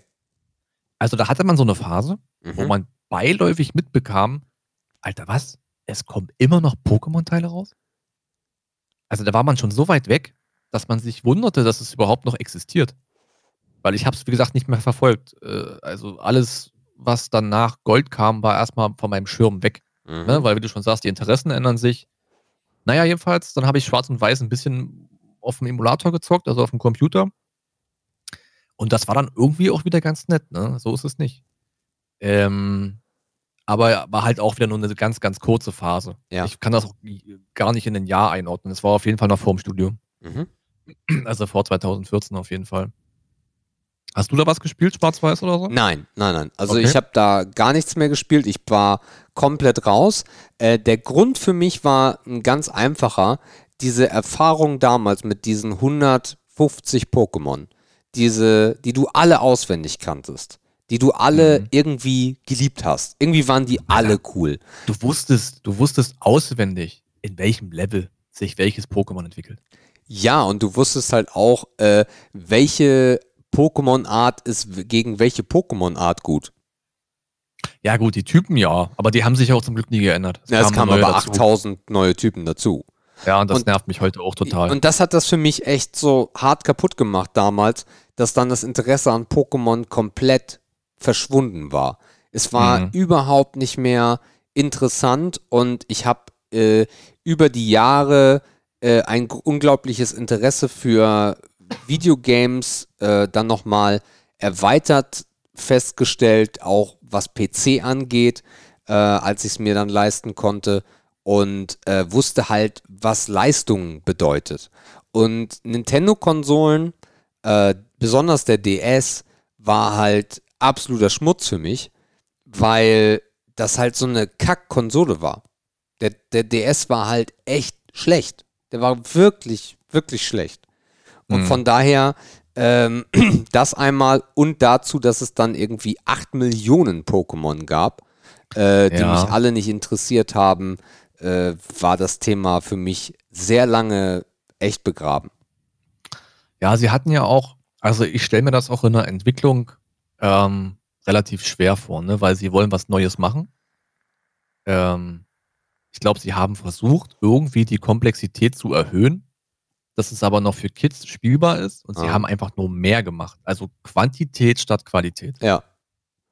Also da hatte man so eine Phase, mhm. wo man beiläufig mitbekam, Alter, was? Es kommen immer noch Pokémon-Teile raus? Also da war man schon so weit weg, dass man sich wunderte, dass es überhaupt noch existiert. Weil ich habe es, wie gesagt, nicht mehr verfolgt. Äh, also alles, was dann nach Gold kam, war erstmal von meinem Schirm weg. Ne, mhm. Ne? Weil, wie du schon sagst, die Interessen ändern sich. Naja, jedenfalls, dann habe ich Schwarz und Weiß ein bisschen auf dem Emulator gezockt, also auf dem Computer. Und das war dann irgendwie auch wieder ganz nett, ne? So ist es nicht. Ähm, aber war halt auch wieder nur eine ganz, ganz kurze Phase. Ja. Ich kann das auch gar nicht in ein Jahr einordnen. Es war auf jeden Fall noch vor dem Studium. Mhm. Also vor 2014 auf jeden Fall. Hast du da was gespielt, Schwarz-Weiß oder so? Nein, nein, nein. Also okay. ich habe da gar nichts mehr gespielt. Ich war komplett raus. Äh, der Grund für mich war ein ganz einfacher. Diese Erfahrung damals mit diesen 150 Pokémon, diese, die du alle auswendig kanntest, die du alle mhm. irgendwie geliebt hast. Irgendwie waren die alle cool. Du wusstest, du wusstest auswendig, in welchem Level sich welches Pokémon entwickelt. Ja, und du wusstest halt auch, äh, welche Pokémon-Art ist gegen welche Pokémon-Art gut. Ja, gut, die Typen ja, aber die haben sich auch zum Glück nie geändert. Ja, es kamen aber dazu. 8000 neue Typen dazu. Ja, und das Und- nervt mich heute auch total. Und das hat das für mich echt so hart kaputt gemacht damals, dass dann das Interesse an Pokémon komplett verschwunden war. Es war Mhm. überhaupt nicht mehr interessant und ich habe äh, über die Jahre äh, ein unglaubliches Interesse für Videogames äh, dann nochmal erweitert festgestellt, auch was PC angeht, äh, als ich es mir dann leisten konnte und äh, wusste halt, was Leistung bedeutet. Und Nintendo-Konsolen, äh, besonders der DS, war halt absoluter Schmutz für mich, weil das halt so eine Kack-Konsole war. Der, der DS war halt echt schlecht. Der war wirklich, wirklich schlecht. Und Mhm. von daher ähm, das einmal und dazu, dass es dann irgendwie 8 Millionen Pokémon gab, äh, die Ja. mich alle nicht interessiert haben, äh, war das Thema für mich sehr lange echt begraben. Ja, sie hatten ja auch, also ich stelle mir das auch in der Entwicklung ähm, relativ schwer vor, ne? weil sie wollen was Neues machen. Ähm, ich glaube, sie haben versucht, irgendwie die Komplexität zu erhöhen, dass es aber noch für Kids spielbar ist und sie Ah. haben einfach nur mehr gemacht. Also Quantität statt Qualität. Ja,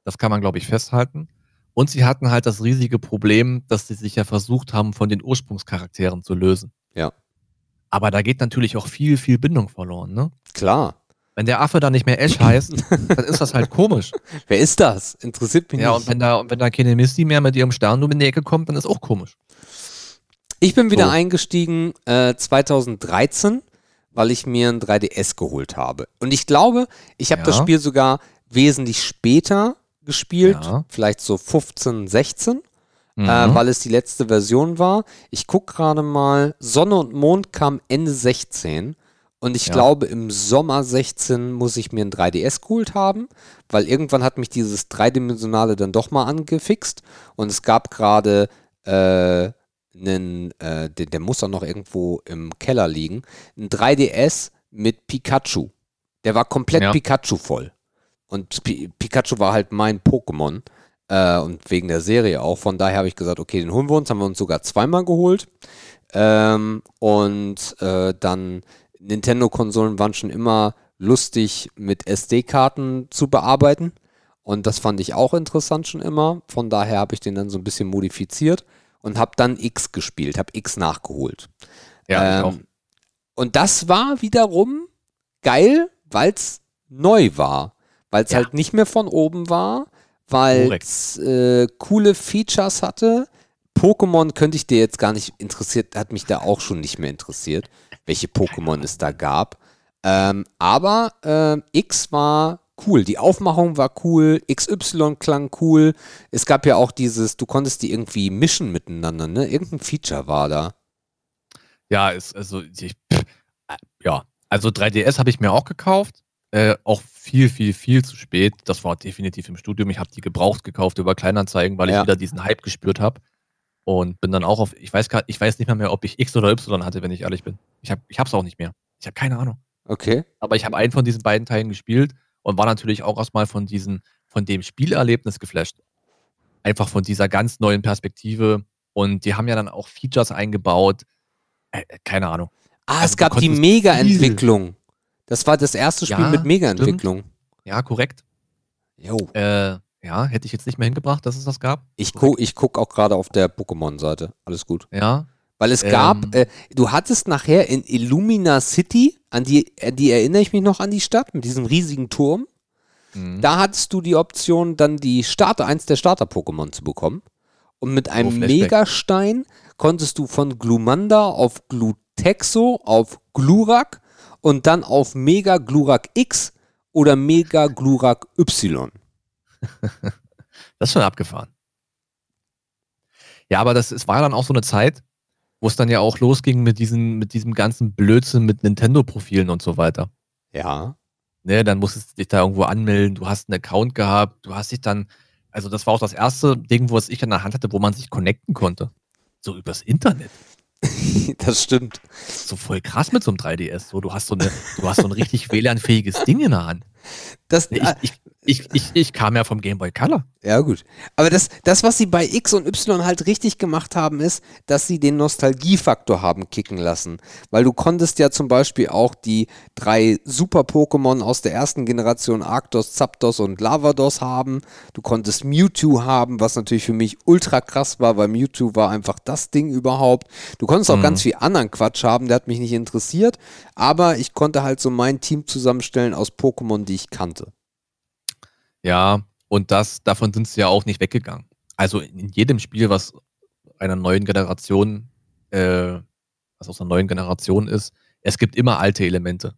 Das kann man, glaube ich, festhalten. Und sie hatten halt das riesige Problem, dass sie sich ja versucht haben, von den Ursprungscharakteren zu lösen. Ja. Aber da geht natürlich auch viel, viel Bindung verloren, ne? klar. Wenn der Affe da nicht mehr Ash heißt, dann ist das halt komisch. Wer ist das? Interessiert mich Ja, nicht. und wenn da, und wenn da keine Misty mehr mit ihrem Stern um in die Ecke kommt, dann ist auch komisch. Ich bin wieder So. eingestiegen äh, 2013, weil ich mir ein 3DS geholt habe. Und ich glaube, ich habe Ja. das Spiel sogar wesentlich später gespielt, Ja. vielleicht so 15, 16, Mhm. äh, weil es die letzte Version war. Ich gucke gerade mal, Sonne und Mond kam Ende 16 und ich Ja. glaube, im Sommer 16 muss ich mir ein 3DS geholt haben, weil irgendwann hat mich dieses Dreidimensionale dann doch mal angefixt und es gab gerade äh, einen, äh, der, der muss auch noch irgendwo im Keller liegen, ein 3DS mit Pikachu. Der war komplett Ja. Pikachu voll. Und Pi Pikachu war halt mein Pokémon. Äh, und wegen der Serie auch. Von daher habe ich gesagt, okay, den holen wir uns. Haben wir uns sogar zweimal geholt. Ähm, und äh, dann Nintendo-Konsolen waren schon immer lustig mit SD-Karten zu bearbeiten. Und das fand ich auch interessant schon immer. Von daher habe ich den dann so ein bisschen modifiziert und habe dann X gespielt, habe X nachgeholt. ja, ich auch. Ähm, Und das war wiederum geil, weil es neu war. Weil es Ja. halt nicht mehr von oben war, weil es äh, coole Features hatte. Pokémon könnte ich dir jetzt gar nicht interessiert, hat mich da auch schon nicht mehr interessiert, welche Pokémon es da gab. Ähm, aber ähm, X war cool. Die Aufmachung war cool, XY klang cool. Es gab ja auch dieses, du konntest die irgendwie mischen miteinander, ne? Irgendein Feature war da. Ja, ist, also, ich, pff, ja, also 3DS habe ich mir auch gekauft. Äh, auch viel, viel, viel zu spät. Das war definitiv im Studium. Ich habe die gebraucht gekauft über Kleinanzeigen, weil Ja. ich wieder diesen Hype gespürt habe. Und bin dann auch auf, ich weiß grad, ich weiß nicht mehr, mehr, ob ich X oder Y hatte, wenn ich ehrlich bin. Ich habe ich hab's auch nicht mehr. Ich habe keine Ahnung. Okay. Aber ich habe einen von diesen beiden Teilen gespielt und war natürlich auch erstmal von diesen, von dem Spielerlebnis geflasht. Einfach von dieser ganz neuen Perspektive. Und die haben ja dann auch Features eingebaut. Äh, äh, keine Ahnung. Ah, Also es gab die Mega-Entwicklung. Das war das erste Spiel Ja, mit Mega-Entwicklung. Ja, korrekt. Jo. Äh, ja, hätte ich jetzt nicht mehr hingebracht, dass es das gab. Ich gucke ich guck auch gerade auf der Pokémon-Seite. Alles gut. Ja. Weil es Ähm. gab, äh, du hattest nachher in Illumina City, an die, an die erinnere ich mich noch an die Stadt, mit diesem riesigen Turm. Mhm. Da hattest du die Option, dann die Starter, eins der Starter-Pokémon zu bekommen. Und mit einem Flashback. Megastein konntest du von Glumanda auf Glutexo auf Glurak und dann auf Mega Glurak X oder Mega Glurak Y. Das ist schon abgefahren. Ja, aber das es war ja dann auch so eine Zeit, wo es dann ja auch losging mit, diesen, mit diesem ganzen Blödsinn mit Nintendo-Profilen und so weiter. Ja. Ne, dann musstest du dich da irgendwo anmelden, du hast einen Account gehabt, du hast dich dann, also das war auch das erste Ding, wo es ich in der Hand hatte, wo man sich connecten konnte. So übers Internet. das stimmt. So voll krass mit so einem 3DS. So, du hast so eine, du hast so ein richtig WLAN-fähiges Ding in der Hand. Das, Ich, äh, ich, ich, ich, ich kam ja vom Game Boy Color. Ja, gut. Aber das, das, was sie bei X und Y halt richtig gemacht haben, ist, dass sie den Nostalgiefaktor haben kicken lassen. Weil du konntest ja zum Beispiel auch die drei Super-Pokémon aus der ersten Generation Arctos, Zapdos und Lavados haben. Du konntest Mewtwo haben, was natürlich für mich ultra krass war, weil Mewtwo war einfach das Ding überhaupt. Du konntest auch Mhm. ganz viel anderen Quatsch haben, der hat mich nicht interessiert. Aber ich konnte halt so mein Team zusammenstellen aus Pokémon, die ich kannte. Ja, und das, davon sind sie ja auch nicht weggegangen. Also in jedem Spiel, was einer neuen Generation, äh, was aus einer neuen Generation ist, es gibt immer alte Elemente.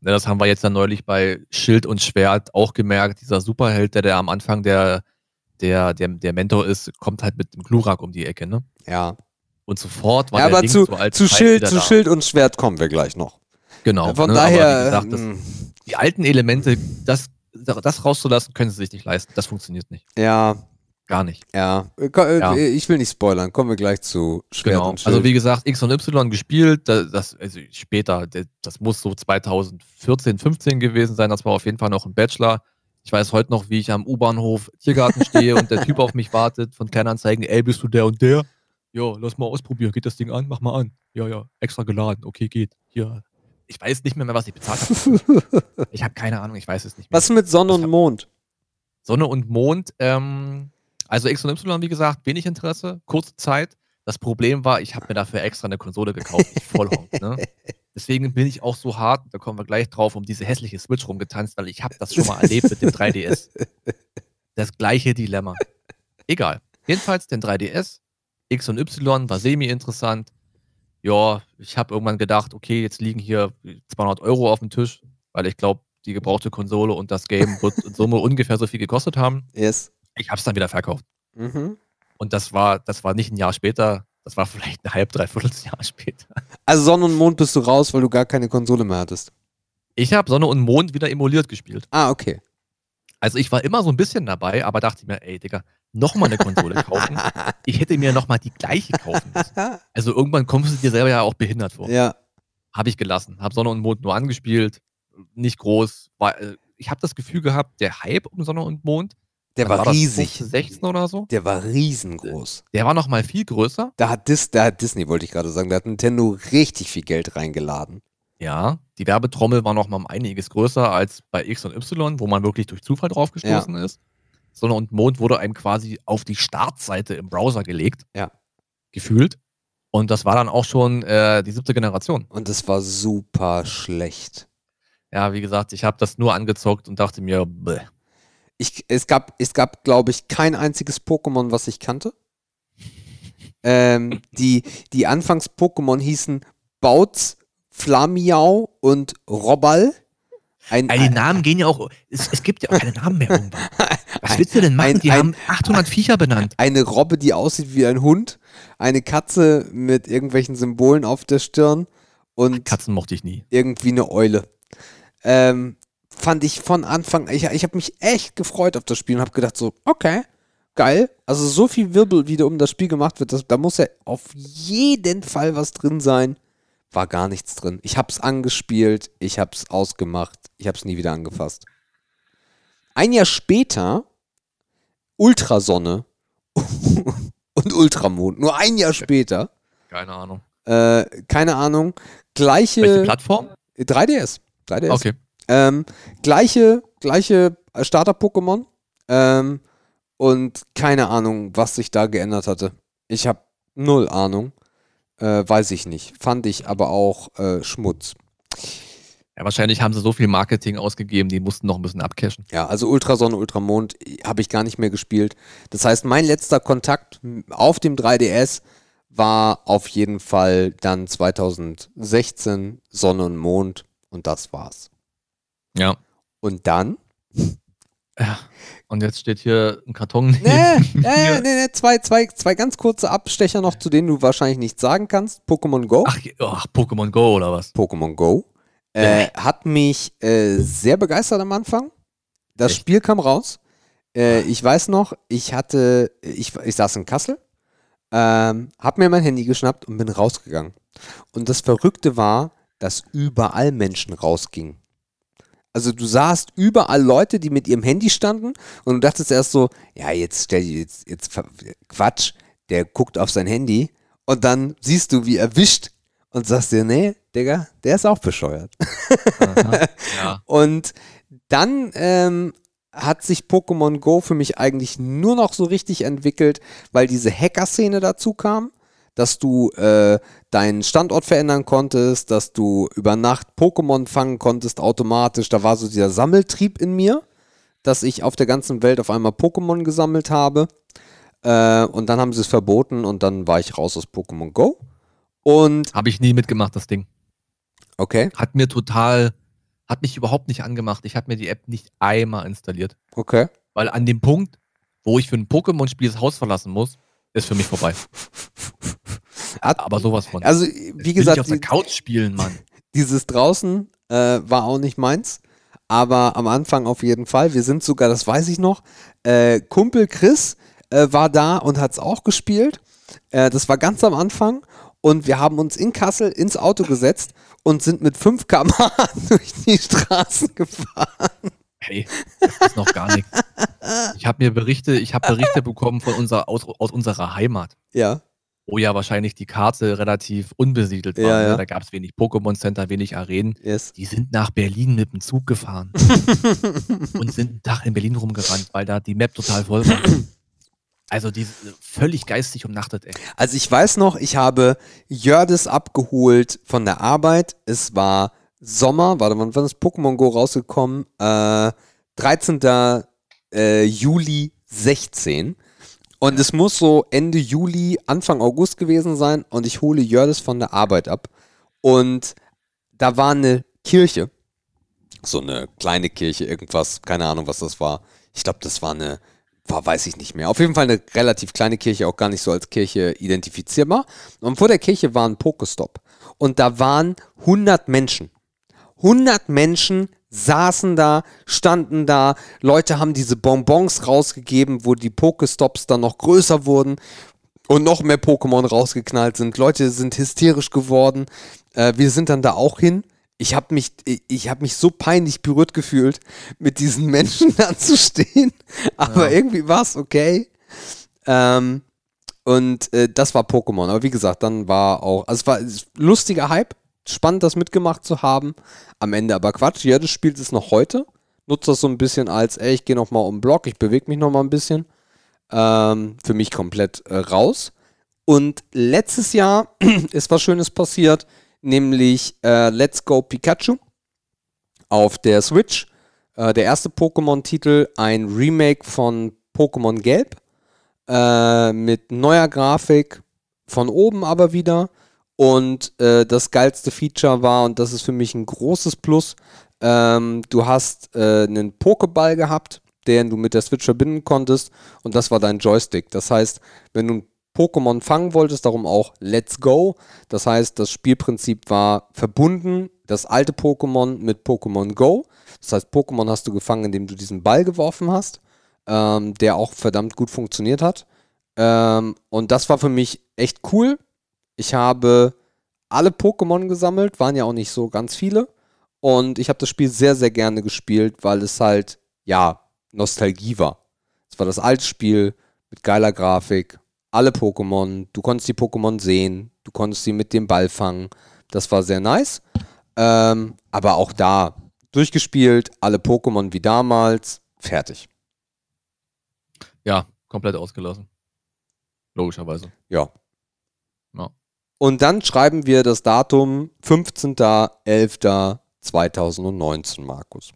Ne, das haben wir jetzt dann neulich bei Schild und Schwert auch gemerkt. Dieser Superheld, der, der am Anfang der, der, der, der Mentor ist, kommt halt mit dem Glurak um die Ecke, ne? Ja. Und sofort war Ja, der aber Link zu, zu, Schild, zu. Schild und Schwert kommen wir gleich noch. Genau. Von ne? Daher, gesagt, das, ähm, die alten Elemente, das, das rauszulassen, können sie sich nicht leisten. Das funktioniert nicht. ja, Gar nicht. ja. Äh. Ich will nicht spoilern. Kommen wir gleich zu Schwert Genau. Also wie gesagt, X und Y gespielt, da- das, also später, das- das muss so 2014, 15 gewesen sein, das war auf jeden Fall noch ein Bachelor. Ich weiß heute noch, wie ich am U-Bahnhof Tiergarten stehe und der Typ auf mich wartet von Kleinanzeigen, ey, bist du der und der? Ja, lass mal ausprobieren, geht das Ding an, mach mal an. Ja, ja, extra geladen, okay, geht. Hier. Ich weiß nicht mehr, was ich bezahlt habe. ich habe keine Ahnung, ich weiß es nicht mehr. Was mit Sonne Ich und Mond? Sonne und Mond, ähm, also X und Y, wie gesagt, wenig Interesse, kurze Zeit. Das Problem war, ich habe mir dafür extra eine Konsole gekauft, nicht Vollhonk, ne? Deswegen bin ich auch so hart, da kommen wir gleich drauf, um diese hässliche Switch rumgetanzt, weil ich habe das schon mal erlebt mit dem 3DS. Das gleiche Dilemma. Egal. Jedenfalls den 3DS, X und Y war semi-interessant. Ja, ich habe irgendwann gedacht, okay, jetzt liegen hier 200 Euro auf dem Tisch, weil ich glaube, die gebrauchte Konsole und das Game wird in Summe ungefähr so viel gekostet haben. Yes. Ich habe es dann wieder verkauft. Mhm. Und das war, das war nicht ein Jahr später, das war vielleicht ein halb, dreiviertel Jahr später. Also Sonne und Mond bist du raus, weil du gar keine Konsole mehr hattest. Ich habe Sonne und Mond wieder emuliert gespielt. Ah, okay. Also ich war immer so ein bisschen dabei, aber dachte mir, ey Digga, nochmal eine Konsole kaufen. Ich hätte mir nochmal die gleiche kaufen müssen. Also irgendwann kommst du dir selber ja auch behindert vor. ja. Habe ich gelassen. Habe Sonne und Mond nur angespielt. Nicht groß. War, äh, ich habe das Gefühl gehabt, der Hype um Sonne und Mond, Der war, das, riesig. 2016 oder so, Der war riesengroß. der war nochmal viel größer. Da hat, Dis, da hat Disney, wollte ich gerade sagen, da hat Nintendo richtig viel Geld reingeladen. Ja, die Werbetrommel war noch mal um einiges größer als bei X und Y, wo man wirklich durch Zufall drauf gestoßen ist. Sonne und Mond wurde einem quasi auf die Startseite im Browser gelegt. Ja. Gefühlt. Und das war dann auch schon äh, die siebte Generation. Und es war super schlecht. Ja, wie gesagt, ich habe das nur angezockt und dachte mir, bäh. Ich, es gab, es gab glaube ich, kein einziges Pokémon, was ich kannte. ähm, die, die Anfangs-Pokémon hießen Bautz, Flamiau und Robbal. Ein, Ey, die Namen gehen ja auch. Es, es gibt ja auch keine Namen mehr irgendwann. Was ein- willst du denn machen? ein- die ein- haben 800 Viecher benannt. eine Robbe, die aussieht wie ein Hund, eine Katze mit irgendwelchen Symbolen auf der Stirn und Katzen mochte ich nie. irgendwie eine Eule. Ähm, fand ich von Anfang, ich, ich habe mich echt gefreut auf das Spiel und habe gedacht so, okay, geil. Also so viel Wirbel wieder um das Spiel gemacht wird, das, da muss ja auf jeden Fall was drin sein. War gar nichts drin. Ich hab's angespielt, ich hab's ausgemacht, ich hab's nie wieder angefasst. Ein Jahr später Ultrasonne und Ultramond. Nur ein Jahr später. Keine Ahnung. Äh, keine Ahnung. Welche Gleiche Plattform? 3DS. 3DS. Okay. Ähm, gleiche, gleiche Starter-Pokémon. Ähm, und keine Ahnung, was sich da geändert hatte. Ich habe null Ahnung. Äh, weiß ich nicht. Fand ich aber auch äh, Schmutz. Ja, wahrscheinlich haben sie so viel Marketing ausgegeben, die mussten noch ein bisschen abcashen. Ja, also Ultrasonne, Ultramond habe ich gar nicht mehr gespielt. Das heißt, mein letzter Kontakt auf dem 3DS war auf jeden Fall dann 2016 Sonne und Mond und das war's. Ja. Und dann Ja. Und jetzt steht hier ein Karton. Nee, nee, nee, nee, zwei, zwei, zwei ganz kurze Abstecher noch, zu denen du wahrscheinlich nichts sagen kannst. Pokémon Go. Ach, ach, Pokémon Go oder was? Pokémon Go. Äh, hat mich äh, sehr begeistert am Anfang. Das Echt? Spiel kam raus. Äh, ich weiß noch, ich hatte, ich, ich saß in Kassel, ähm, hab mir mein Handy geschnappt und bin rausgegangen. Und das Verrückte war, dass überall Menschen rausgingen. Also du sahst überall Leute, die mit ihrem Handy standen und du dachtest erst so, ja, jetzt stell dir jetzt, jetzt Quatsch, der guckt auf sein Handy und dann siehst du, wie er wischt und sagst dir, nee, Digga, der ist auch bescheuert. Aha. ja. Und dann ähm, hat sich Pokémon Go für mich eigentlich nur noch so richtig entwickelt, weil diese Hacker-Szene dazu kam, dass du äh, deinen Standort verändern konntest, dass du über Nacht Pokémon fangen konntest automatisch. Da war so dieser Sammeltrieb in mir, dass ich auf der ganzen Welt auf einmal Pokémon gesammelt habe. Äh, und dann haben sie es verboten und dann war ich raus aus Pokémon Go. Und Habe ich nie mitgemacht, das Ding. okay, Hat mir total, hat mich überhaupt nicht angemacht. Ich habe mir die App nicht einmal installiert. okay. Weil an dem Punkt, wo ich für ein Pokémon-Spiel das Haus verlassen muss, ist für mich vorbei. Hat, Aber sowas von. also, wie gesagt, auf der Couch spielen, Mann. Dieses draußen äh, war auch nicht meins. Aber am Anfang auf jeden Fall. Wir sind sogar, das weiß ich noch, äh, Kumpel Chris äh, war da und hat es auch gespielt. Äh, das war ganz am Anfang. Und wir haben uns in Kassel ins Auto gesetzt und sind mit 5 km durch die Straßen gefahren. Hey, das ist noch gar nichts. Ich habe mir Berichte, ich habe Berichte bekommen von unserer, aus, aus unserer Heimat, Ja, wo ja wahrscheinlich die Karte relativ unbesiedelt war. Ja, ne? ja. Da gab es wenig Pokémon Center, wenig Arenen. yes. Die sind nach Berlin mit dem Zug gefahren und sind einen Tag in Berlin rumgerannt, weil da die Map total voll war. Also die völlig geistig umnachtet, ey. Also ich weiß noch, ich habe Jördis abgeholt von der Arbeit. Es war Sommer, warte, wann war das Pokémon Go rausgekommen? Äh, 13. Äh, Juli 16. Und es muss so Ende Juli, Anfang August gewesen sein. Und ich hole Jördis von der Arbeit ab. Und da war eine Kirche. So eine kleine Kirche, irgendwas, keine Ahnung, was das war. Ich glaube, das war eine, war, weiß ich nicht mehr. Auf jeden Fall eine relativ kleine Kirche, auch gar nicht so als Kirche identifizierbar. Und vor der Kirche war ein Pokestop. Und da waren 100 Menschen. 100 Menschen saßen da, standen da, Leute haben diese Bonbons rausgegeben, wo die Pokestops dann noch größer wurden und noch mehr Pokémon rausgeknallt sind. Leute sind hysterisch geworden. Äh, wir sind dann da auch hin. Ich habe mich, ich- habe mich so peinlich berührt gefühlt, mit diesen Menschen da zu stehen. Aber Ja. irgendwie war es okay. Ähm, und äh, das war Pokémon. Aber wie gesagt, dann war auch, also es war lustiger Hype. Spannend, das mitgemacht zu haben. Am Ende aber Quatsch. Ja, das spielt es noch heute. Nutzt das so ein bisschen als, ey, ich gehe noch mal um den Block, ich bewege mich noch mal ein bisschen. Ähm, für mich komplett äh, raus. Und letztes Jahr ist was Schönes passiert, nämlich äh, Let's Go Pikachu auf der Switch. Äh, der erste Pokémon-Titel, ein Remake von Pokémon Gelb äh, mit neuer Grafik, von oben aber wieder. Und äh, das geilste Feature war, und das ist für mich ein großes Plus, ähm, du hast äh, einen Pokéball gehabt, den du mit der Switch verbinden konntest, und das war dein Joystick. Das heißt, wenn du ein Pokémon fangen wolltest, darum auch Let's Go. Das heißt, das Spielprinzip war verbunden, das alte Pokémon mit Pokémon Go. Das heißt, Pokémon hast du gefangen, indem du diesen Ball geworfen hast, ähm, der auch verdammt gut funktioniert hat. Ähm, und das war für mich echt cool. Ich habe alle Pokémon gesammelt, waren ja auch nicht so ganz viele. Und ich habe das Spiel sehr, sehr gerne gespielt, weil es halt, ja, Nostalgie war. Es war das alte Spiel mit geiler Grafik, alle Pokémon, du konntest die Pokémon sehen, du konntest sie mit dem Ball fangen. Das war sehr nice. Ähm, aber auch da durchgespielt, alle Pokémon wie damals, fertig. Ja, komplett ausgelassen. Logischerweise. Ja. Ja. Und dann schreiben wir das Datum 15.11.2019, Markus.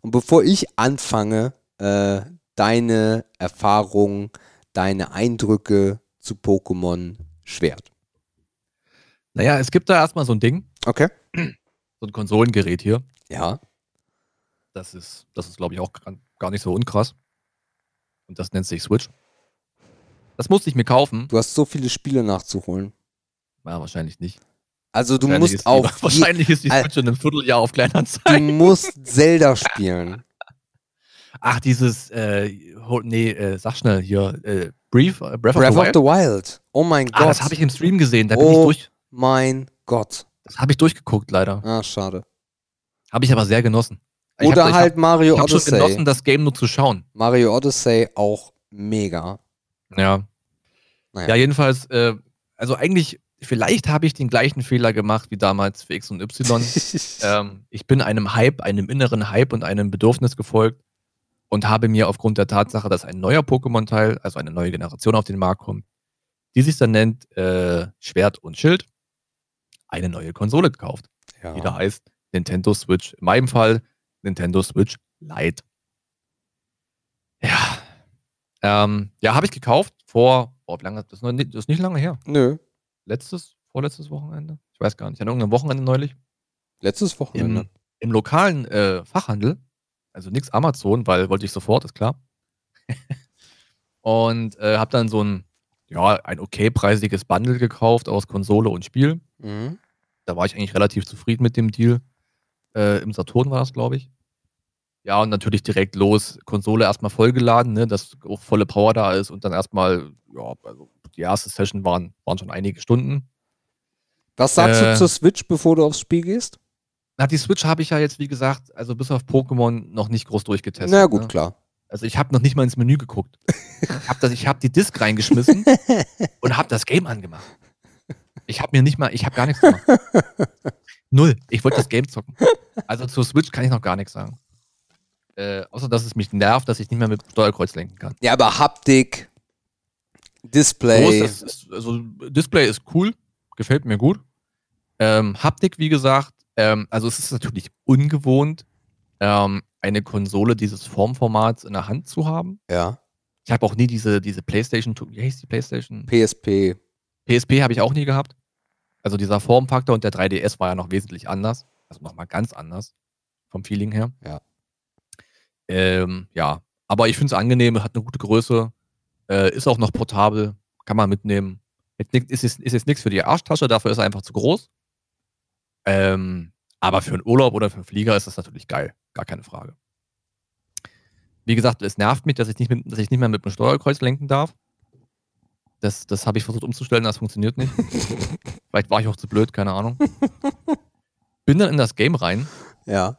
Und bevor ich anfange, äh, deine Erfahrungen, deine Eindrücke zu Pokémon Schwert. Naja, es gibt da erstmal so ein Ding, Okay. so ein Konsolengerät hier. Ja. Das ist, das ist glaube ich, auch gar- gar nicht so unkrass. Und das nennt sich Switch. Das musste ich mir kaufen. Du hast so viele Spiele nachzuholen. Ja, wahrscheinlich nicht. Also du musst die, auf Wahrscheinlich ist die Switch in einem Vierteljahr auf du Kleinanzeigen. musst Zelda spielen. Ach, dieses, äh, nee, äh, sag schnell hier, äh, Brief, äh, Breath, Breath of the of Wild. the Wild. Oh mein ah, Gott. das habe ich im Stream gesehen. Da bin ich Oh. durch. Mein Gott. Das habe ich durchgeguckt, leider. Ah, schade. Habe ich aber sehr genossen. Ich hab- Oder ich halt Mario Ich habe schon Odyssey. genossen, das Game nur zu schauen. Mario Odyssey auch mega. Ja. Naja. Ja, jedenfalls, äh, also eigentlich, vielleicht habe ich den gleichen Fehler gemacht wie damals für X und Y. ähm, ich bin einem Hype, einem inneren Hype und einem Bedürfnis gefolgt und habe mir aufgrund der Tatsache, dass ein neuer Pokémon-Teil, also eine neue Generation auf den Markt kommt, die sich dann nennt äh, Schwert und Schild, eine neue Konsole gekauft, die da ja. heißt Nintendo Switch. In meinem Fall Nintendo Switch Lite. Ja. Ähm, ja, habe ich gekauft vor, oh, wie lange, das ist, noch nicht, das ist nicht lange her. Nö. Letztes, vorletztes Wochenende? Ich weiß gar nicht. An irgendeinem Wochenende neulich. Letztes Wochenende. Im, im lokalen äh, Fachhandel. Also nichts Amazon, weil wollte ich sofort, ist klar. und äh, habe dann so ein, ja, ein okay preisiges Bundle gekauft aus Konsole und Spiel. Mhm. Da war ich eigentlich relativ zufrieden mit dem Deal. Äh, Im Saturn war das, glaube ich. Ja, und natürlich direkt los, Konsole erstmal vollgeladen, ne, dass auch volle Power da ist und dann erstmal, ja, also die erste Session waren, waren schon einige Stunden. Was sagst Äh, du zur Switch, bevor du aufs Spiel gehst? Na, die Switch habe ich ja jetzt, wie gesagt, also bis auf Pokémon noch nicht groß durchgetestet. Na gut, ne? klar. Also ich habe noch nicht mal ins Menü geguckt. Ich habe hab die Disk reingeschmissen und habe das Game angemacht. Ich habe mir nicht mal, ich habe gar nichts gemacht. Null. Ich wollte das Game zocken. Also zur Switch kann ich noch gar nichts sagen. Äh, außer dass es mich nervt, dass ich nicht mehr mit Steuerkreuz lenken kann. Ja, aber Haptik, Groß, Display. das ist, also Display ist cool, gefällt mir gut. Ähm, Haptik, wie gesagt, ähm, also es ist natürlich ungewohnt, ähm, eine Konsole dieses Formformats in der Hand zu haben. ja. Ich habe auch nie diese, diese PlayStation, wie heißt die PlayStation? PSP. PSP habe ich auch nie gehabt. Also dieser Formfaktor und der 3DS war ja noch wesentlich anders. Also nochmal ganz anders vom Feeling her. Ja. Ähm, ja, aber ich finde es angenehm, hat eine gute Größe, äh, ist auch noch portabel, kann man mitnehmen. Ist jetzt, ist jetzt nichts für die Arschtasche, dafür ist er einfach zu groß. Ähm, aber für einen Urlaub oder für einen Flieger ist das natürlich geil, gar keine Frage. Wie gesagt, es nervt mich, dass ich nicht, mit, dass ich nicht mehr mit dem Steuerkreuz lenken darf. Das, das habe ich versucht umzustellen, das funktioniert nicht. Vielleicht war ich auch zu blöd, keine Ahnung. Bin dann in das Game rein Ja.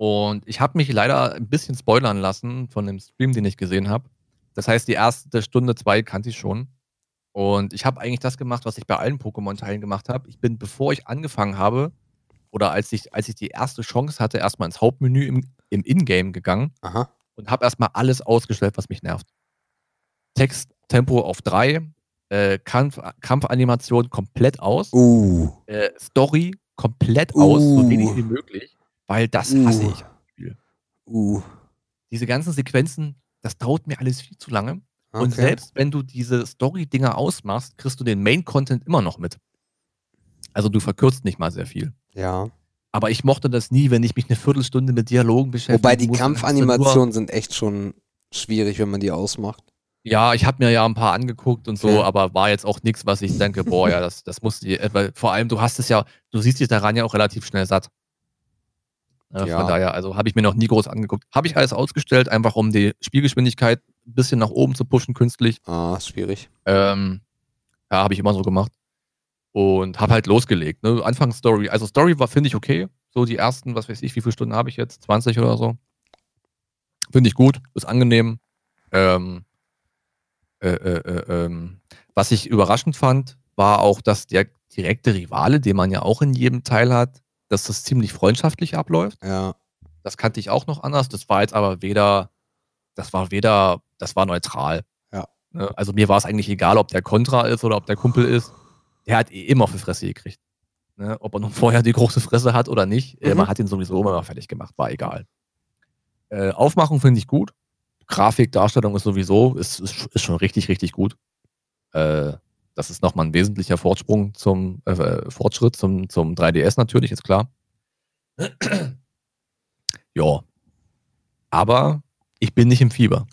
Und ich habe mich leider ein bisschen spoilern lassen von dem Stream, den ich gesehen habe. Das heißt, die erste Stunde, zwei kannte ich schon. Und ich habe eigentlich das gemacht, was ich bei allen Pokémon-Teilen gemacht habe. Ich bin, bevor ich angefangen habe, oder als ich, als ich die erste Chance hatte, erstmal ins Hauptmenü im, im Ingame gegangen Aha. und habe erstmal alles ausgestellt, was mich nervt. Texttempo auf drei, äh, Kampf, Kampfanimation komplett aus, Uh. äh, Story komplett aus, so Uh. wenig wie möglich, weil das hasse Uh. ich. Uh. Diese ganzen Sequenzen, das dauert mir alles viel zu lange. Okay. Und selbst wenn du diese Story-Dinger ausmachst, kriegst du den Main-Content immer noch mit. Also du verkürzt nicht mal sehr viel. Ja. Aber ich mochte das nie, wenn ich mich eine Viertelstunde mit Dialogen beschäftige. Wobei die Kampfanimationen sind echt schon schwierig, wenn man die ausmacht. Ja, ich habe mir ja ein paar angeguckt und so, Ja. aber war jetzt auch nichts, was ich denke, boah, ja, das, das muss die, äh, weil vor allem, du hast es ja, du siehst dich daran ja auch relativ schnell satt. Äh, Ja. Von daher, also habe ich mir noch nie groß angeguckt. Habe ich alles ausgestellt, einfach um die Spielgeschwindigkeit ein bisschen nach oben zu pushen, künstlich. Ah, ist schwierig. Ähm, ja, habe ich immer so gemacht. Und habe halt losgelegt. Ne? Anfangs Story. Also Story war, finde ich, okay. So die ersten, was weiß ich, wie viele Stunden habe ich jetzt? 20 oder so. Finde ich gut, ist angenehm. Ähm, äh, äh, äh, ähm, was ich überraschend fand, war auch, dass der direkte Rivale, den man ja auch in jedem Teil hat, dass das ziemlich freundschaftlich abläuft. Ja. Das kannte ich auch noch anders. Das war jetzt aber weder, das war weder, das war neutral. Ja. Ne? Also mir war es eigentlich egal, ob der Contra ist oder ob der Kumpel ist. Der hat eh immer auf die Fresse gekriegt. Ne? Ob er nun vorher die große Fresse hat oder nicht. Äh, Mhm. man hat ihn sowieso immer fertig gemacht, war egal. Äh, Aufmachung finde ich gut. Grafik, Darstellung ist sowieso, ist, ist, ist schon richtig, richtig gut. Äh, das ist nochmal ein wesentlicher Fortsprung zum äh, Fortschritt zum, zum 3DS natürlich, ist klar. ja. Aber ich bin nicht im Fieber.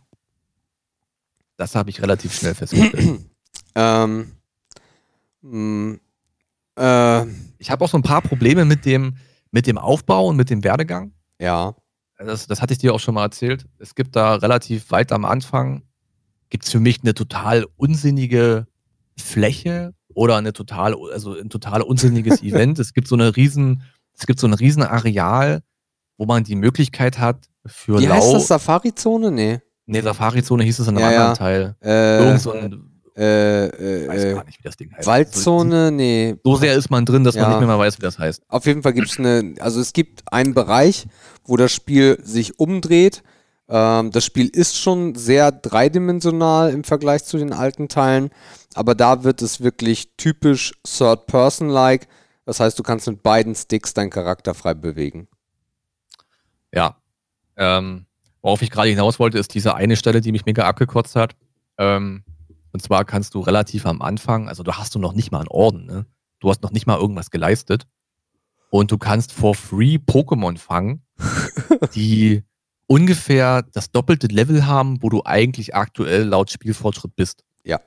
Das habe ich relativ schnell festgestellt. ähm. Mh, äh, ich habe auch so ein paar Probleme mit dem, mit dem Aufbau und mit dem Werdegang. ja. Das, das hatte ich dir auch schon mal erzählt. Es gibt da relativ weit am Anfang, gibt es für mich eine total unsinnige Fläche oder eine total, also ein total unsinniges Event. Es gibt so eine riesen, es gibt so ein riesen Areal, wo man die Möglichkeit hat, für Wie heißt lau. das? Safari-Zone? Nee. Nee, Safari-Zone hieß es in einem Ja, ja. anderen Teil. Äh, Irgend so ein, äh, ich weiß äh, gar nicht, wie das Ding heißt. Waldzone? Nee. So, so sehr ist man drin, dass Ja. man nicht mehr mal weiß, wie das heißt. Auf jeden Fall gibt es eine, also es gibt einen Bereich, wo das Spiel sich umdreht. Ähm, das Spiel ist schon sehr dreidimensional im Vergleich zu den alten Teilen, aber da wird es wirklich typisch Third-Person-like. Das heißt, du kannst mit beiden Sticks deinen Charakter frei bewegen. Ja. Ähm, worauf ich gerade hinaus wollte, ist diese eine Stelle, die mich mega abgekotzt hat. Ähm, und zwar kannst du relativ am Anfang, also du hast du noch nicht mal einen Orden, ne? Du hast noch nicht mal irgendwas geleistet. Und du kannst for free Pokémon fangen, die ungefähr das doppelte Level haben, wo du eigentlich aktuell laut Spielfortschritt bist. Ja.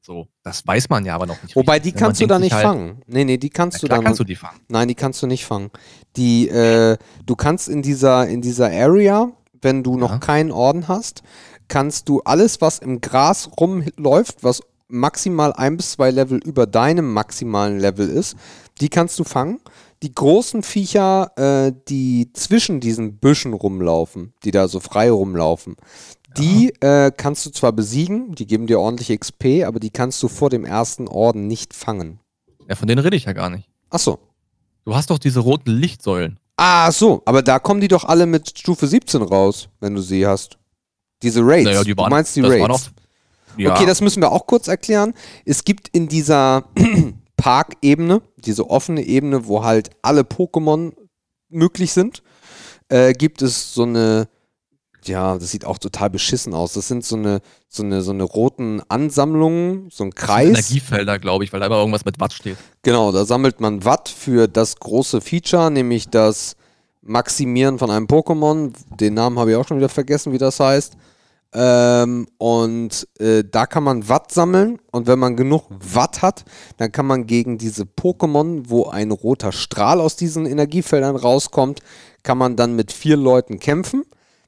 So, das weiß man ja aber noch nicht. Wobei, die kannst du da nicht halt, fangen. Nee, nee, die kannst du da kannst noch- du die fangen. Nein, die kannst du nicht fangen. Die, äh, du kannst in dieser, in dieser Area, wenn du noch Ja. keinen Orden hast, kannst du alles, was im Gras rumläuft, was maximal ein bis zwei Level über deinem maximalen Level ist, die kannst du fangen. Die großen Viecher, äh, die zwischen diesen Büschen rumlaufen, die da so frei rumlaufen, die äh, kannst du zwar besiegen, die geben dir ordentlich XP, aber die kannst du vor dem ersten Orden nicht fangen. Ja, von denen rede ich ja gar nicht. Achso. Du hast doch diese roten Lichtsäulen. Ah, so, aber da kommen die doch alle mit Stufe 17 raus, wenn du sie hast. Diese Raids. Naja, die waren, du meinst die Raids? Ja, Okay, das müssen wir auch kurz erklären. Es gibt in dieser Parkebene, diese offene Ebene, wo halt alle Pokémon möglich sind, äh, gibt es so eine, ja, das sieht auch total beschissen aus. Das sind so eine, so eine, so eine roten Ansammlungen, so ein Kreis. Energiefelder, glaube ich, weil da immer irgendwas mit Watt steht. Genau, da sammelt man Watt für das große Feature, nämlich das Maximieren von einem Pokémon. Den Namen habe ich auch schon wieder vergessen, wie das heißt. Ähm, und äh, da kann man Watt sammeln und wenn man genug Watt hat, dann kann man gegen diese Pokémon, wo ein roter Strahl aus diesen Energiefeldern rauskommt, kann man dann mit vier Leuten kämpfen.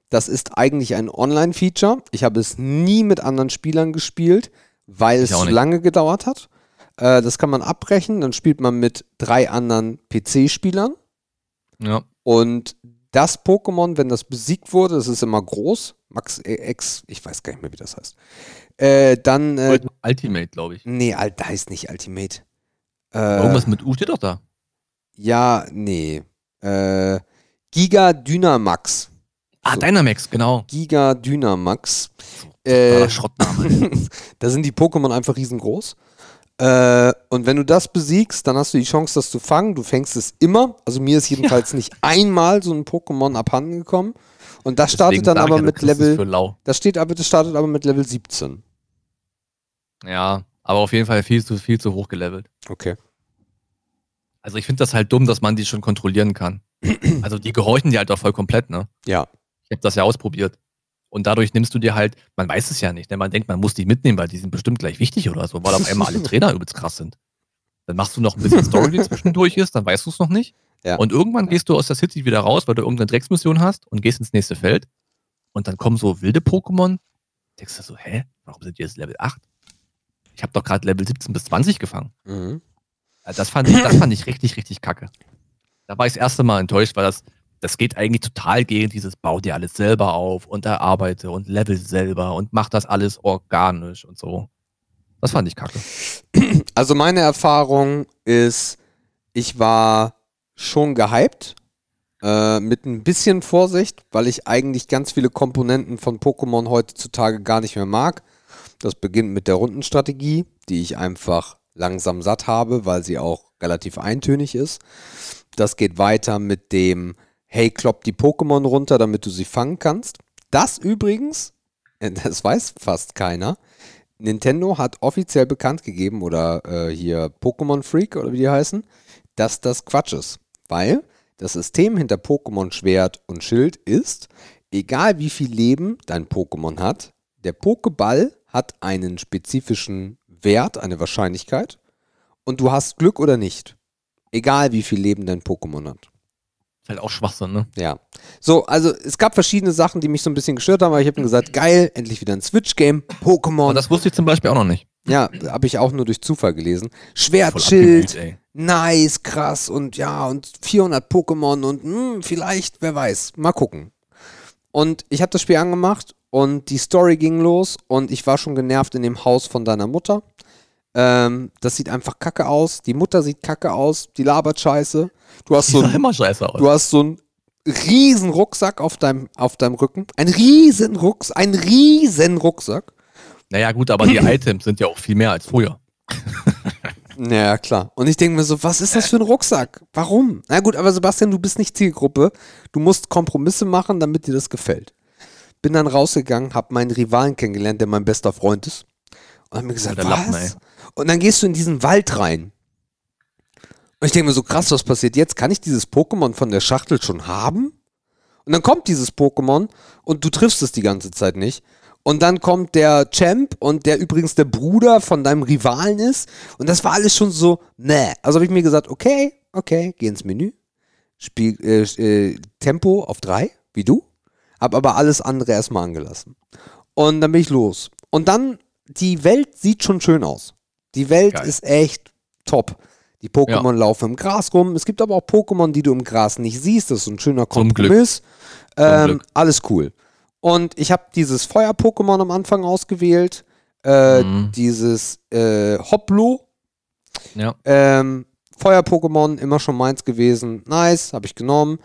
Das ist eigentlich ein Online-Feature. Ich habe es nie mit anderen Spielern gespielt, weil Ich es nicht. lange gedauert hat. Äh, das kann man abbrechen, dann spielt man mit drei anderen PC-Spielern. Ja. Und das Pokémon, wenn das besiegt wurde, das ist immer groß, Max äh, X, ich weiß gar nicht mehr, wie das heißt. Äh, dann, äh, Ultimate, glaube ich. nee, Alt, da heißt nicht Ultimate. Äh, Irgendwas mit U steht doch da. ja, nee. Äh, Giga Dynamax. Ah, So. Dynamax, genau. Giga Dynamax. Äh, Schrottname. da sind die Pokémon einfach riesengroß. Äh, und wenn du das besiegst, dann hast du die Chance, das zu fangen. Du fängst es immer. Also mir ist jedenfalls nicht einmal so ein Pokémon abhanden gekommen. Und das startet Deswegen dann sag ich aber mit Level. Das steht aber, das startet aber mit Level 17. Ja, aber auf jeden Fall viel zu, viel zu hoch gelevelt. Okay. Also ich finde das halt dumm, dass man die schon kontrollieren kann. Also die gehorchen dir halt auch voll komplett, ne? Ja. Ich habe das ja ausprobiert. Und dadurch nimmst du dir halt, man weiß es ja nicht, ne? man denkt, man muss die mitnehmen, weil die sind bestimmt gleich wichtig oder so, weil auf einmal alle Trainer übelst krass sind. Dann machst du noch ein bisschen Story, die zwischendurch ist, dann weißt du es noch nicht. Ja. Und irgendwann gehst du aus der City wieder raus, weil du irgendeine Drecksmission hast und gehst ins nächste Feld. Und dann kommen so wilde Pokémon. Denkst du so, hä? Warum sind die jetzt Level 8? Ich habe doch gerade Level 17 bis 20 gefangen. Mhm. Das fand ich, das fand ich richtig, richtig kacke. Da war ich das erste Mal enttäuscht, weil das, das geht eigentlich total gegen dieses Bau dir alles selber auf und erarbeite und level selber und mach das alles organisch und so. Das fand ich kacke. Also meine Erfahrung ist, ich war schon gehypt. Äh, mit ein bisschen Vorsicht, weil ich eigentlich ganz viele Komponenten von Pokémon heutzutage gar nicht mehr mag. Das beginnt mit der Rundenstrategie, die ich einfach langsam satt habe, weil sie auch relativ eintönig ist. Das geht weiter mit dem, hey, klopp die Pokémon runter, damit du sie fangen kannst. Das übrigens, äh, das weiß fast keiner, Nintendo hat offiziell bekannt gegeben, oder äh, hier Pokémon Freak oder wie die heißen, dass das Quatsch ist. Weil das System hinter Pokémon Schwert und Schild ist, egal wie viel Leben dein Pokémon hat, der Pokéball hat einen spezifischen Wert, eine Wahrscheinlichkeit, und du hast Glück oder nicht. Egal wie viel Leben dein Pokémon hat. Halt auch Schwachsinn, ne? Ja. So, also es gab verschiedene Sachen, die mich so ein bisschen gestört haben, aber ich habe mir gesagt, geil, endlich wieder ein Switch-Game, Pokémon. Und das wusste ich zum Beispiel auch noch nicht. Ja, habe ich auch nur durch Zufall gelesen. Schwertschild, nice, krass und ja, und 400 Pokémon und hm, vielleicht, wer weiß, mal gucken. Und ich habe das Spiel angemacht und die Story ging los und ich war schon genervt in dem Haus von deiner Mutter. Ähm, das sieht einfach kacke aus. Die Mutter sieht kacke aus. Die labert scheiße. Du hast so ein immer scheiße aus. Du hast so einen riesen Rucksack auf deinem, auf deinem Rücken. Ein riesen Rucksack. Ein riesen Rucksack. Naja, gut, aber die Items sind ja auch viel mehr als früher. Ja, klar. Und ich denke mir so, was ist das für ein Rucksack? Warum? Na gut, aber Sebastian, du bist nicht Zielgruppe. Du musst Kompromisse machen, damit dir das gefällt. Bin dann rausgegangen, hab meinen Rivalen kennengelernt, der mein bester Freund ist. Und hab mir gesagt, was? Lappen, und dann gehst du in diesen Wald rein. Und ich denke mir so, krass, was passiert jetzt? Kann ich dieses Pokémon von der Schachtel schon haben? Und dann kommt dieses Pokémon und du triffst es die ganze Zeit nicht. Und dann kommt der Champ und der übrigens der Bruder von deinem Rivalen ist. Und das war alles schon so, ne. Also habe ich mir gesagt, okay, okay, geh ins Menü. Spiel, äh, äh, Tempo auf drei, wie du. Hab aber alles andere erstmal angelassen. Und dann bin ich los. Und dann, die Welt sieht schon schön aus. Die Welt Geil. ist echt top. Die Pokémon laufen im Gras rum. Es gibt aber auch Pokémon, die du im Gras nicht siehst. Das ist ein schöner. Kompromiss. Ähm, alles cool. Und ich habe dieses Feuer-Pokémon am Anfang ausgewählt. Äh, Mhm. Dieses äh, Hoplo. Ja. Ähm, Feuer-Pokémon, immer schon meins gewesen. Nice, habe ich genommen.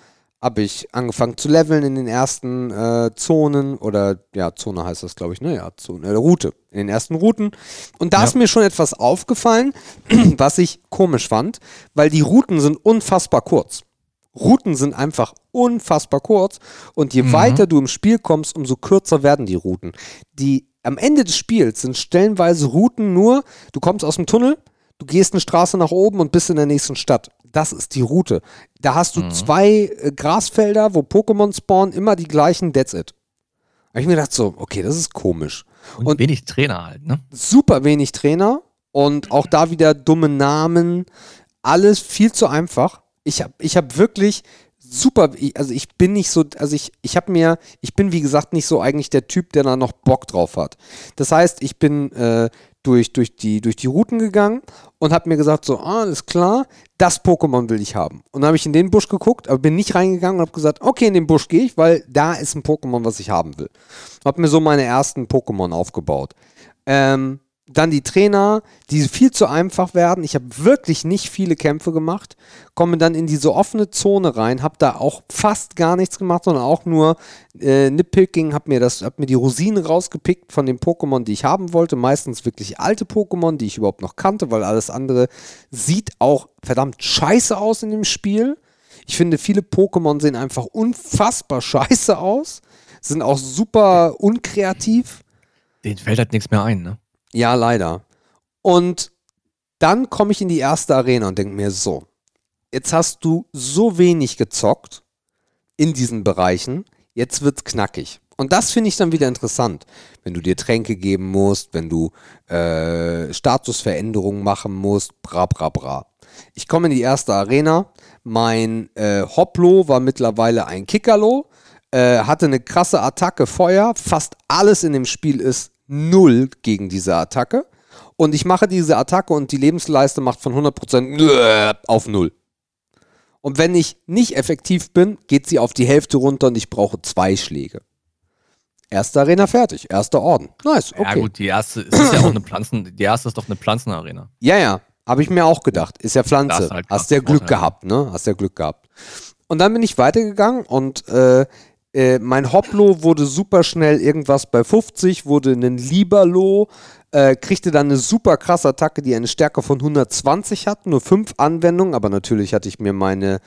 Habe ich angefangen zu leveln in den ersten äh, Zonen. Oder, ja, Zone heißt das, glaube ich, ne? Ja, Zone, äh, Route. In den ersten Routen. Und da Ja. ist mir schon etwas aufgefallen, was ich komisch fand, weil die Routen sind unfassbar kurz. Routen sind einfach unfassbar kurz und je Mhm. weiter du im Spiel kommst, umso kürzer werden die Routen. Die am Ende des Spiels sind stellenweise Routen nur, du kommst aus dem Tunnel, du gehst eine Straße nach oben und bist in der nächsten Stadt. Das ist die Route. Da hast Mhm. du zwei äh, Grasfelder, wo Pokémon spawnen, immer die gleichen, that's it. Da hab ich mir gedacht so, okay, das ist komisch. Und, Und- wenig Trainer halt, ne? super wenig Trainer und auch da wieder dumme Namen. Alles viel zu einfach. Ich habe ich hab wirklich super, also ich bin nicht so, also ich, ich habe mir, ich bin wie gesagt nicht so eigentlich der Typ, der da noch Bock drauf hat. Das heißt, ich bin äh, durch, durch, die, durch die Routen gegangen und habe mir gesagt, so, ah, alles klar, das Pokémon will ich haben. Und dann habe ich in den Busch geguckt, aber bin nicht reingegangen und habe gesagt, okay, in den Busch gehe ich, weil da ist ein Pokémon, was ich haben will. Habe mir so meine ersten Pokémon aufgebaut. Ähm, dann die Trainer, die viel zu einfach werden. Ich habe wirklich nicht viele Kämpfe gemacht. Komme dann in diese offene Zone rein, habe da auch fast gar nichts gemacht, sondern auch nur äh, Nitpicking, habe mir, das- hab mir die Rosinen rausgepickt von den Pokémon, die ich haben wollte. Meistens wirklich alte Pokémon, die ich überhaupt noch kannte, weil alles andere sieht auch verdammt scheiße aus in dem Spiel. Ich finde, viele Pokémon sehen einfach unfassbar scheiße aus, sind auch super unkreativ. Den fällt halt nichts mehr ein, ne? Ja, leider. Und dann komme ich in die erste Arena und denke mir so, jetzt hast du so wenig gezockt in diesen Bereichen, jetzt wird's knackig. Und das finde ich dann wieder interessant, wenn du dir Tränke geben musst, wenn du äh, Statusveränderungen machen musst, bra bra bra. Ich komme in die erste Arena, mein äh, Hoplo war mittlerweile ein Kickerlo, äh, hatte eine krasse Attacke Feuer, fast alles in dem Spiel ist null gegen diese Attacke. Und ich mache diese Attacke und die Lebensleiste macht von 100% auf null. Und wenn ich nicht effektiv bin, geht sie auf die Hälfte runter und ich brauche zwei Schläge. Erste Arena fertig, erster Orden. Nice, okay. Ja gut, die erste ist ja auch eine Pflanzen, die erste ist doch eine Pflanzenarena. Ja, ja, habe ich mir auch gedacht. Ist ja Pflanze. Halt Hast ja Glück Vorteil. gehabt, ne? Hast ja Glück gehabt. Und dann bin ich weitergegangen und äh, äh, mein Hoplo wurde super schnell irgendwas bei 50, wurde ein Liberlo, äh, kriegte dann eine super krasse Attacke, die eine Stärke von 120 hat, nur fünf Anwendungen, aber natürlich hatte ich mir meine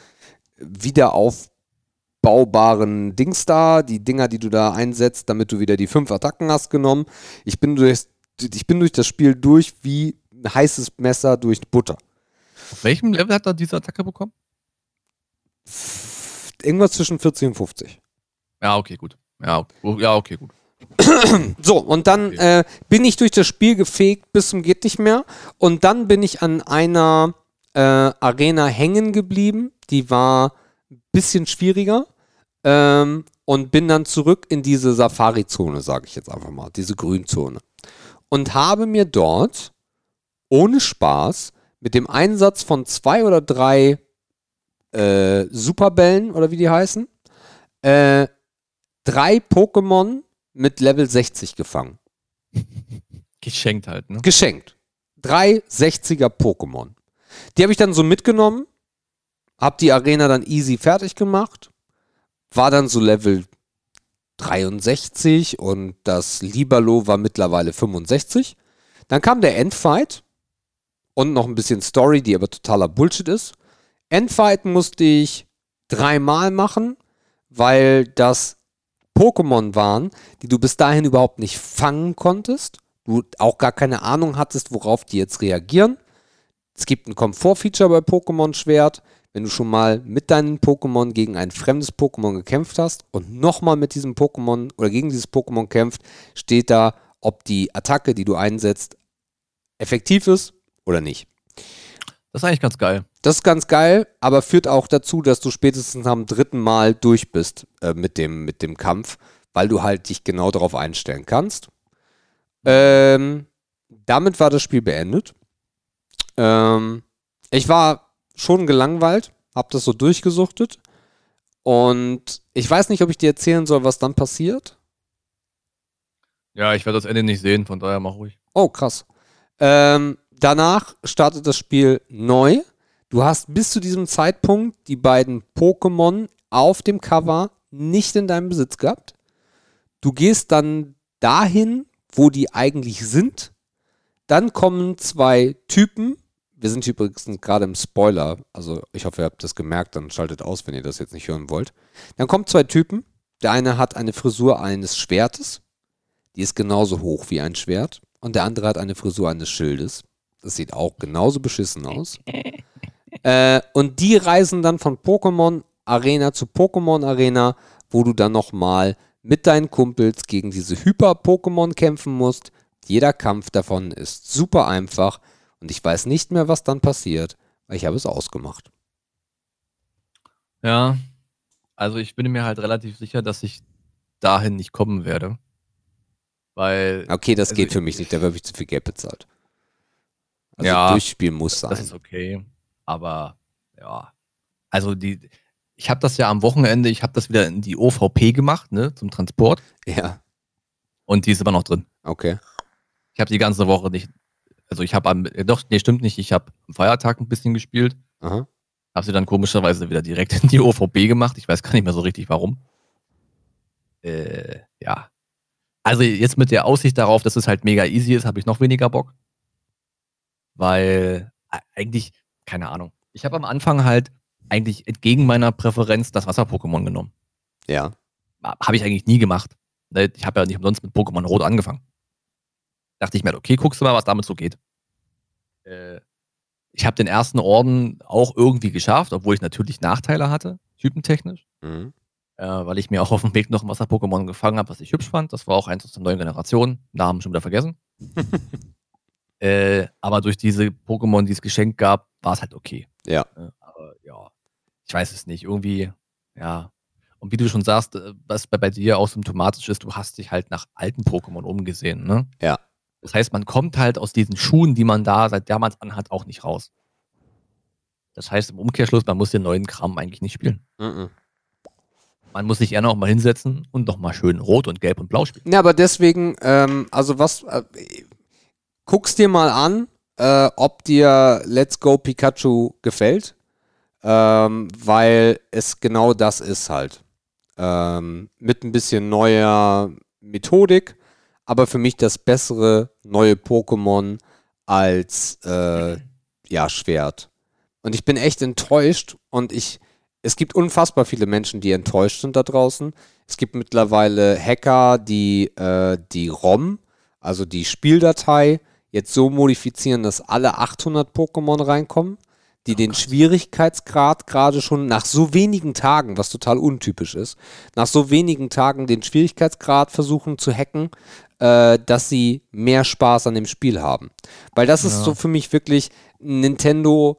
wiederaufbaubaren Dings da, die Dinger, die du da einsetzt, damit du wieder die fünf Attacken hast, genommen. Ich bin durch, ich bin durch das Spiel durch wie ein heißes Messer durch Butter. Auf welchem Level hat er diese Attacke bekommen? Irgendwas zwischen 40 und 50. Ja, okay, gut. Ja, okay, ja, okay gut. So, und dann Okay. äh, bin ich durch das Spiel gefegt bis zum geht nicht mehr. Und dann bin ich an einer äh, Arena hängen geblieben. Die war ein bisschen schwieriger. Ähm, und bin dann zurück in diese Safari-Zone, sage ich jetzt einfach mal, diese Grünzone. und habe mir dort ohne Spaß mit dem Einsatz von zwei oder drei äh, Superbällen oder wie die heißen, äh, drei Pokémon mit Level 60 gefangen. Geschenkt halt, ne? Geschenkt. Drei 60er Pokémon. Die habe ich dann so mitgenommen, habe die Arena dann easy fertig gemacht, war dann so Level 63 und das Libalo war mittlerweile 65. Dann kam der Endfight und noch ein bisschen Story, die aber totaler Bullshit ist. Endfight musste ich dreimal machen, weil das Pokémon waren, die du bis dahin überhaupt nicht fangen konntest. Du auch gar keine Ahnung hattest, worauf die jetzt reagieren. Es gibt ein Komfort-Feature bei Pokémon Schwert. Wenn du schon mal mit deinen Pokémon gegen ein fremdes Pokémon gekämpft hast und nochmal mit diesem Pokémon oder gegen dieses Pokémon kämpft, steht da, ob die Attacke, die du einsetzt, effektiv ist oder nicht. Das ist eigentlich ganz geil. Das ist ganz geil, aber führt auch dazu, dass du spätestens am dritten Mal durch bist äh, mit, dem, mit dem Kampf, weil du halt dich genau darauf einstellen kannst. Ähm, damit war das Spiel beendet. Ähm, ich war schon gelangweilt, hab das so durchgesuchtet. Und ich weiß nicht, ob ich dir erzählen soll, was dann passiert. Ja, ich werde das Ende nicht sehen, von daher mach ruhig. Oh, krass. Ähm, danach startet das Spiel neu. Du hast bis zu diesem Zeitpunkt die beiden Pokémon auf dem Cover nicht in deinem Besitz gehabt. Du gehst dann dahin, wo die eigentlich sind. Dann kommen zwei Typen. Wir sind übrigens gerade im Spoiler. Also ich hoffe, ihr habt das gemerkt. Dann schaltet aus, wenn ihr das jetzt nicht hören wollt. Dann kommen zwei Typen. Der eine hat eine Frisur eines Schwertes. Die ist genauso hoch wie ein Schwert. Und der andere hat eine Frisur eines Schildes. Das sieht auch genauso beschissen aus. äh, und die reisen dann von Pokémon Arena zu Pokémon Arena, wo du dann nochmal mit deinen Kumpels gegen diese Hyper-Pokémon kämpfen musst. Jeder Kampf davon ist super einfach und ich weiß nicht mehr, was dann passiert, weil ich habe es ausgemacht. Ja, also ich bin mir halt relativ sicher, dass ich dahin nicht kommen werde. Weil. Okay, das also geht für ich- mich nicht, da habe ich zu viel Geld bezahlt. Also Ja, durchspielen muss sein. Das ist okay. Aber ja. Also die. Ich habe das ja am Wochenende, ich habe das wieder in die OVP gemacht, ne, zum Transport. Ja, Und die ist immer noch drin. okay. Ich habe die ganze Woche nicht. Also ich habe am. äh, Doch, nee, stimmt nicht. Ich habe am Feiertag ein bisschen gespielt. Aha. Habe sie dann komischerweise wieder direkt in die OVP gemacht. Ich weiß gar nicht mehr so richtig warum. Äh, ja. Also jetzt mit der Aussicht darauf, dass es halt mega easy ist, habe ich noch weniger Bock. Weil äh, eigentlich, keine Ahnung. Ich habe am Anfang halt eigentlich entgegen meiner Präferenz das Wasser-Pokémon genommen. Ja. Habe ich eigentlich nie gemacht. Ne, Ich habe ja nicht umsonst mit Pokémon Rot angefangen. Dachte ich mir, okay, guckst du mal, was damit so geht. Äh, ich habe den ersten Orden auch irgendwie geschafft, obwohl ich natürlich Nachteile hatte, typentechnisch. Mhm. Äh, weil ich mir auch auf dem Weg noch ein Wasser-Pokémon gefangen habe, was ich hübsch fand. Das war auch eins aus der neuen Generation. Namen schon wieder vergessen. äh, aber durch diese Pokémon, die es geschenkt gab, war es halt okay. Ja. Äh, aber ja, ich weiß es nicht. Irgendwie, ja. Und wie du schon sagst, äh, was bei, bei dir auch symptomatisch ist, du hast dich halt nach alten Pokémon umgesehen, ne? Ja. Das heißt, man kommt halt aus diesen Schuhen, die man da seit damals anhat, auch nicht raus. Das heißt im Umkehrschluss, man muss den neuen Kram eigentlich nicht spielen. Mhm. Man muss sich eher noch mal hinsetzen und noch mal schön rot und gelb und blau spielen. Ja, aber deswegen, ähm, also was, äh, guck's dir mal an, äh, ob dir Let's Go Pikachu gefällt, ähm, weil es genau das ist halt. Ähm, mit ein bisschen neuer Methodik, aber für mich das bessere neue Pokémon als äh, ja, Schwert. Und ich bin echt enttäuscht und ich, es gibt unfassbar viele Menschen, die enttäuscht sind da draußen. Es gibt mittlerweile Hacker, die äh, die ROM, also die Spieldatei, jetzt so modifizieren, dass alle 800 Pokémon reinkommen, die den Schwierigkeitsgrad gerade schon nach so wenigen Tagen, was total untypisch ist, nach so wenigen Tagen den Schwierigkeitsgrad versuchen zu hacken, äh, dass sie mehr Spaß an dem Spiel haben. Weil das ist Ja. so für mich wirklich Nintendo,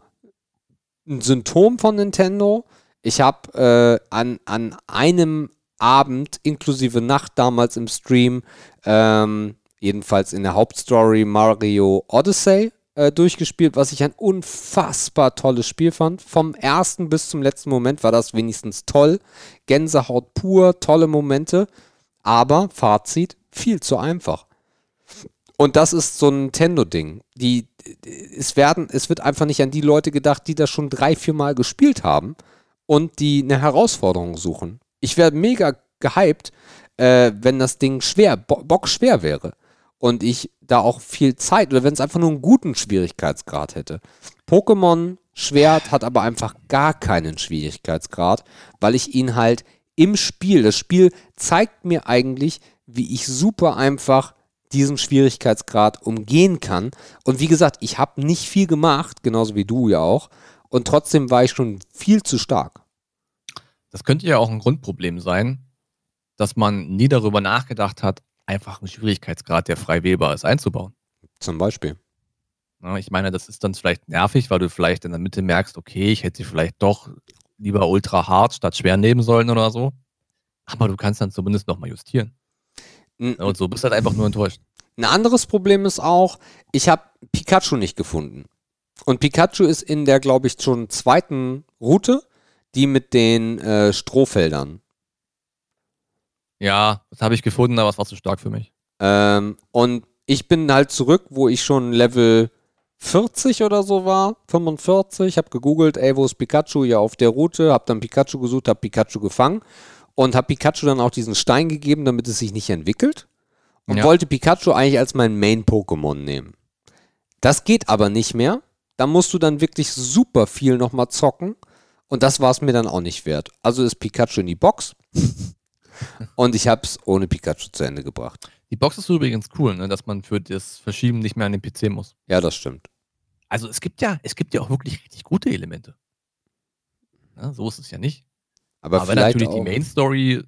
ein Symptom von Nintendo. Ich habe äh, an, an einem Abend inklusive Nacht damals im Stream ähm, jedenfalls in der Hauptstory Mario Odyssey äh, durchgespielt, was ich ein unfassbar tolles Spiel fand. Vom ersten bis zum letzten Moment war das wenigstens toll. Gänsehaut pur, tolle Momente. Aber Fazit, viel zu einfach. Und das ist so ein Nintendo-Ding. Die, es, werden, es wird einfach nicht an die Leute gedacht, die das schon drei, vier Mal gespielt haben und die eine Herausforderung suchen. Ich wäre mega gehypt, äh, wenn das Ding schwer, bo bockschwer wäre. Und ich da auch viel Zeit, oder wenn es einfach nur einen guten Schwierigkeitsgrad hätte. Pokémon Schwert hat aber einfach gar keinen Schwierigkeitsgrad, weil ich ihn halt im Spiel, das Spiel zeigt mir eigentlich, wie ich super einfach diesen Schwierigkeitsgrad umgehen kann. Und wie gesagt, ich habe nicht viel gemacht, genauso wie du ja auch. Und trotzdem war ich schon viel zu stark. Das könnte ja auch ein Grundproblem sein, dass man nie darüber nachgedacht hat, einfach einen Schwierigkeitsgrad, der frei wählbar ist, einzubauen. Zum Beispiel. Ich meine, das ist dann vielleicht nervig, weil du vielleicht in der Mitte merkst, okay, ich hätte vielleicht doch lieber ultra hart statt schwer nehmen sollen oder so. Aber du kannst dann zumindest nochmal justieren. Und so bist du halt einfach nur enttäuscht. Ein anderes Problem ist auch, ich habe Pikachu nicht gefunden. Und Pikachu ist in der, glaube ich, schon zweiten Route, die mit den äh, Strohfeldern. Ja, das habe ich gefunden, aber es war zu stark für mich. Ähm, und ich bin halt zurück, wo ich schon Level 40 oder so war, 45, habe gegoogelt, ey, wo ist Pikachu? Ja, auf der Route, habe dann Pikachu gesucht, habe Pikachu gefangen und habe Pikachu dann auch diesen Stein gegeben, damit es sich nicht entwickelt und ja. wollte Pikachu eigentlich als mein Main-Pokémon nehmen. Das geht aber nicht mehr. Da musst du dann wirklich super viel nochmal zocken und das war es mir dann auch nicht wert. Also ist Pikachu in die Box und ich habe es ohne Pikachu zu Ende gebracht. Die Box ist übrigens cool, ne, dass man für das Verschieben nicht mehr an den PC muss. Ja, das stimmt. Also es gibt ja, es gibt ja auch wirklich richtig gute Elemente. Ja, so ist es ja nicht. Aber, Aber natürlich auch. die Main Story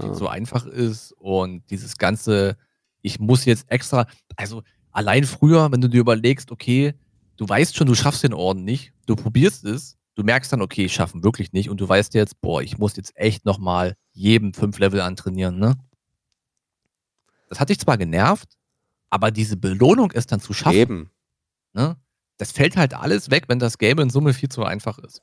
ja. so einfach ist und dieses ganze, ich muss jetzt extra, also allein früher, wenn du dir überlegst, okay, du weißt schon, du schaffst den Orden nicht, du probierst es, du merkst dann, okay, ich schaffe wirklich nicht und du weißt jetzt, boah, ich muss jetzt echt nochmal jedem fünf Level antrainieren, ne? Das hat dich zwar genervt, aber diese Belohnung ist dann zu schaffen. Eben. Ne? Das fällt halt alles weg, wenn das Game in Summe viel zu einfach ist.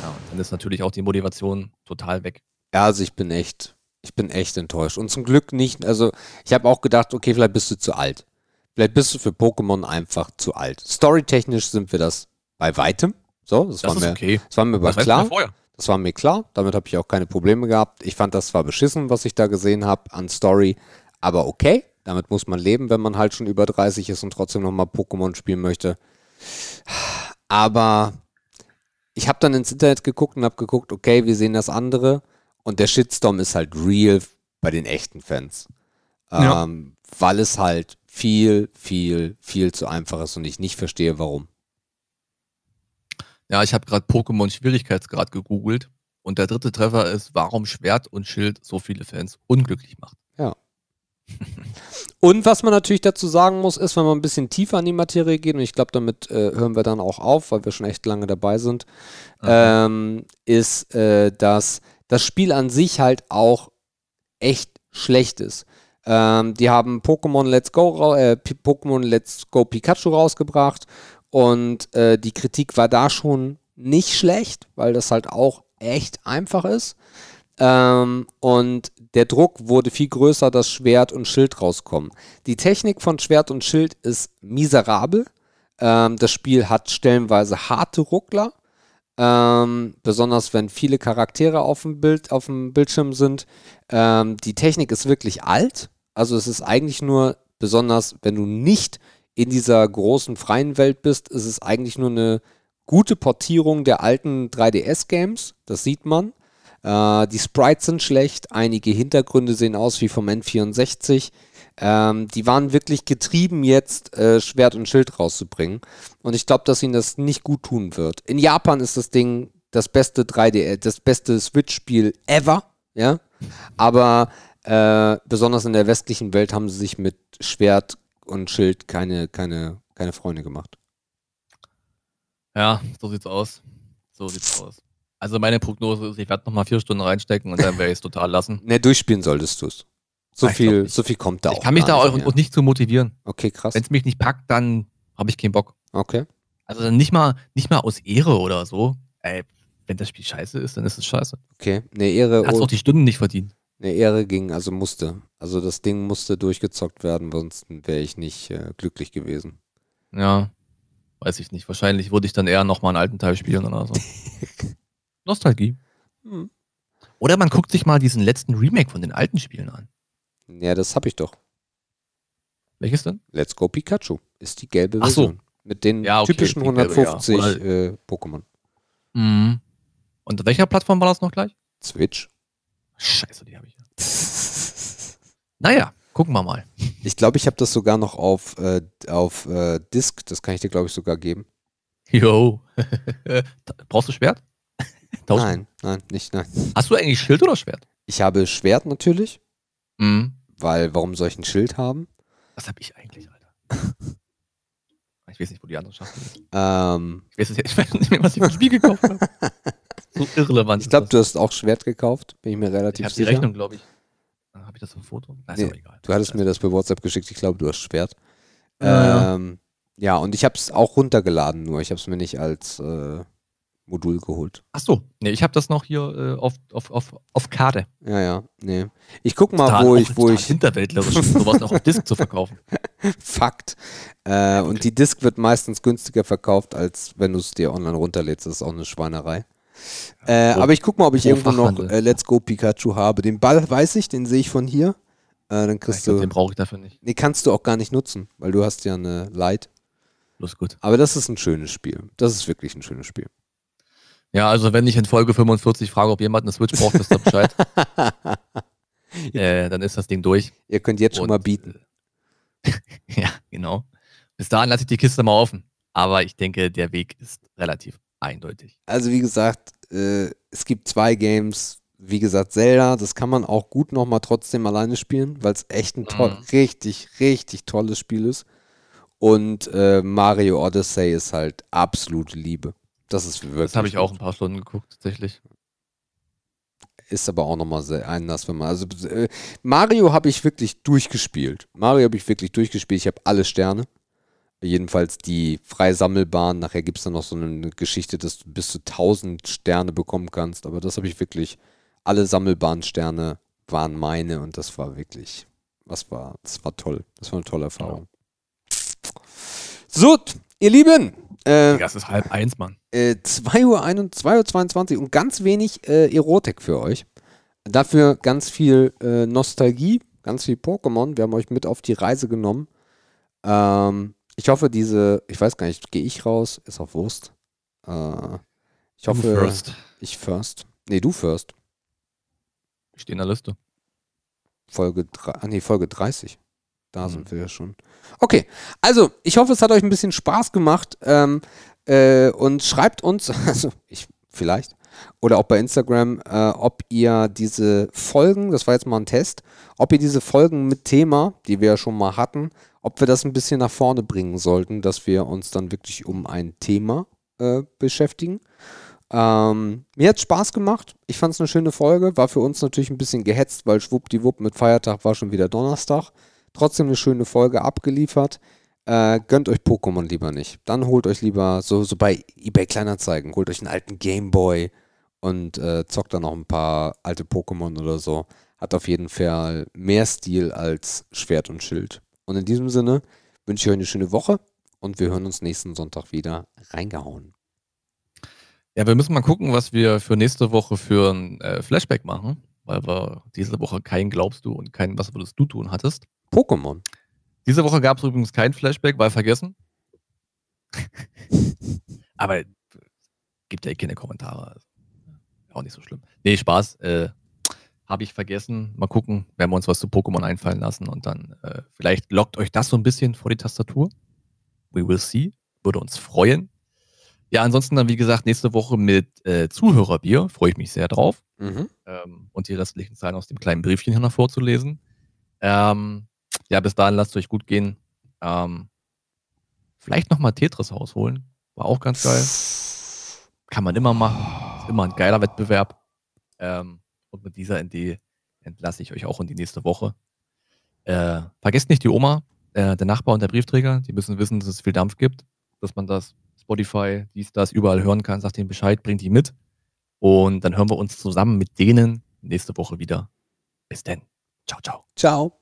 Ja, und dann ist natürlich auch die Motivation total weg. Ja, also ich bin echt, ich bin echt enttäuscht. Und zum Glück nicht, also ich habe auch gedacht, okay, vielleicht bist du zu alt. Vielleicht bist du für Pokémon einfach zu alt. Storytechnisch sind wir das bei weitem. So, das, das war, mir, okay. das war mir aber klar. Das war mir klar. Damit habe ich auch keine Probleme gehabt. Ich fand das zwar beschissen, was ich da gesehen habe an Story, aber okay. Damit muss man leben, wenn man halt schon über 30 ist und trotzdem nochmal Pokémon spielen möchte. Aber ich habe dann ins Internet geguckt und habe geguckt, okay, wir sehen das andere. Und der Shitstorm ist halt real bei den echten Fans. Ja. Ähm, weil es halt viel, viel, viel zu einfach ist und ich nicht verstehe, warum. Ja, ich habe gerade Pokémon Schwierigkeitsgrad gegoogelt und der dritte Treffer ist, warum Schwert und Schild so viele Fans unglücklich macht. Ja. und was man natürlich dazu sagen muss, ist, wenn man ein bisschen tiefer an die Materie geht, und ich glaube, damit äh, hören wir dann auch auf, weil wir schon echt lange dabei sind, ähm, ist, äh, dass das Spiel an sich halt auch echt schlecht ist. Ähm, die haben Pokémon Let's Go, äh, Pokémon Let's Go Pikachu rausgebracht und äh, die Kritik war da schon nicht schlecht, weil das halt auch echt einfach ist. Ähm, und der Druck wurde viel größer, dass Schwert und Schild rauskommen. Die Technik von Schwert und Schild ist miserabel. Ähm, das Spiel hat stellenweise harte Ruckler. Ähm, besonders wenn viele Charaktere auf dem, Bild, auf dem Bildschirm sind. Ähm, die Technik ist wirklich alt. Also es ist eigentlich nur, besonders wenn du nicht in dieser großen freien Welt bist, ist es eigentlich nur eine gute Portierung der alten 3DS-Games. Das sieht man. Äh, die Sprites sind schlecht, einige Hintergründe sehen aus wie vom N64. Ähm, die waren wirklich getrieben, jetzt äh, Schwert und Schild rauszubringen. Und ich glaube, dass ihnen das nicht gut tun wird. In Japan ist das Ding das beste 3D, das beste Switch-Spiel ever. Ja. Aber äh, besonders in der westlichen Welt haben sie sich mit Schwert und Schild keine, keine, keine Freunde gemacht. Ja, so sieht's aus. So sieht's aus. Also meine Prognose ist, ich werde nochmal vier Stunden reinstecken und dann werde ich es total lassen. Ne, durchspielen solltest du es. So Ah, ich glaub viel, so viel kommt da auch. ich kann mich da auch nicht, nicht zu motivieren. Okay, krass. Wenn es mich nicht packt, dann habe ich keinen Bock. Okay. Also dann nicht mal, nicht mal aus Ehre oder so. Ey, wenn das Spiel scheiße ist, dann ist es scheiße. Okay. Eine Ehre, Hast auch die Stunden nicht verdient. Eine Ehre ging, also musste. Also das Ding musste durchgezockt werden, sonst wäre ich nicht äh, glücklich gewesen. Ja, weiß ich nicht. Wahrscheinlich würde ich dann eher nochmal einen alten Teil spielen oder so. Nostalgie. Hm. Oder man guckt sich mal diesen letzten Remake von den alten Spielen an. Ja, das habe ich doch. Welches denn? Let's Go Pikachu ist die gelbe Ach so. Version. Mit den Ja, okay, typischen die gelbe, ja. 150 Oder- äh, Pokémon. Mhm. Und welcher Plattform war das noch gleich? Switch. Scheiße, die habe ich ja. Naja, gucken wir mal. Ich glaube, ich habe das sogar noch auf, äh, auf äh, Disk. Das kann ich dir, glaube ich, sogar geben. Jo. Brauchst du Schwert? Nein, nein, nicht, nein. Hast du eigentlich Schild oder Schwert? Ich habe Schwert natürlich, Mhm. weil warum soll ich ein Schild haben? Was habe ich eigentlich, Alter? ich weiß nicht, wo die andere Schachtel ist. Ähm, Ich weiß, ich weiß nicht mehr, was ich für ein Spiel gekauft habe. So irrelevant. ich glaube, du hast auch Schwert gekauft, bin ich mir das. ich relativ habe die sicher. Rechnung, glaube ich. Habe ich das auf Foto? Ist Nee, aber egal. Du hattest mir das per WhatsApp geschickt, ich glaube, du hast Schwert. Ja, ja. ähm, ja, und ich habe es auch runtergeladen, nur ich habe es mir nicht als äh, Modul geholt. Ach so. Nee, ich habe das noch hier äh, auf, auf, auf, auf Karte. Ja, ja, nee. Ich guck mal, Total- wo ich, wo ich, Hinterwäldlerisch, sowas noch auf Disc zu verkaufen. Fakt. Äh, und die Disk wird meistens günstiger verkauft, als wenn du es dir online runterlädst. Das ist auch eine Schweinerei. Äh, aber ich guck mal, ob ich irgendwo noch äh, Let's Go Pikachu habe. Den Ball weiß ich, den sehe ich von hier. Äh, dann kriegst glaub, du. den brauche ich dafür nicht. Nee, kannst du auch gar nicht nutzen, weil du hast ja eine Light. Los gut. Aber das ist ein schönes Spiel. Das ist wirklich ein schönes Spiel. Ja, also wenn ich in Folge 45 frage, ob jemand eine Switch braucht, wisst ihr Bescheid. äh, dann ist das Ding durch. Ihr könnt jetzt schon Und, mal bieten. äh, ja, genau. Bis dahin lasse ich die Kiste mal offen. Aber ich denke, der Weg ist relativ eindeutig. Also wie gesagt, äh, es gibt zwei Games. Wie gesagt, Zelda, das kann man auch gut nochmal trotzdem alleine spielen, weil es echt ein toll, Mhm. richtig, richtig tolles Spiel ist. Und äh, Mario Odyssey ist halt absolute Liebe. Das ist wirklich. Das habe ich auch ein paar Stunden geguckt, tatsächlich. Ist aber auch nochmal sehr anders, wenn man. Also äh, Mario habe ich wirklich durchgespielt. Mario habe ich wirklich durchgespielt. Ich habe alle Sterne. Jedenfalls die frei sammelbaren. Nachher gibt es dann noch so eine Geschichte, dass du bis zu 1000 Sterne bekommen kannst. Aber das habe ich wirklich. Alle sammelbaren Sterne waren meine und das war wirklich. Was war. Das war toll. Das war eine tolle Erfahrung. So, ihr Lieben. Äh, es ist halb eins, Mann. äh, 2 Uhr 21, 2 Uhr 22 und ganz wenig äh, Erotik für euch. Dafür ganz viel äh, Nostalgie, ganz viel Pokémon. Wir haben euch mit auf die Reise genommen. Ähm, ich hoffe, diese, ich weiß gar nicht, gehe ich raus? Ist auch Wurst. Äh, ich hoffe, Du first. ich first. Nee, du first. Ich stehe in der Liste. Folge, drei- ah, nee, Folge 30. Da Mhm. sind wir ja schon. Okay, also ich hoffe, es hat euch ein bisschen Spaß gemacht ähm, äh, und schreibt uns, also ich vielleicht, oder auch bei Instagram, äh, ob ihr diese Folgen, das war jetzt mal ein Test, ob ihr diese Folgen mit Thema, die wir ja schon mal hatten, ob wir das ein bisschen nach vorne bringen sollten, dass wir uns dann wirklich um ein Thema äh, beschäftigen. Ähm, mir hat Spaß gemacht. Ich fand es eine schöne Folge. War für uns natürlich ein bisschen gehetzt, weil schwuppdiwupp mit Feiertag war schon wieder Donnerstag. Trotzdem eine schöne Folge abgeliefert. Äh, gönnt euch Pokémon lieber nicht. Dann holt euch lieber so, so bei eBay Kleinanzeigen, holt euch einen alten Gameboy und äh, zockt dann noch ein paar alte Pokémon oder so. Hat auf jeden Fall mehr Stil als Schwert und Schild. Und in diesem Sinne wünsche ich euch eine schöne Woche und wir hören uns nächsten Sonntag wieder. Reingehauen. Ja, wir müssen mal gucken, was wir für nächste Woche für ein äh, Flashback machen, weil wir diese Woche kein Glaubst du und kein Was würdest du tun hattest. Pokémon. Diese Woche gab es übrigens kein Flashback, weil vergessen. Aber gibt ja eh keine Kommentare. Auch nicht so schlimm. Nee, Spaß. Äh, Habe ich vergessen. Mal gucken, werden wir uns was zu Pokémon einfallen lassen und dann äh, vielleicht lockt euch das so ein bisschen vor die Tastatur. We will see. Würde uns freuen. Ja, ansonsten dann, wie gesagt, nächste Woche mit äh, Zuhörerbier. Freue ich mich sehr drauf Mhm. ähm, und die restlichen Zahlen aus dem kleinen Briefchen hier noch vorzulesen. Ähm, ja, bis dahin lasst euch gut gehen. Ähm, vielleicht nochmal Tetris rausholen. War auch ganz geil. Kann man immer machen. Ist immer ein geiler Wettbewerb. Ähm, und mit dieser Idee entlasse ich euch auch in die nächste Woche. Äh, vergesst nicht die Oma, äh, der Nachbar und der Briefträger. Die müssen wissen, dass es viel Dampf gibt, dass man das Spotify, dies, das überall hören kann. Sagt ihnen Bescheid, bringt die mit. Und dann hören wir uns zusammen mit denen nächste Woche wieder. Bis denn. Ciao, ciao. Ciao.